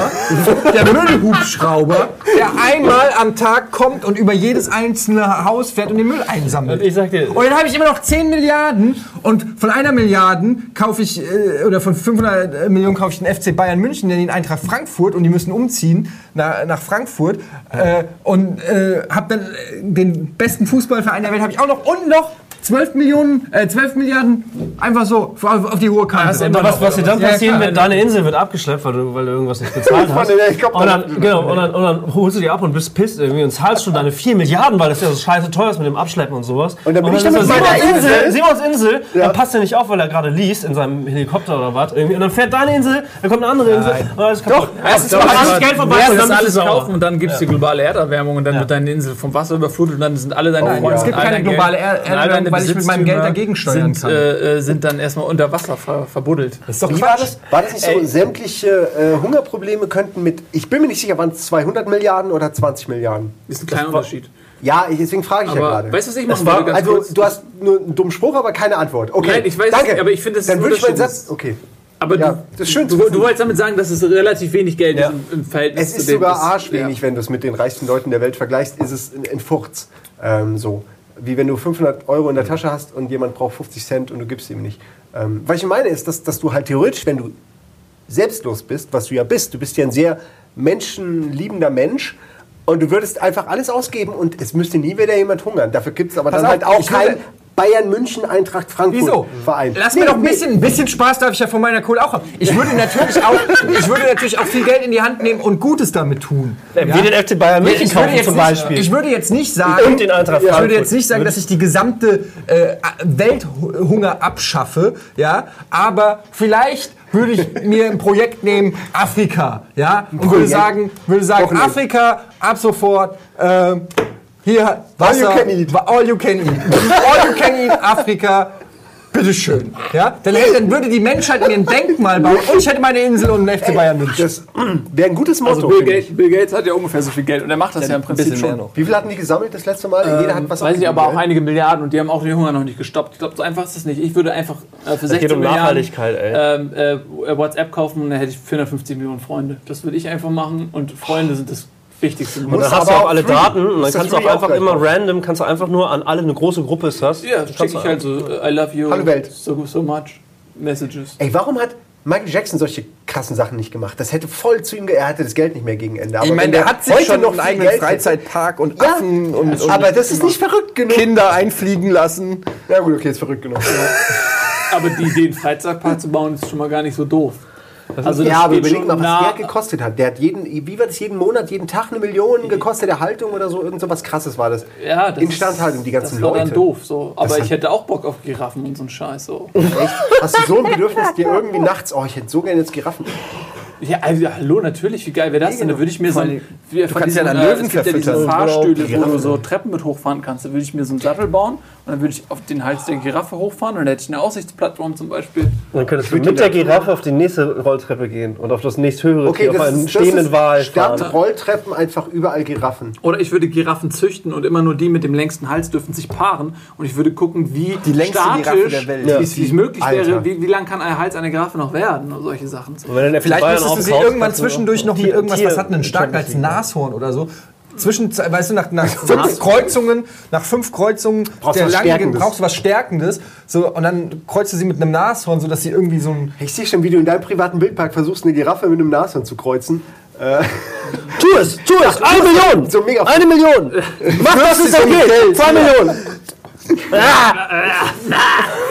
[SPEAKER 1] der Müllhubschrauber, der einmal am Tag kommt und über jedes einzelne Haus fährt und den Müll einsammelt.
[SPEAKER 4] Und ich sag dir-
[SPEAKER 1] Und dann habe ich immer noch 10 Milliarden und von einer Milliarden kaufe ich, äh, oder von 500 Millionen kaufe ich den FC Bayern München, den Eintracht Frankfurt und die müssen umziehen nach, nach Frankfurt. Äh, und äh, habe dann äh, den besten Fußballverein der Welt habe ich auch noch und noch 12 Millionen, äh, 12 Milliarden einfach so auf, auf die hohe Kante.
[SPEAKER 4] Und was, was dir dann
[SPEAKER 1] Ja,
[SPEAKER 4] passieren
[SPEAKER 1] klar.
[SPEAKER 4] wird, deine Insel wird abgeschleppt, weil du, weil du irgendwas nicht bezahlt hast. Und dann, genau, und, dann, und dann holst du die ab und bist pisst irgendwie und zahlst schon deine 4 Milliarden, weil das ja so scheiße teuer ist mit dem Abschleppen und sowas.
[SPEAKER 2] Und dann bin ich
[SPEAKER 4] ist
[SPEAKER 2] damit
[SPEAKER 4] so,
[SPEAKER 2] meiner
[SPEAKER 4] Simons
[SPEAKER 2] Insel.
[SPEAKER 4] Insel, Simons Insel, dann passt er nicht auf, weil er gerade liest in seinem Helikopter oder was. Irgendwie. Und dann fährt deine Insel, dann kommt eine andere Insel und alles kaputt. Doch,
[SPEAKER 3] Es ist
[SPEAKER 4] dann
[SPEAKER 3] alles
[SPEAKER 4] Geld vorbei
[SPEAKER 3] Du
[SPEAKER 4] und
[SPEAKER 3] das
[SPEAKER 4] dann
[SPEAKER 3] alles kaufen und dann gibt es die globale Erderwärmung und dann wird deine Insel vom Wasser überflutet und dann sind alle deine
[SPEAKER 1] Nein,
[SPEAKER 3] Freunde,
[SPEAKER 1] es gibt keine globale Er- Erderwärmung,
[SPEAKER 3] deine
[SPEAKER 1] weil ich mit meinem Geld dagegen steuern
[SPEAKER 3] sind,
[SPEAKER 1] kann.
[SPEAKER 3] Äh, äh, sind dann erstmal unter Wasser ver verbuddelt.
[SPEAKER 1] Das ist doch
[SPEAKER 2] Wie war das? War das nicht so, sämtliche äh, Hungerprobleme könnten mit, ich bin mir nicht sicher, waren es 200 Milliarden oder 20 Milliarden?
[SPEAKER 3] Ist ein kleiner Unterschied.
[SPEAKER 2] Ja, deswegen frage ich ja
[SPEAKER 3] Aber
[SPEAKER 2] gerade.
[SPEAKER 3] weißt du, was ich machen
[SPEAKER 2] war,
[SPEAKER 3] würde,
[SPEAKER 2] Also,
[SPEAKER 3] kurz?
[SPEAKER 2] du hast nur einen dummen Spruch, aber keine Antwort. Okay,
[SPEAKER 3] Nein, ich weiß
[SPEAKER 2] danke.
[SPEAKER 3] nicht, aber ich finde, das ist
[SPEAKER 2] Dann
[SPEAKER 3] ein
[SPEAKER 2] würde ich meinen. Satz, okay.
[SPEAKER 3] Aber
[SPEAKER 2] Ja,
[SPEAKER 3] du,
[SPEAKER 2] das ist schön
[SPEAKER 3] du, du wolltest damit sagen, dass es relativ wenig Geld
[SPEAKER 4] Ja.
[SPEAKER 3] ist im, im Verhältnis
[SPEAKER 2] Es ist
[SPEAKER 3] zu dem,
[SPEAKER 2] sogar arschwenig, wenn du es mit den reichsten Leuten der Welt vergleichst, ist es ein, ein Furz. Ähm, so. Wie wenn du 500 Euro in der Tasche hast und jemand braucht 50 Cent und du gibst ihm nicht. Ähm, was ich meine ist, dass, dass du halt theoretisch, wenn du selbstlos bist, was du ja bist, du bist ja ein sehr menschenliebender Mensch und du würdest einfach alles ausgeben und es müsste nie wieder jemand hungern. Dafür gibt es aber
[SPEAKER 1] Pass
[SPEAKER 2] dann
[SPEAKER 1] auf,
[SPEAKER 2] halt auch kein Bayern München Eintracht Frankfurt
[SPEAKER 1] Wieso?
[SPEAKER 2] Verein.
[SPEAKER 1] Lass
[SPEAKER 2] Nee,
[SPEAKER 1] mir doch ein
[SPEAKER 2] nee.
[SPEAKER 1] bisschen, ein bisschen Spaß darf ich ja von meiner Kohle auch haben. Ich würde natürlich auch, ich würde natürlich auch viel Geld in die Hand nehmen und Gutes damit tun.
[SPEAKER 4] Wie den FC Bayern München
[SPEAKER 1] Ich
[SPEAKER 4] kaufen zum
[SPEAKER 1] nicht,
[SPEAKER 4] Beispiel.
[SPEAKER 1] ich würde jetzt nicht sagen,
[SPEAKER 4] Und den Eintracht
[SPEAKER 1] ich würde
[SPEAKER 4] Frankfurt.
[SPEAKER 1] jetzt nicht sagen, dass ich die gesamte äh, Welthunger abschaffe, ja, aber vielleicht würde ich mir ein Projekt nehmen, Afrika, ja, und würde sagen, würde sagen. Afrika ab sofort. ähm, hier, Wasser,
[SPEAKER 2] you can eat.
[SPEAKER 1] All you can eat. All you can eat, Afrika. Bitteschön. Ja? Dann, hätte- dann würde die Menschheit mir ein Denkmal bauen und ich hätte meine Insel und einen FC Bayern München.
[SPEAKER 2] Das wäre ein gutes Motto.
[SPEAKER 3] Also Bill. Gates, Bill Gates hat ja ungefähr so viel Geld und er macht das ja, im Prinzip schon.
[SPEAKER 2] Wie viel hatten die gesammelt das letzte Mal? Jeder hat was
[SPEAKER 3] Weiß ich aber auch
[SPEAKER 2] gell?
[SPEAKER 3] einige Milliarden und die haben auch den Hunger noch nicht gestoppt. Ich glaube, so einfach ist das nicht. Ich würde einfach äh, für 16
[SPEAKER 4] geht um
[SPEAKER 3] Milliarden ähm, äh, WhatsApp kaufen und dann hätte ich 450 Millionen Freunde. Das würde ich einfach machen und Freunde sind das Wichtigste.
[SPEAKER 4] Und dann hast du auch
[SPEAKER 2] auch
[SPEAKER 4] alle
[SPEAKER 2] free.
[SPEAKER 4] Daten und dann kannst du auch
[SPEAKER 2] auch
[SPEAKER 4] einfach
[SPEAKER 2] gleich
[SPEAKER 4] immer
[SPEAKER 2] drauf?
[SPEAKER 4] random, kannst du einfach nur an alle eine große Gruppe ist das.
[SPEAKER 3] ja, schicke ich halt so, äh, I love you
[SPEAKER 2] Hallo Welt.
[SPEAKER 3] So, so much messages.
[SPEAKER 2] Ey, warum hat Michael Jackson solche krassen Sachen nicht gemacht? Das hätte voll zu ihm ge Er hatte das Geld nicht mehr gegen Ende. Aber
[SPEAKER 1] Ich meine, der hat sich
[SPEAKER 2] heute
[SPEAKER 1] schon noch einen eigenen
[SPEAKER 2] Geld hätte-
[SPEAKER 1] Freizeitpark und
[SPEAKER 2] Ja,
[SPEAKER 1] Affen und, und
[SPEAKER 2] aber das ist nicht verrückt genug.
[SPEAKER 1] Kinder einfliegen lassen.
[SPEAKER 2] Ja gut, okay, ist verrückt genug.
[SPEAKER 3] Aber die Idee, einen Freizeitpark zu bauen, ist schon mal gar nicht so doof. Also
[SPEAKER 2] ja, aber überleg mal, was
[SPEAKER 3] nah-
[SPEAKER 2] der gekostet hat. Der hat jeden, wie war das, jeden Monat, jeden Tag eine Million gekostet, der Haltung oder so, irgend so was krasses war das.
[SPEAKER 3] Ja, das
[SPEAKER 2] Instandhaltung, die ganzen
[SPEAKER 3] das war
[SPEAKER 2] Leute.
[SPEAKER 3] dann doof. So. Aber
[SPEAKER 2] Das
[SPEAKER 3] ich hätte auch Bock auf Giraffen und so einen Scheiß. So.
[SPEAKER 2] Echt? Hast du so ein Bedürfnis, dir irgendwie nachts, oh, ich hätte so gerne jetzt Giraffen.
[SPEAKER 3] Ja, also, hallo, natürlich, wie geil wäre das denn? Da würde ich mir so ein. wie- von
[SPEAKER 1] kannst ja
[SPEAKER 3] äh,
[SPEAKER 1] Löwen
[SPEAKER 3] es gibt ja diese. Fahrstühle, wo du so Treppen mit hochfahren kannst. Da würde ich mir so einen Sattel bauen und dann würde ich auf den Hals der Giraffe hochfahren und dann hätte ich eine Aussichtsplattform zum Beispiel.
[SPEAKER 4] Dann könntest du mit der Giraffe auf die nächste Rolltreppe gehen und auf das nächsthöhere
[SPEAKER 2] Okay,
[SPEAKER 4] Tier, auf
[SPEAKER 2] das
[SPEAKER 4] einen
[SPEAKER 2] ist,
[SPEAKER 4] stehenden Wal
[SPEAKER 2] statt
[SPEAKER 4] fahren.
[SPEAKER 2] Rolltreppen einfach überall Giraffen.
[SPEAKER 3] Oder ich würde Giraffen züchten und immer nur die mit dem längsten Hals dürfen sich paaren und ich würde gucken, wie
[SPEAKER 1] Die längste
[SPEAKER 3] statisch,
[SPEAKER 1] Giraffe der Welt.
[SPEAKER 3] wie es- wie es möglich
[SPEAKER 2] Alter.
[SPEAKER 3] wäre, wie, wie lang kann ein Hals einer Giraffe noch werden und solche Sachen.
[SPEAKER 4] Und
[SPEAKER 1] Vielleicht müsstest du sie irgendwann
[SPEAKER 4] du
[SPEAKER 1] zwischendurch noch mit irgendwas, was hat einen starken als
[SPEAKER 4] League.
[SPEAKER 1] Nashorn oder so. Zwischen, weißt du, nach, nach fünf Kreuzungen, nach fünf Kreuzungen
[SPEAKER 2] Brauchst
[SPEAKER 1] der
[SPEAKER 2] was
[SPEAKER 1] langen-
[SPEAKER 2] Stärkendes.
[SPEAKER 1] brauchst du was Stärkendes. So, und dann kreuzt du sie mit einem Nashorn, sodass sie irgendwie so ein.
[SPEAKER 2] Ich sehe schon, wie du in deinem privaten Wildpark versuchst, eine Giraffe mit einem Nashorn zu kreuzen.
[SPEAKER 4] Tu es, tu es, eine Million!
[SPEAKER 2] So mega
[SPEAKER 4] Eine Million! Mach das,
[SPEAKER 2] mit
[SPEAKER 4] okay!
[SPEAKER 2] Geld.
[SPEAKER 4] Zwei Millionen!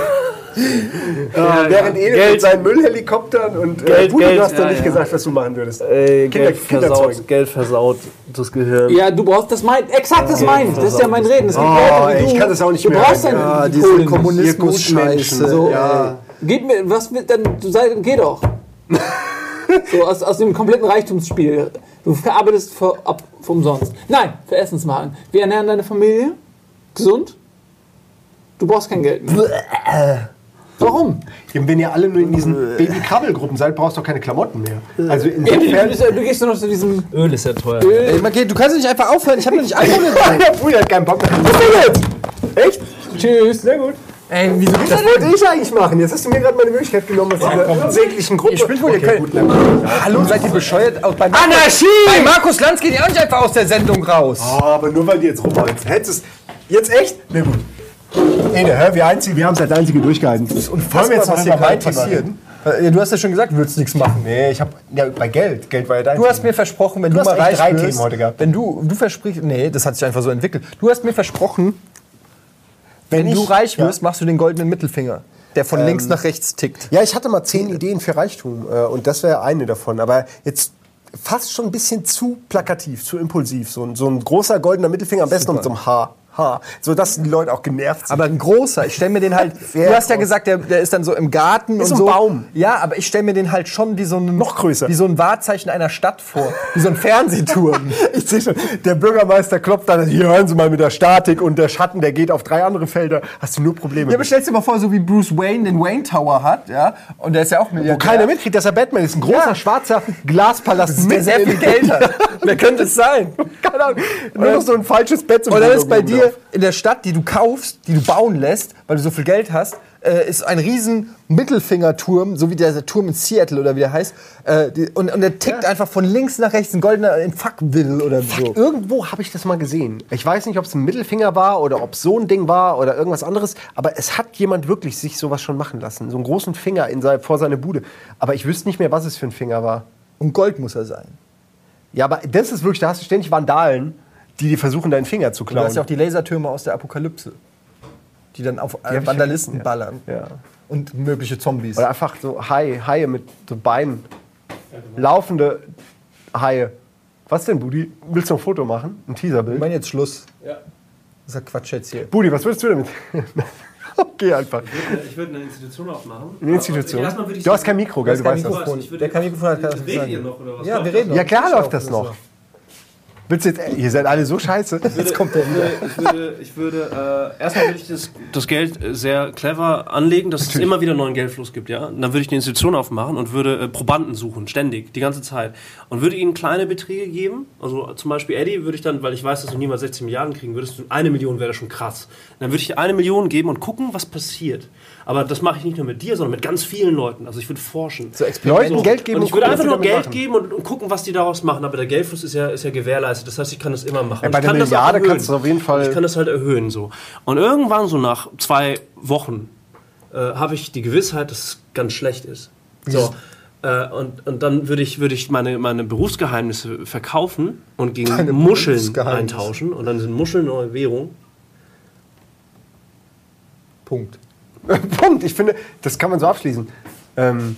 [SPEAKER 2] Äh, während Ede
[SPEAKER 4] Geld.
[SPEAKER 2] mit seinen Müllhelikoptern und äh,
[SPEAKER 4] Geld,
[SPEAKER 2] Budo,
[SPEAKER 4] Geld.
[SPEAKER 2] du hast doch
[SPEAKER 3] Ja,
[SPEAKER 2] nicht
[SPEAKER 3] ja.
[SPEAKER 2] gesagt, was du machen würdest.
[SPEAKER 4] Ey,
[SPEAKER 2] Kinder-
[SPEAKER 4] Geld versaut, Geld versaut das Gehirn.
[SPEAKER 3] Ja, du brauchst das mein, exakt das mein. Das ist ja mein Reden. Es gibt
[SPEAKER 2] Oh,
[SPEAKER 3] Leute du.
[SPEAKER 2] ich kann das auch nicht
[SPEAKER 3] du
[SPEAKER 2] mehr
[SPEAKER 3] brauchst
[SPEAKER 2] hören,
[SPEAKER 3] dann
[SPEAKER 2] ja.
[SPEAKER 3] die
[SPEAKER 1] diese. Kommunismus-Scheiße.
[SPEAKER 2] So, ja.
[SPEAKER 3] Gib mir, was will, dann, du sei, geh doch. so, aus, aus dem kompletten Reichtumsspiel. Du verarbeitest für, ab, für umsonst. Nein, für Essenswagen. Wir ernähren deine Familie. Gesund. Du brauchst kein Geld mehr. Warum?
[SPEAKER 2] Wenn ihr alle nur in diesen Baby-Krabbelgruppen seid, brauchst du doch keine Klamotten mehr. Also
[SPEAKER 3] Ja, du,
[SPEAKER 2] insofern...
[SPEAKER 3] ja- du gehst doch noch zu diesem
[SPEAKER 4] Öl ist ja teuer.
[SPEAKER 1] Ey, okay, du kannst nicht einfach aufhören, ich habe noch nicht angefangen.
[SPEAKER 2] Der Bruder hat keinen Bock mehr. Echt?
[SPEAKER 3] Tschüss.
[SPEAKER 2] Sehr gut.
[SPEAKER 1] Ey, wieso gibt's
[SPEAKER 2] Das wollte ich eigentlich machen. Jetzt hast du mir gerade meine Möglichkeit genommen aus dieser unsäglichen Gruppe.
[SPEAKER 1] Ich bin wohl, ihr könnt. Hallo, seid ihr bescheuert? Auch bei
[SPEAKER 2] Anarchie!
[SPEAKER 1] Bei Markus Lanz geht ihr auch nicht einfach aus der Sendung raus.
[SPEAKER 2] Oh, aber nur weil die jetzt rumholzen. Hättest es jetzt echt? Na gut. Ene, hör, wir, einzig, wir haben es als Einzige durchgehalten. Das ist
[SPEAKER 1] Unfassbar, was hier gerade passiert. Ja, Du hast ja schon gesagt, du würdest nichts machen.
[SPEAKER 2] Nee, ich hab. Ja, bei Geld. Geld war ja dein.
[SPEAKER 1] Du hast mir versprochen, wenn du,
[SPEAKER 2] hast
[SPEAKER 1] mal reich
[SPEAKER 2] drei
[SPEAKER 1] wirst,
[SPEAKER 2] Themen heute gehabt.
[SPEAKER 1] wenn du, du versprichst, nee, das hat sich einfach so entwickelt. Du hast mir versprochen, Wenn,
[SPEAKER 2] Wenn
[SPEAKER 1] du
[SPEAKER 2] ich-
[SPEAKER 1] reich
[SPEAKER 2] ja.
[SPEAKER 1] wirst, machst du den goldenen Mittelfinger, der von links nach rechts tickt.
[SPEAKER 2] Ja, ich hatte mal zehn Ideen für Reichtum äh, und das wäre eine davon. Aber jetzt fast schon ein bisschen zu plakativ, zu impulsiv. So, ein- so ein großer goldener Mittelfinger, am besten noch mit so einem Haar. Haar. So dass die Leute auch genervt sind.
[SPEAKER 1] Aber ein großer, ich stelle mir den halt. Du hast ja gesagt, der, der ist dann so im Garten
[SPEAKER 2] Ist
[SPEAKER 1] und
[SPEAKER 2] so
[SPEAKER 1] so.
[SPEAKER 2] ein Baum.
[SPEAKER 1] Ja, aber ich stelle mir den halt schon wie so ein
[SPEAKER 2] Noch größer.
[SPEAKER 1] wie so ein Wahrzeichen einer Stadt vor, wie so ein Fernsehturm.
[SPEAKER 2] Ich sehe schon, der Bürgermeister klopft dann, hier hören Sie mal mit der Statik und der Schatten, der geht auf drei andere Felder. Hast du nur Probleme.
[SPEAKER 1] Ja, aber stellst dir mal vor, so wie Bruce Wayne den Wayne Tower hat, ja, und der ist ja auch
[SPEAKER 2] Wo
[SPEAKER 1] Milliardär.
[SPEAKER 2] keiner mitkriegt, dass er Batman ist. Ein großer,
[SPEAKER 1] Ja.
[SPEAKER 2] schwarzer Glaspalast
[SPEAKER 1] der sehr viel Geld hat. Wer könnte es sein?
[SPEAKER 2] Keine Ahnung. Nur noch so ein falsches Bett zum
[SPEAKER 1] dann ist bei
[SPEAKER 2] Bulldoggen
[SPEAKER 1] dir in der Stadt, die du kaufst, die du bauen lässt, weil du so viel Geld hast, äh, ist ein riesen Mittelfingerturm, so wie der Turm in Seattle oder wie der heißt. Äh, die, und, und der tickt einfach von links nach rechts, ein goldener in Fuckville oder so.
[SPEAKER 2] drauf. Irgendwo habe ich das mal gesehen. Ich weiß nicht, ob es ein Mittelfinger war oder ob es so ein Ding war oder irgendwas anderes, aber es hat jemand wirklich sich sowas schon machen lassen. So einen großen Finger in sein, vor seine Bude. Aber ich wüsste nicht mehr, was es für ein Finger war.
[SPEAKER 1] Und Gold muss er sein.
[SPEAKER 2] Ja, aber das ist wirklich, da hast du ständig Vandalen, die, die versuchen, deinen Finger zu
[SPEAKER 1] Du
[SPEAKER 2] klauen.
[SPEAKER 1] hast ja auch die Lasertürme aus der Apokalypse, die dann auf äh,
[SPEAKER 2] ich
[SPEAKER 1] Vandalisten
[SPEAKER 2] vergessen,
[SPEAKER 1] ballern.
[SPEAKER 2] ja.
[SPEAKER 1] Und mögliche Zombies.
[SPEAKER 2] Oder einfach so Haie, Haie mit so Beinen. Laufende Haie. Was denn, Budi? Willst du ein Foto machen? Ein
[SPEAKER 1] Ich
[SPEAKER 2] Teaserbild?
[SPEAKER 1] meine jetzt Schluss.
[SPEAKER 3] Ja.
[SPEAKER 1] Das ist ja Quatsch jetzt hier.
[SPEAKER 2] Budi, was würdest du damit? okay, einfach.
[SPEAKER 4] Ich würde eine Institution aufmachen.
[SPEAKER 2] Eine Institution.
[SPEAKER 4] Ich
[SPEAKER 2] Du hast kein Mikro, gell? Du
[SPEAKER 1] kein
[SPEAKER 2] weißt das.
[SPEAKER 1] Mikrofon.
[SPEAKER 4] Ich würde-
[SPEAKER 1] Der kein Mikrofon hat, kann das nicht sagen.
[SPEAKER 4] noch?
[SPEAKER 1] Ja, wir reden noch.
[SPEAKER 2] Ja, klar
[SPEAKER 1] Ich
[SPEAKER 2] läuft das noch. Willst jetzt, ihr seid alle so scheiße.
[SPEAKER 1] Jetzt kommt der wieder.
[SPEAKER 4] Ich würde, ich würde äh, erstmal würde ich das, das Geld äh, sehr clever anlegen, dass es immer wieder neuen Geldfluss gibt, ja. Und dann würde ich eine Institution aufmachen und würde äh, Probanden suchen, ständig, die ganze Zeit. Und würde ihnen kleine Beträge geben. Also zum Beispiel Eddie würde ich dann, weil ich weiß, dass du niemals 16 Milliarden kriegen würdest, eine Million wäre schon krass. Dann würde ich eine Million geben und gucken, was passiert. Aber das mache ich nicht nur mit dir, sondern mit ganz vielen Leuten. Also ich würde forschen.
[SPEAKER 1] So.
[SPEAKER 2] Leuten Geld geben
[SPEAKER 4] und ich würde einfach nur Geld
[SPEAKER 2] damit
[SPEAKER 4] geben und, und gucken, was die daraus machen. Aber der Geldfluss ist ja, ist ja gewährleistet. Das heißt, ich kann das immer machen.
[SPEAKER 2] Ja, bei der Milliarde kannst du auf jeden Fall-
[SPEAKER 4] Ich kann das halt erhöhen so. Und irgendwann so nach zwei Wochen äh, habe ich die Gewissheit, dass es ganz schlecht ist. So. Äh, und, und dann würde ich, würde ich meine, meine Berufsgeheimnisse verkaufen und gegen
[SPEAKER 1] Deine
[SPEAKER 4] Muscheln eintauschen. Und dann sind Muscheln neue Währung.
[SPEAKER 1] Punkt.
[SPEAKER 2] Punkt. Ich finde, das kann man so abschließen. Ähm,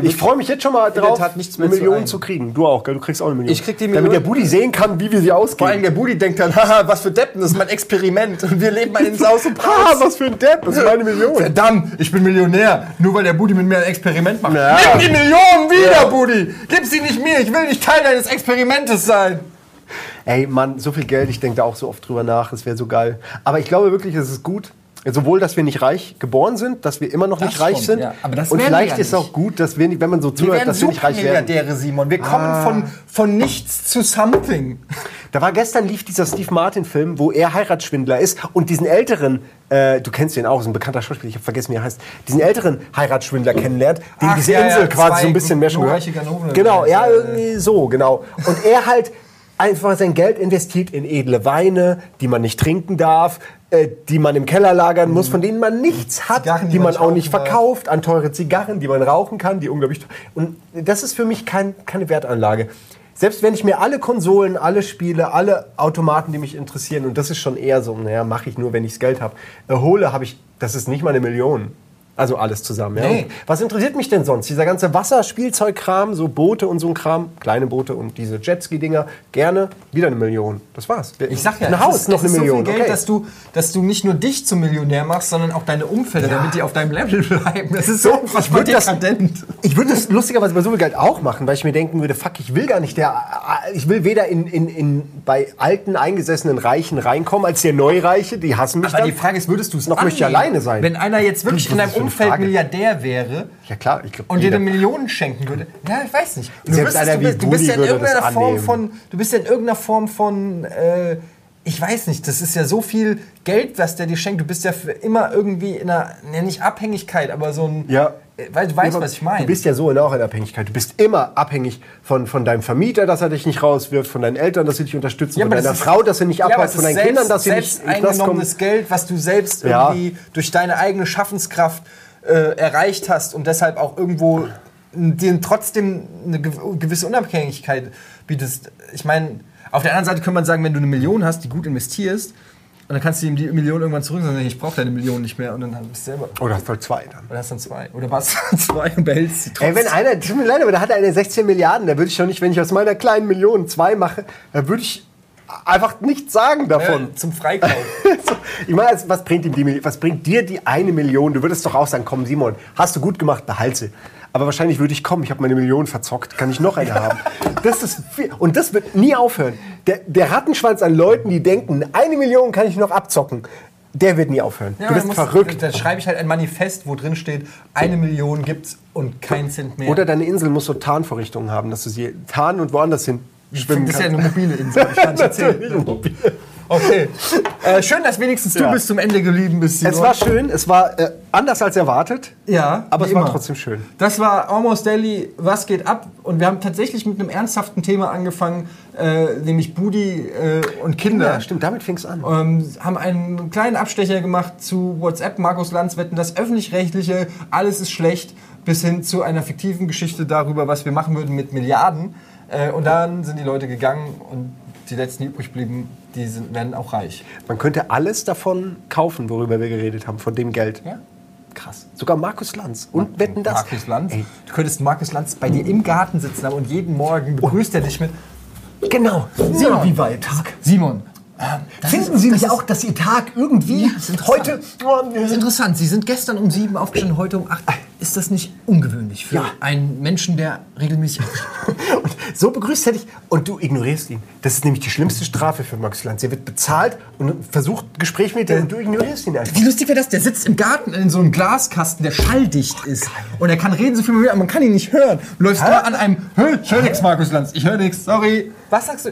[SPEAKER 2] ich freue mich jetzt schon mal drauf,
[SPEAKER 1] Tat nichts mehr
[SPEAKER 2] eine
[SPEAKER 1] zu
[SPEAKER 2] Million
[SPEAKER 1] ein.
[SPEAKER 2] zu kriegen. Du auch, gell? Du kriegst auch eine Million.
[SPEAKER 1] Ich krieg die
[SPEAKER 2] Damit der
[SPEAKER 1] Million.
[SPEAKER 2] Budi sehen kann, wie wir sie
[SPEAKER 1] Vor allem
[SPEAKER 2] ausgeben.
[SPEAKER 1] der Budi denkt dann, haha, was für Deppen, das ist mein Experiment und wir leben mal in Saus und
[SPEAKER 2] Ah,
[SPEAKER 1] Braus.
[SPEAKER 2] was für ein Depp, das ist meine Million.
[SPEAKER 1] Verdammt, ich bin Millionär, nur weil der Budi mit mir ein Experiment macht.
[SPEAKER 2] Ja.
[SPEAKER 1] Nimm die Millionen wieder, Budi! Gib sie nicht mir, ich will nicht Teil deines Experimentes sein.
[SPEAKER 2] Ey, Mann, so viel Geld, ich denke da auch so oft drüber nach, das wäre so geil. Aber ich glaube wirklich, es ist gut, sowohl, dass wir nicht reich geboren sind, dass wir immer noch
[SPEAKER 1] Das
[SPEAKER 2] nicht reich
[SPEAKER 1] schon,
[SPEAKER 2] sind.
[SPEAKER 1] ja. Aber das
[SPEAKER 2] Und
[SPEAKER 1] wir
[SPEAKER 2] vielleicht ist auch gut, dass wir, wenn man so
[SPEAKER 1] Wir
[SPEAKER 2] zuhört, dass wir nicht reich werden.
[SPEAKER 1] Supermilliardäre, Simon. Wir kommen von, von nichts zu something.
[SPEAKER 2] Da war gestern lief dieser Steve Martin-Film, wo er Heiratsschwindler ist und diesen älteren, äh, du kennst den auch, so ein bekannter Schauspieler, ich habe vergessen, wie er heißt, diesen älteren Heiratsschwindler kennenlernt, dem
[SPEAKER 1] Ach,
[SPEAKER 2] diese
[SPEAKER 1] ja,
[SPEAKER 2] Insel
[SPEAKER 1] ja,
[SPEAKER 2] quasi so ein bisschen mehr schon gehört. Genau, ja, irgendwie so, genau. Und er halt einfach sein Geld investiert in edle Weine, die man nicht trinken darf, äh, die man im Keller lagern muss, von denen man nichts hat,
[SPEAKER 1] Zigarren,
[SPEAKER 2] die,
[SPEAKER 1] die
[SPEAKER 2] man
[SPEAKER 1] man
[SPEAKER 2] auch
[SPEAKER 1] nicht
[SPEAKER 2] verkauft, an teure Zigarren, die man rauchen kann, die unglaublich Und das ist für mich kein, keine Wertanlage. Selbst wenn ich mir alle Konsolen, alle Spiele, alle Automaten, die mich interessieren, und das ist schon eher so, naja, mache ich nur, wenn ich das Geld habe, erhole, habe ich, das ist nicht mal eine Million. Also alles zusammen. Ja.
[SPEAKER 1] Nee.
[SPEAKER 2] Was interessiert mich denn sonst? Dieser ganze Wasserspielzeugkram, so Boote und so ein Kram, kleine Boote und diese Jetski-Dinger, gerne wieder eine Million. Das war's.
[SPEAKER 1] Ich sag ja,
[SPEAKER 2] ein Haus
[SPEAKER 1] ist,
[SPEAKER 2] noch eine
[SPEAKER 1] ist
[SPEAKER 2] Million.
[SPEAKER 1] so viel Geld,
[SPEAKER 2] okay.
[SPEAKER 1] dass, du, dass du nicht nur dich zum Millionär machst, sondern auch deine Umfelder, damit die auf deinem Level bleiben. Das ist so unfassbar dekadent.
[SPEAKER 2] Ich würde das lustigerweise bei so viel Geld auch machen, weil ich mir denken würde, fuck, ich will gar nicht der, ich will weder in, in, in bei alten, eingesessenen Reichen reinkommen, als der Neureiche, die hassen mich
[SPEAKER 1] Aber
[SPEAKER 2] dann.
[SPEAKER 1] die Frage ist, würdest du es
[SPEAKER 2] Noch möchte ich alleine sein.
[SPEAKER 1] Wenn einer jetzt wirklich
[SPEAKER 2] Du,
[SPEAKER 1] in deinem Umfeld? Milliardär wäre
[SPEAKER 2] ja klar, ich glaube,
[SPEAKER 1] und dir eine Million schenken würde, ja, ich weiß nicht. Du bist,
[SPEAKER 2] einer
[SPEAKER 1] du
[SPEAKER 2] wie
[SPEAKER 1] bist, du bist
[SPEAKER 2] Budi
[SPEAKER 1] ja in irgendeiner Form
[SPEAKER 2] annehmen.
[SPEAKER 1] von, du bist ja in irgendeiner Form von, äh, ich weiß nicht, das ist ja so viel Geld, was der dir schenkt. Du bist ja für immer irgendwie in einer, ja, nicht Abhängigkeit, aber so ein,
[SPEAKER 2] Ja.
[SPEAKER 1] äh, weil du weißt, was ich meine.
[SPEAKER 2] Du bist ja so in auch in Abhängigkeit. Du bist immer abhängig von, von deinem Vermieter, dass er dich nicht rauswirft, von deinen Eltern, dass sie dich unterstützen,
[SPEAKER 1] Ja,
[SPEAKER 2] von deiner
[SPEAKER 1] ist-
[SPEAKER 2] Frau, dass sie nicht
[SPEAKER 1] Ja,
[SPEAKER 2] abhaut,
[SPEAKER 1] es
[SPEAKER 2] von deinen Kindern, dass sie
[SPEAKER 1] selbst,
[SPEAKER 2] nicht in
[SPEAKER 1] eingenommenes Geld, was du selbst
[SPEAKER 2] Ja.
[SPEAKER 1] irgendwie durch deine eigene Schaffenskraft äh, erreicht hast und deshalb auch irgendwo dir trotzdem eine gew- gewisse Unabhängigkeit bietest. Ich meine, auf der anderen Seite könnte man sagen, wenn du eine Million hast, die gut investierst, Und dann kannst du ihm die Million irgendwann zurück sagen, ich brauche deine Million nicht mehr. Und dann bist du selber.
[SPEAKER 2] Oder hast du halt zwei dann.
[SPEAKER 1] Oder hast dann zwei. Oder was? zwei und behältst sie
[SPEAKER 2] Ey,
[SPEAKER 1] trotzdem.
[SPEAKER 2] wenn einer, tut mir leid, aber da hat einer 16 Milliarden, da würde ich doch nicht, wenn ich aus meiner kleinen Million zwei mache, da würde ich einfach nichts sagen davon.
[SPEAKER 1] Ja, zum Freikauf.
[SPEAKER 2] Ich meine, was bringt, ihm die, was bringt dir die eine Million? Du würdest doch auch sagen, komm Simon, hast du gut gemacht, behalt sie. Aber wahrscheinlich würde ich kommen, ich habe meine Million verzockt, kann ich noch eine haben. Das ist viel. Und das wird nie aufhören. Der, der Rattenschwanz an Leuten, die denken, eine Million kann ich noch abzocken, der wird nie aufhören.
[SPEAKER 1] Ja,
[SPEAKER 2] du bist
[SPEAKER 1] muss-
[SPEAKER 2] verrückt.
[SPEAKER 1] Da schreibe ich halt ein Manifest, wo drin steht, eine Million gibt's und kein Cent mehr.
[SPEAKER 2] Oder deine Insel muss so Tarnvorrichtungen haben, dass du sie tarnen und woanders hin schwimmen
[SPEAKER 1] das ist ja
[SPEAKER 2] kannst.
[SPEAKER 1] eine mobile Insel. Ich kann nicht erzählen. Okay. Äh, schön, dass wenigstens du
[SPEAKER 2] Ja.
[SPEAKER 1] bis zum Ende geblieben bist.
[SPEAKER 2] Es war schön, es war äh, anders als erwartet,
[SPEAKER 1] ja,
[SPEAKER 2] aber es war
[SPEAKER 1] immer.
[SPEAKER 2] trotzdem schön.
[SPEAKER 1] Das war Almost Daily, was geht ab? Und wir haben tatsächlich mit einem ernsthaften Thema angefangen, äh, nämlich Budi äh, und Kinder.
[SPEAKER 2] Ja, stimmt, damit fing es an.
[SPEAKER 1] ähm, haben einen kleinen Abstecher gemacht zu WhatsApp, Markus Lanz wetten, das öffentlich-rechtliche, alles ist schlecht, bis hin zu einer fiktiven Geschichte darüber, was wir machen würden mit Milliarden. Äh, und dann sind die Leute gegangen und die letzten, die übrig blieben, die sind, werden auch reich.
[SPEAKER 2] Man könnte alles davon kaufen, worüber wir geredet haben, von dem Geld.
[SPEAKER 1] Ja.
[SPEAKER 2] Krass. Sogar Markus Lanz. Und wetten das?
[SPEAKER 1] Markus Lanz.
[SPEAKER 2] Ey,
[SPEAKER 1] Du könntest Markus Lanz bei dir im Garten sitzen haben und jeden Morgen begrüßt er dich mit
[SPEAKER 2] genau.
[SPEAKER 1] Simon,
[SPEAKER 2] wie war Ihr Tag?
[SPEAKER 1] Simon. Das
[SPEAKER 2] Finden
[SPEAKER 1] ist-
[SPEAKER 2] Sie nicht auch, dass Ihr Tag irgendwie
[SPEAKER 1] interessant.
[SPEAKER 2] heute...
[SPEAKER 1] Das ist interessant. Sie sind gestern um sieben aufgestanden, heute um acht. Ist das nicht ungewöhnlich für
[SPEAKER 2] Ja.
[SPEAKER 1] einen Menschen, der regelmäßig?
[SPEAKER 2] Und so begrüßt er dich und du ignorierst ihn. Das ist nämlich die schlimmste Strafe für Max Lanz. Er wird bezahlt und versucht Gespräch mit dir und du ignorierst ihn einfach.
[SPEAKER 1] Wie lustig wäre das? Der sitzt im Garten in so einem Glaskasten, der schalldicht ist. Und er kann reden so viel man aber man kann ihn nicht hören. Du läufst immer an einem, "Hä, ich höre nichts, Markus Lanz, ich höre nichts, sorry. Was sagst du?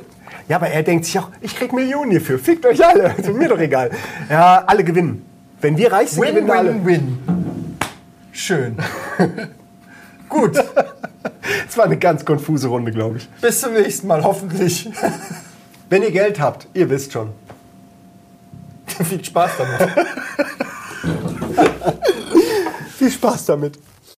[SPEAKER 2] Ja, aber er denkt sich auch, ich krieg Millionen hierfür. Fickt euch alle. Ist mir doch egal. Ja, alle gewinnen. Wenn wir reich sind,
[SPEAKER 1] Win,
[SPEAKER 2] gewinnen alle.
[SPEAKER 1] win, win. Schön. Gut,
[SPEAKER 2] Es war eine ganz konfuse Runde, glaube ich.
[SPEAKER 1] bis zum nächsten Mal, hoffentlich.
[SPEAKER 2] Wenn ihr Geld habt, ihr wisst schon.
[SPEAKER 1] Viel Spaß damit.
[SPEAKER 2] Viel Spaß damit.